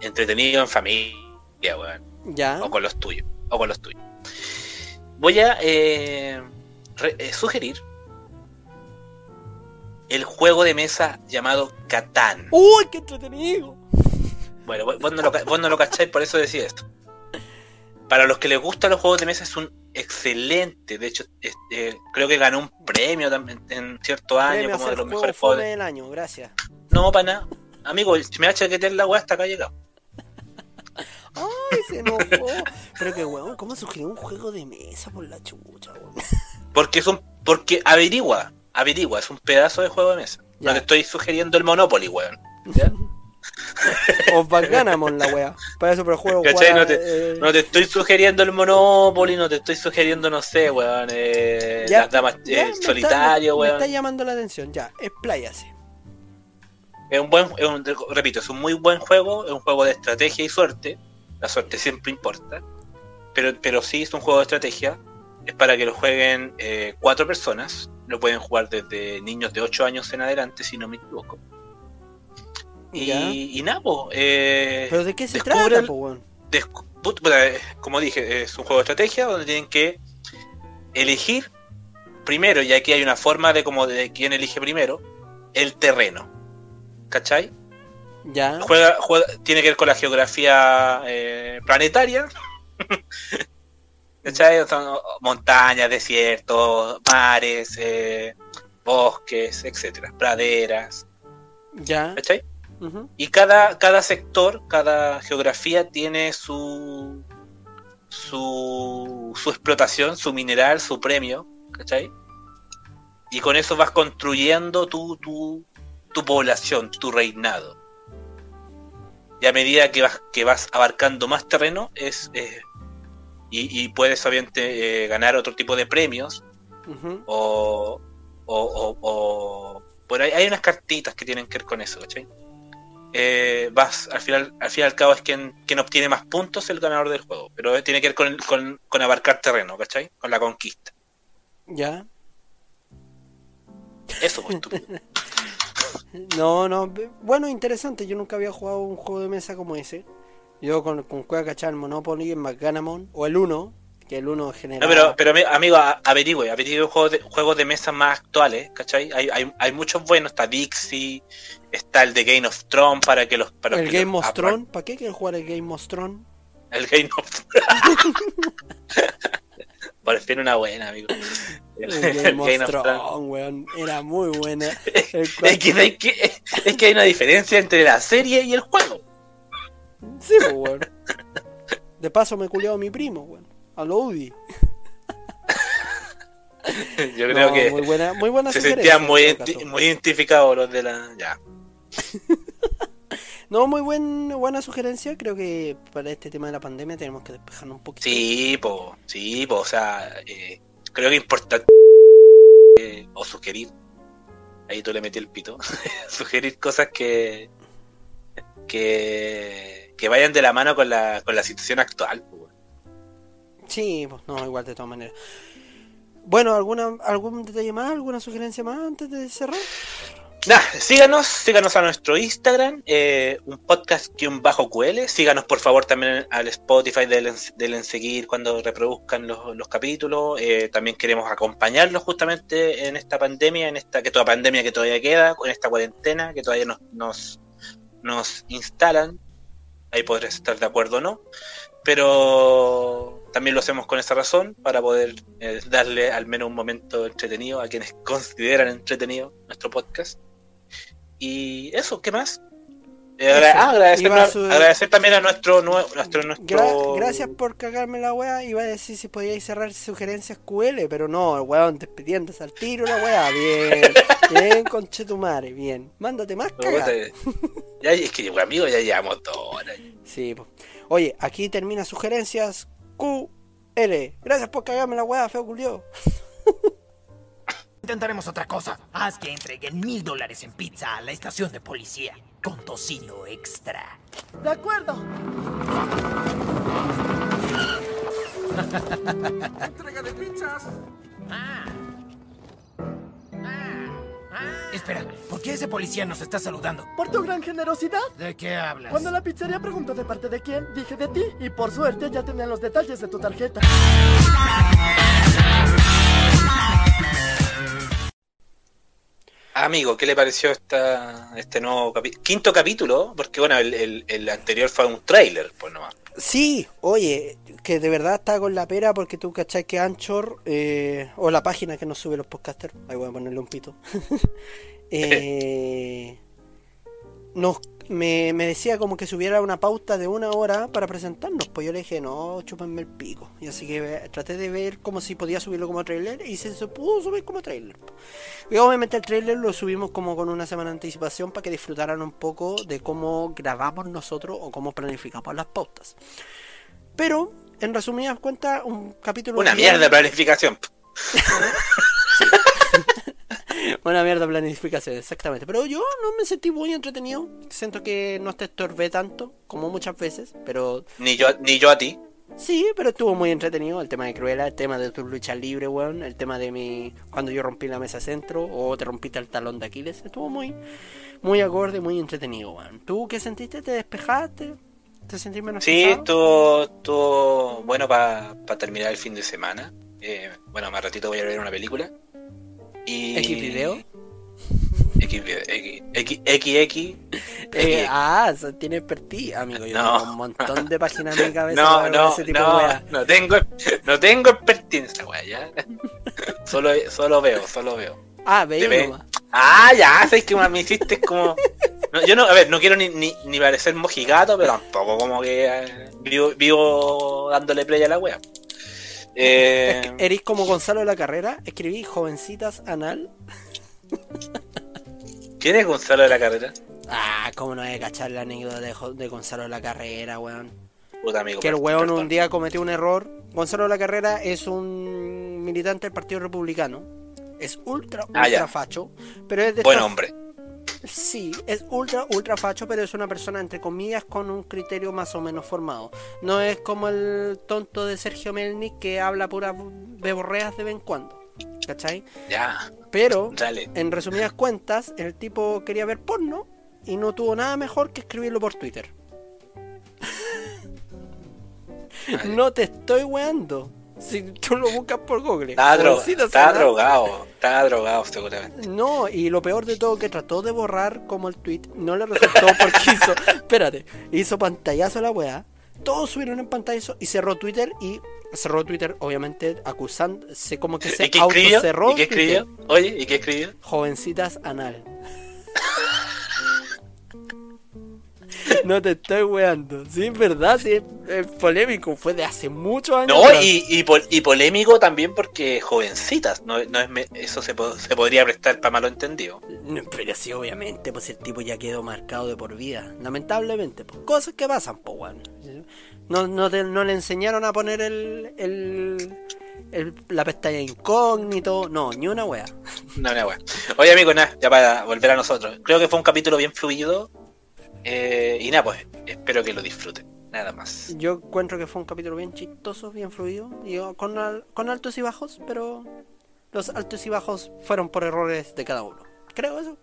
entretenido en familia, weón. Ya. O con los tuyos. O con los tuyos. Voy a eh, re- eh, sugerir el juego de mesa llamado Catán. ¡Uy, qué entretenido! Bueno, vos no lo, vos no lo cacháis, por eso decía esto. Para los que les gustan los juegos de mesa es un excelente. De hecho, es- eh, creo que ganó un premio también en cierto año a como de los mejores juegos. de- del año, gracias. No, para nada. Amigo, si me ha chaquetear la weá hasta acá llegado. ¡Ay, se enojó! Pero que, weón, ¿cómo sugirió un juego de mesa por la chucha, weón? Porque es un, porque averigua, averigua, es un pedazo de juego de mesa. Ya. No te estoy sugiriendo el Monopoly, weón. ¿Ya? Os ganamos la wea. Para eso, pero el juego, ¿Cachai? weón, No te, eh, no te estoy sugiriendo el Monopoly, no te estoy sugiriendo, no sé, weón, eh, ya, las damas ya, eh, me está- solitario, me, weón. está llamando la atención, ya, expláyase. Es un buen, es un- repito, es un muy buen juego, es un juego de estrategia y suerte. La suerte siempre importa. Pero, pero sí es un juego de estrategia. Es para que lo jueguen eh, cuatro personas. Lo pueden jugar desde niños de 8 años en adelante, si no me equivoco. Y, y nada, po, eh, ¿Pero de qué se trata, po, bueno, eh, como dije, es un juego de estrategia donde tienen que elegir primero, y aquí hay una forma de como de quién elige primero, el terreno. ¿Cachai? Ya. Juega, juega, tiene que ver con la geografía eh, planetaria. ¿Cachai? Son montañas, desiertos, mares, eh, bosques, etcétera, praderas. Ya. ¿Cachai? ujú, Y cada, cada sector, cada geografía tiene su, su, su explotación, su mineral, su premio, ¿cachai? Y con eso vas construyendo tu, tu, tu población, tu reinado. Y a medida que vas, que vas abarcando más terreno, es, eh, y, y puedes obviamente eh, ganar otro tipo de premios, o, o, o, o- por ahí hay unas cartitas que tienen que ver con eso, ¿cachai? Eh, vas, al final, al fin y al cabo es quien, quien obtiene más puntos el ganador del juego, pero tiene que ver con, con, con abarcar terreno, ¿cachai? Con la conquista. Ya. Eso, pues tú. No, no. Bueno, interesante. Yo nunca había jugado un juego de mesa como ese. Yo con, con Cueva Cachar, Monopoly, McGanamon o el 1, que el 1 genera. No, pero, pero ami- amigo, averigüe, averigüe juegos de, juegos de mesa más actuales, ¿cachai? Hay, hay, hay muchos buenos, está Dixie, está el de Game of Thrones para que los... Para el que Game los- of Thrones. ¿Para qué quieren jugar el Game of Thrones? El Game of Thrones. Fin una buena, amigo. El, El el Game Game of of Thrones, Thrones. weón. Era muy buena. Es que, hay que, es que hay una diferencia entre la serie y el juego. Sí, pues, weón. De paso me culiado a mi primo, weón. A lo Udi. Yo creo No, que muy buena, muy buena se sentían muy, muy identificados los de la. Ya. No, muy buen, buena sugerencia. Creo que para este tema de la pandemia tenemos que despejarnos un poquito. Sí, po, sí, po, o sea, eh, creo que es importante eh, o sugerir. Ahí tú le metí el pito. sugerir cosas que, que que vayan de la mano con la, con la situación actual. po. Sí, pues no, igual de todas maneras. Bueno, ¿alguna, ¿algún detalle más? ¿Alguna sugerencia más antes de cerrar? Nah, síganos, síganos a nuestro Instagram, eh, un podcast un bajo QL. Síganos por favor también al Spotify, denle, denle en seguir cuando reproduzcan los, los capítulos. Eh, también queremos acompañarlos justamente en esta pandemia, en esta que toda pandemia que todavía queda, en esta cuarentena que todavía nos, nos, nos instalan. Ahí podrás estar de acuerdo o no. Pero también lo hacemos con esa razón, para poder eh, darle al menos un momento entretenido a quienes consideran entretenido nuestro podcast. Y eso, ¿qué más? Eh, agra- Eso. ah, agradecer, a también a nuestro nuevo, nuestro, nuestro Gra- gracias por cagarme la wea. Iba a decir si podíais cerrar sugerencias QL, pero no, el weón despidiéndose al tiro la wea. Bien, bien, conchetumare, bien. Mándate más cagada. Ya, es que, bueno, amigo, ya llevamos dos horas. Sí, po. Oye, aquí termina sugerencias QL. Gracias por cagarme la wea, feo culio. Intentaremos otra cosa. Haz que entreguen mil dólares en pizza a la estación de policía. Con tocino extra. De acuerdo. Entrega de pizzas. Espera, ¿por qué ese policía nos está saludando? Por tu gran generosidad. ¿De qué hablas? Cuando la pizzería preguntó de parte de quién, dije de ti. Y por suerte ya tenían los detalles de tu tarjeta. Amigo, ¿qué le pareció esta, este nuevo capi- quinto capítulo? Porque, bueno, el, el- el anterior fue un tráiler, pues nomás. Sí, oye, que de verdad está con la pera porque tú cachai que Anchor, eh, o la página que nos sube los podcasters, ahí voy a ponerle un pito, eh, nos, me, me decía como que subiera una pauta de una hora para presentarnos, pues yo le dije, no, chúpenme el pico, y así que eh, traté de ver como si podía subirlo como trailer y se, pudo subir como trailer. Y obviamente el trailer lo subimos como con una semana de anticipación para que disfrutaran un poco de cómo grabamos nosotros o cómo planificamos las pautas. Pero, en resumidas cuentas, un capítulo... Una mierda de planificación. Una mierda planificación, exactamente. Pero yo no me sentí muy entretenido. Siento que no te estorbé tanto como muchas veces, pero Ni yo, ni yo a ti. sí, pero estuvo muy entretenido. El tema de Cruella, el tema de tu lucha libre, weón. El tema de mi. cuando yo rompí la mesa centro o te rompiste el talón de Aquiles. Estuvo muy, muy acorde, muy entretenido, weón. ¿Tú qué sentiste? ¿Te despejaste? ¿Te sentís menos Sí, estuvo, estuvo bueno para terminar el fin de semana. Eh, bueno, más ratito voy a ver una película. Y... ¿X video? X, X, X, X, Eh, ah, tiene expertise, amigo. Yo No. tengo un montón de páginas en mi cabeza No, para no, ese tipo de no, weá. no tengo, no tengo expertise en esa wea, ya. Solo, solo veo, solo veo. Ah, nomás. Ah, ya, sabes que me hiciste como. No, yo no, a ver, no quiero ni, ni, ni parecer mojigato, pero tampoco como que eh, vivo, vivo dándole play a la wea. Eh, Eres como Gonzalo de la Carrera, escribí jovencitas anal. ¿Quién es Gonzalo de la carrera? Ah, cómo no hay que cachar la anécdota de, Gonzalo de la Carrera, weón. Puta amigo. Que el weón perdón. un día cometió un error. Gonzalo de la Carrera es un militante del Partido Republicano. Es ultra, ultra Ah, ya. facho. Pero es de Buen hombre. Sí, es ultra, ultra facho, pero es una persona, entre comillas, con un criterio más o menos formado. No es como el tonto de Sergio Melnik que habla puras beborreas de vez en cuando. ¿Cachai? Ya, Pero, dale. en resumidas cuentas, el tipo quería ver porno y no tuvo nada mejor que escribirlo por Twitter. Vale. No te estoy weando. Si tú lo buscas por Google. Está, dro- drogado, está drogado seguramente. No, y lo peor de todo que trató de borrar como el tweet, no le resultó porque hizo, espérate, hizo pantallazo a la weá, todos subieron en pantallazo y cerró Twitter y cerró Twitter obviamente acusándose como que se ¿Y qué escribió? autocerró ¿Y qué escribió? Oye, ¿y qué escribió? jovencitas anal. No te estoy weando, sí, es verdad, sí, es, es polémico, fue de hace muchos años. No, y, y, pol- y polémico también porque jovencitas, no, no es eso se, po- se podría prestar para malo entendido. No, pero sí, obviamente, pues el tipo ya quedó marcado de por vida. Lamentablemente, pues cosas que pasan, pues, weón. No, no, te- no le enseñaron a poner el, el, el- la pestaña incógnito, no, ni una wea. No, no, bueno. Oye, amigo, nada, ya para volver a nosotros. Creo que fue un capítulo bien fluido. Eh, y nada, pues espero que lo disfruten. Nada más. Yo encuentro que fue un capítulo bien chistoso, bien fluido, y con, al- con altos y bajos, pero los altos y bajos fueron por errores de cada uno. Creo eso.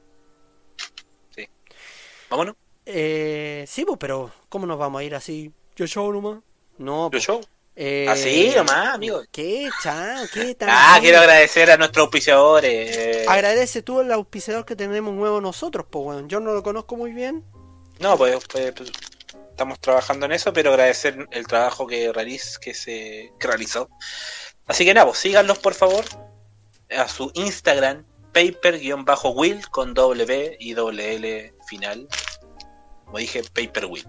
Vámonos. Eh, sí, pues, pero ¿cómo nos vamos a ir así? Yo show nomás. No, Yo pues, show. eh, Así nomás, amigo. ¿Qué, chan? ¿Qué tan Ah, quiero agradecer a nuestros auspiciadores. Agradece tú el auspiciador que tenemos nuevo nosotros, pues, weón. Yo no lo conozco muy bien. No, pues, pues, pues, estamos trabajando en eso, pero agradecer el trabajo que, realiz, que se que realizó. Así que nada, pues, síganlos por favor a su Instagram, paper-will con B y doble L final. Como dije, paper will.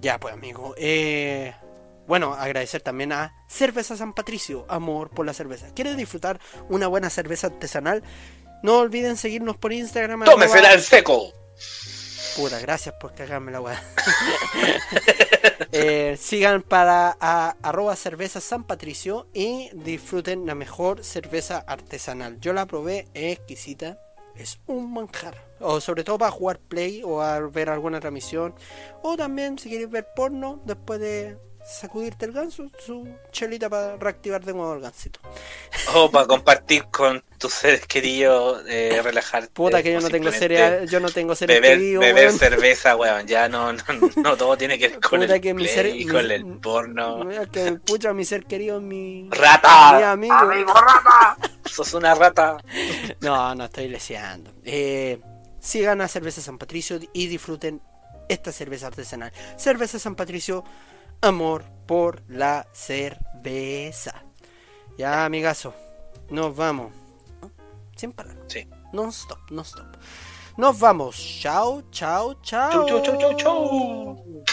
Ya, pues, amigo. Eh, bueno, agradecer también a Cerveza San Patricio, amor por la cerveza. ¿Quieres disfrutar una buena cerveza artesanal? No olviden seguirnos por Instagram. ¡Tómesela en seco! Puta, gracias por cagarme la weá. Eh, sigan para a, arroba cerveza San y disfruten la mejor cerveza artesanal. Yo la probé, es exquisita, es un manjar. O sobre todo para jugar play o a ver alguna transmisión. O también si quieres ver porno después de sacudirte el ganso, su chelita para reactivar de nuevo el gansito. O para compartir con tus seres queridos, eh, relajarte. Puta que yo no tengo cereal, yo no tengo cereal Beber, querido, beber weón. cerveza, weón. Ya no, no, no todo tiene que ver con Puta el que mi play, ser- con mi- el porno. Que pucha mi ser querido es mi, mi ¡Rata! amigo. rata! Sos una rata. No, no estoy leseando. Eh, sigan a Cerveza San Patricio y disfruten esta cerveza artesanal. Cerveza San Patricio, amor por la cerveza. Ya, amigazo, nos vamos. Sin parar. Sí. Non stop, non stop. Nos vamos. Chao, chao, chao. Chau, chau, chau, chau, chau.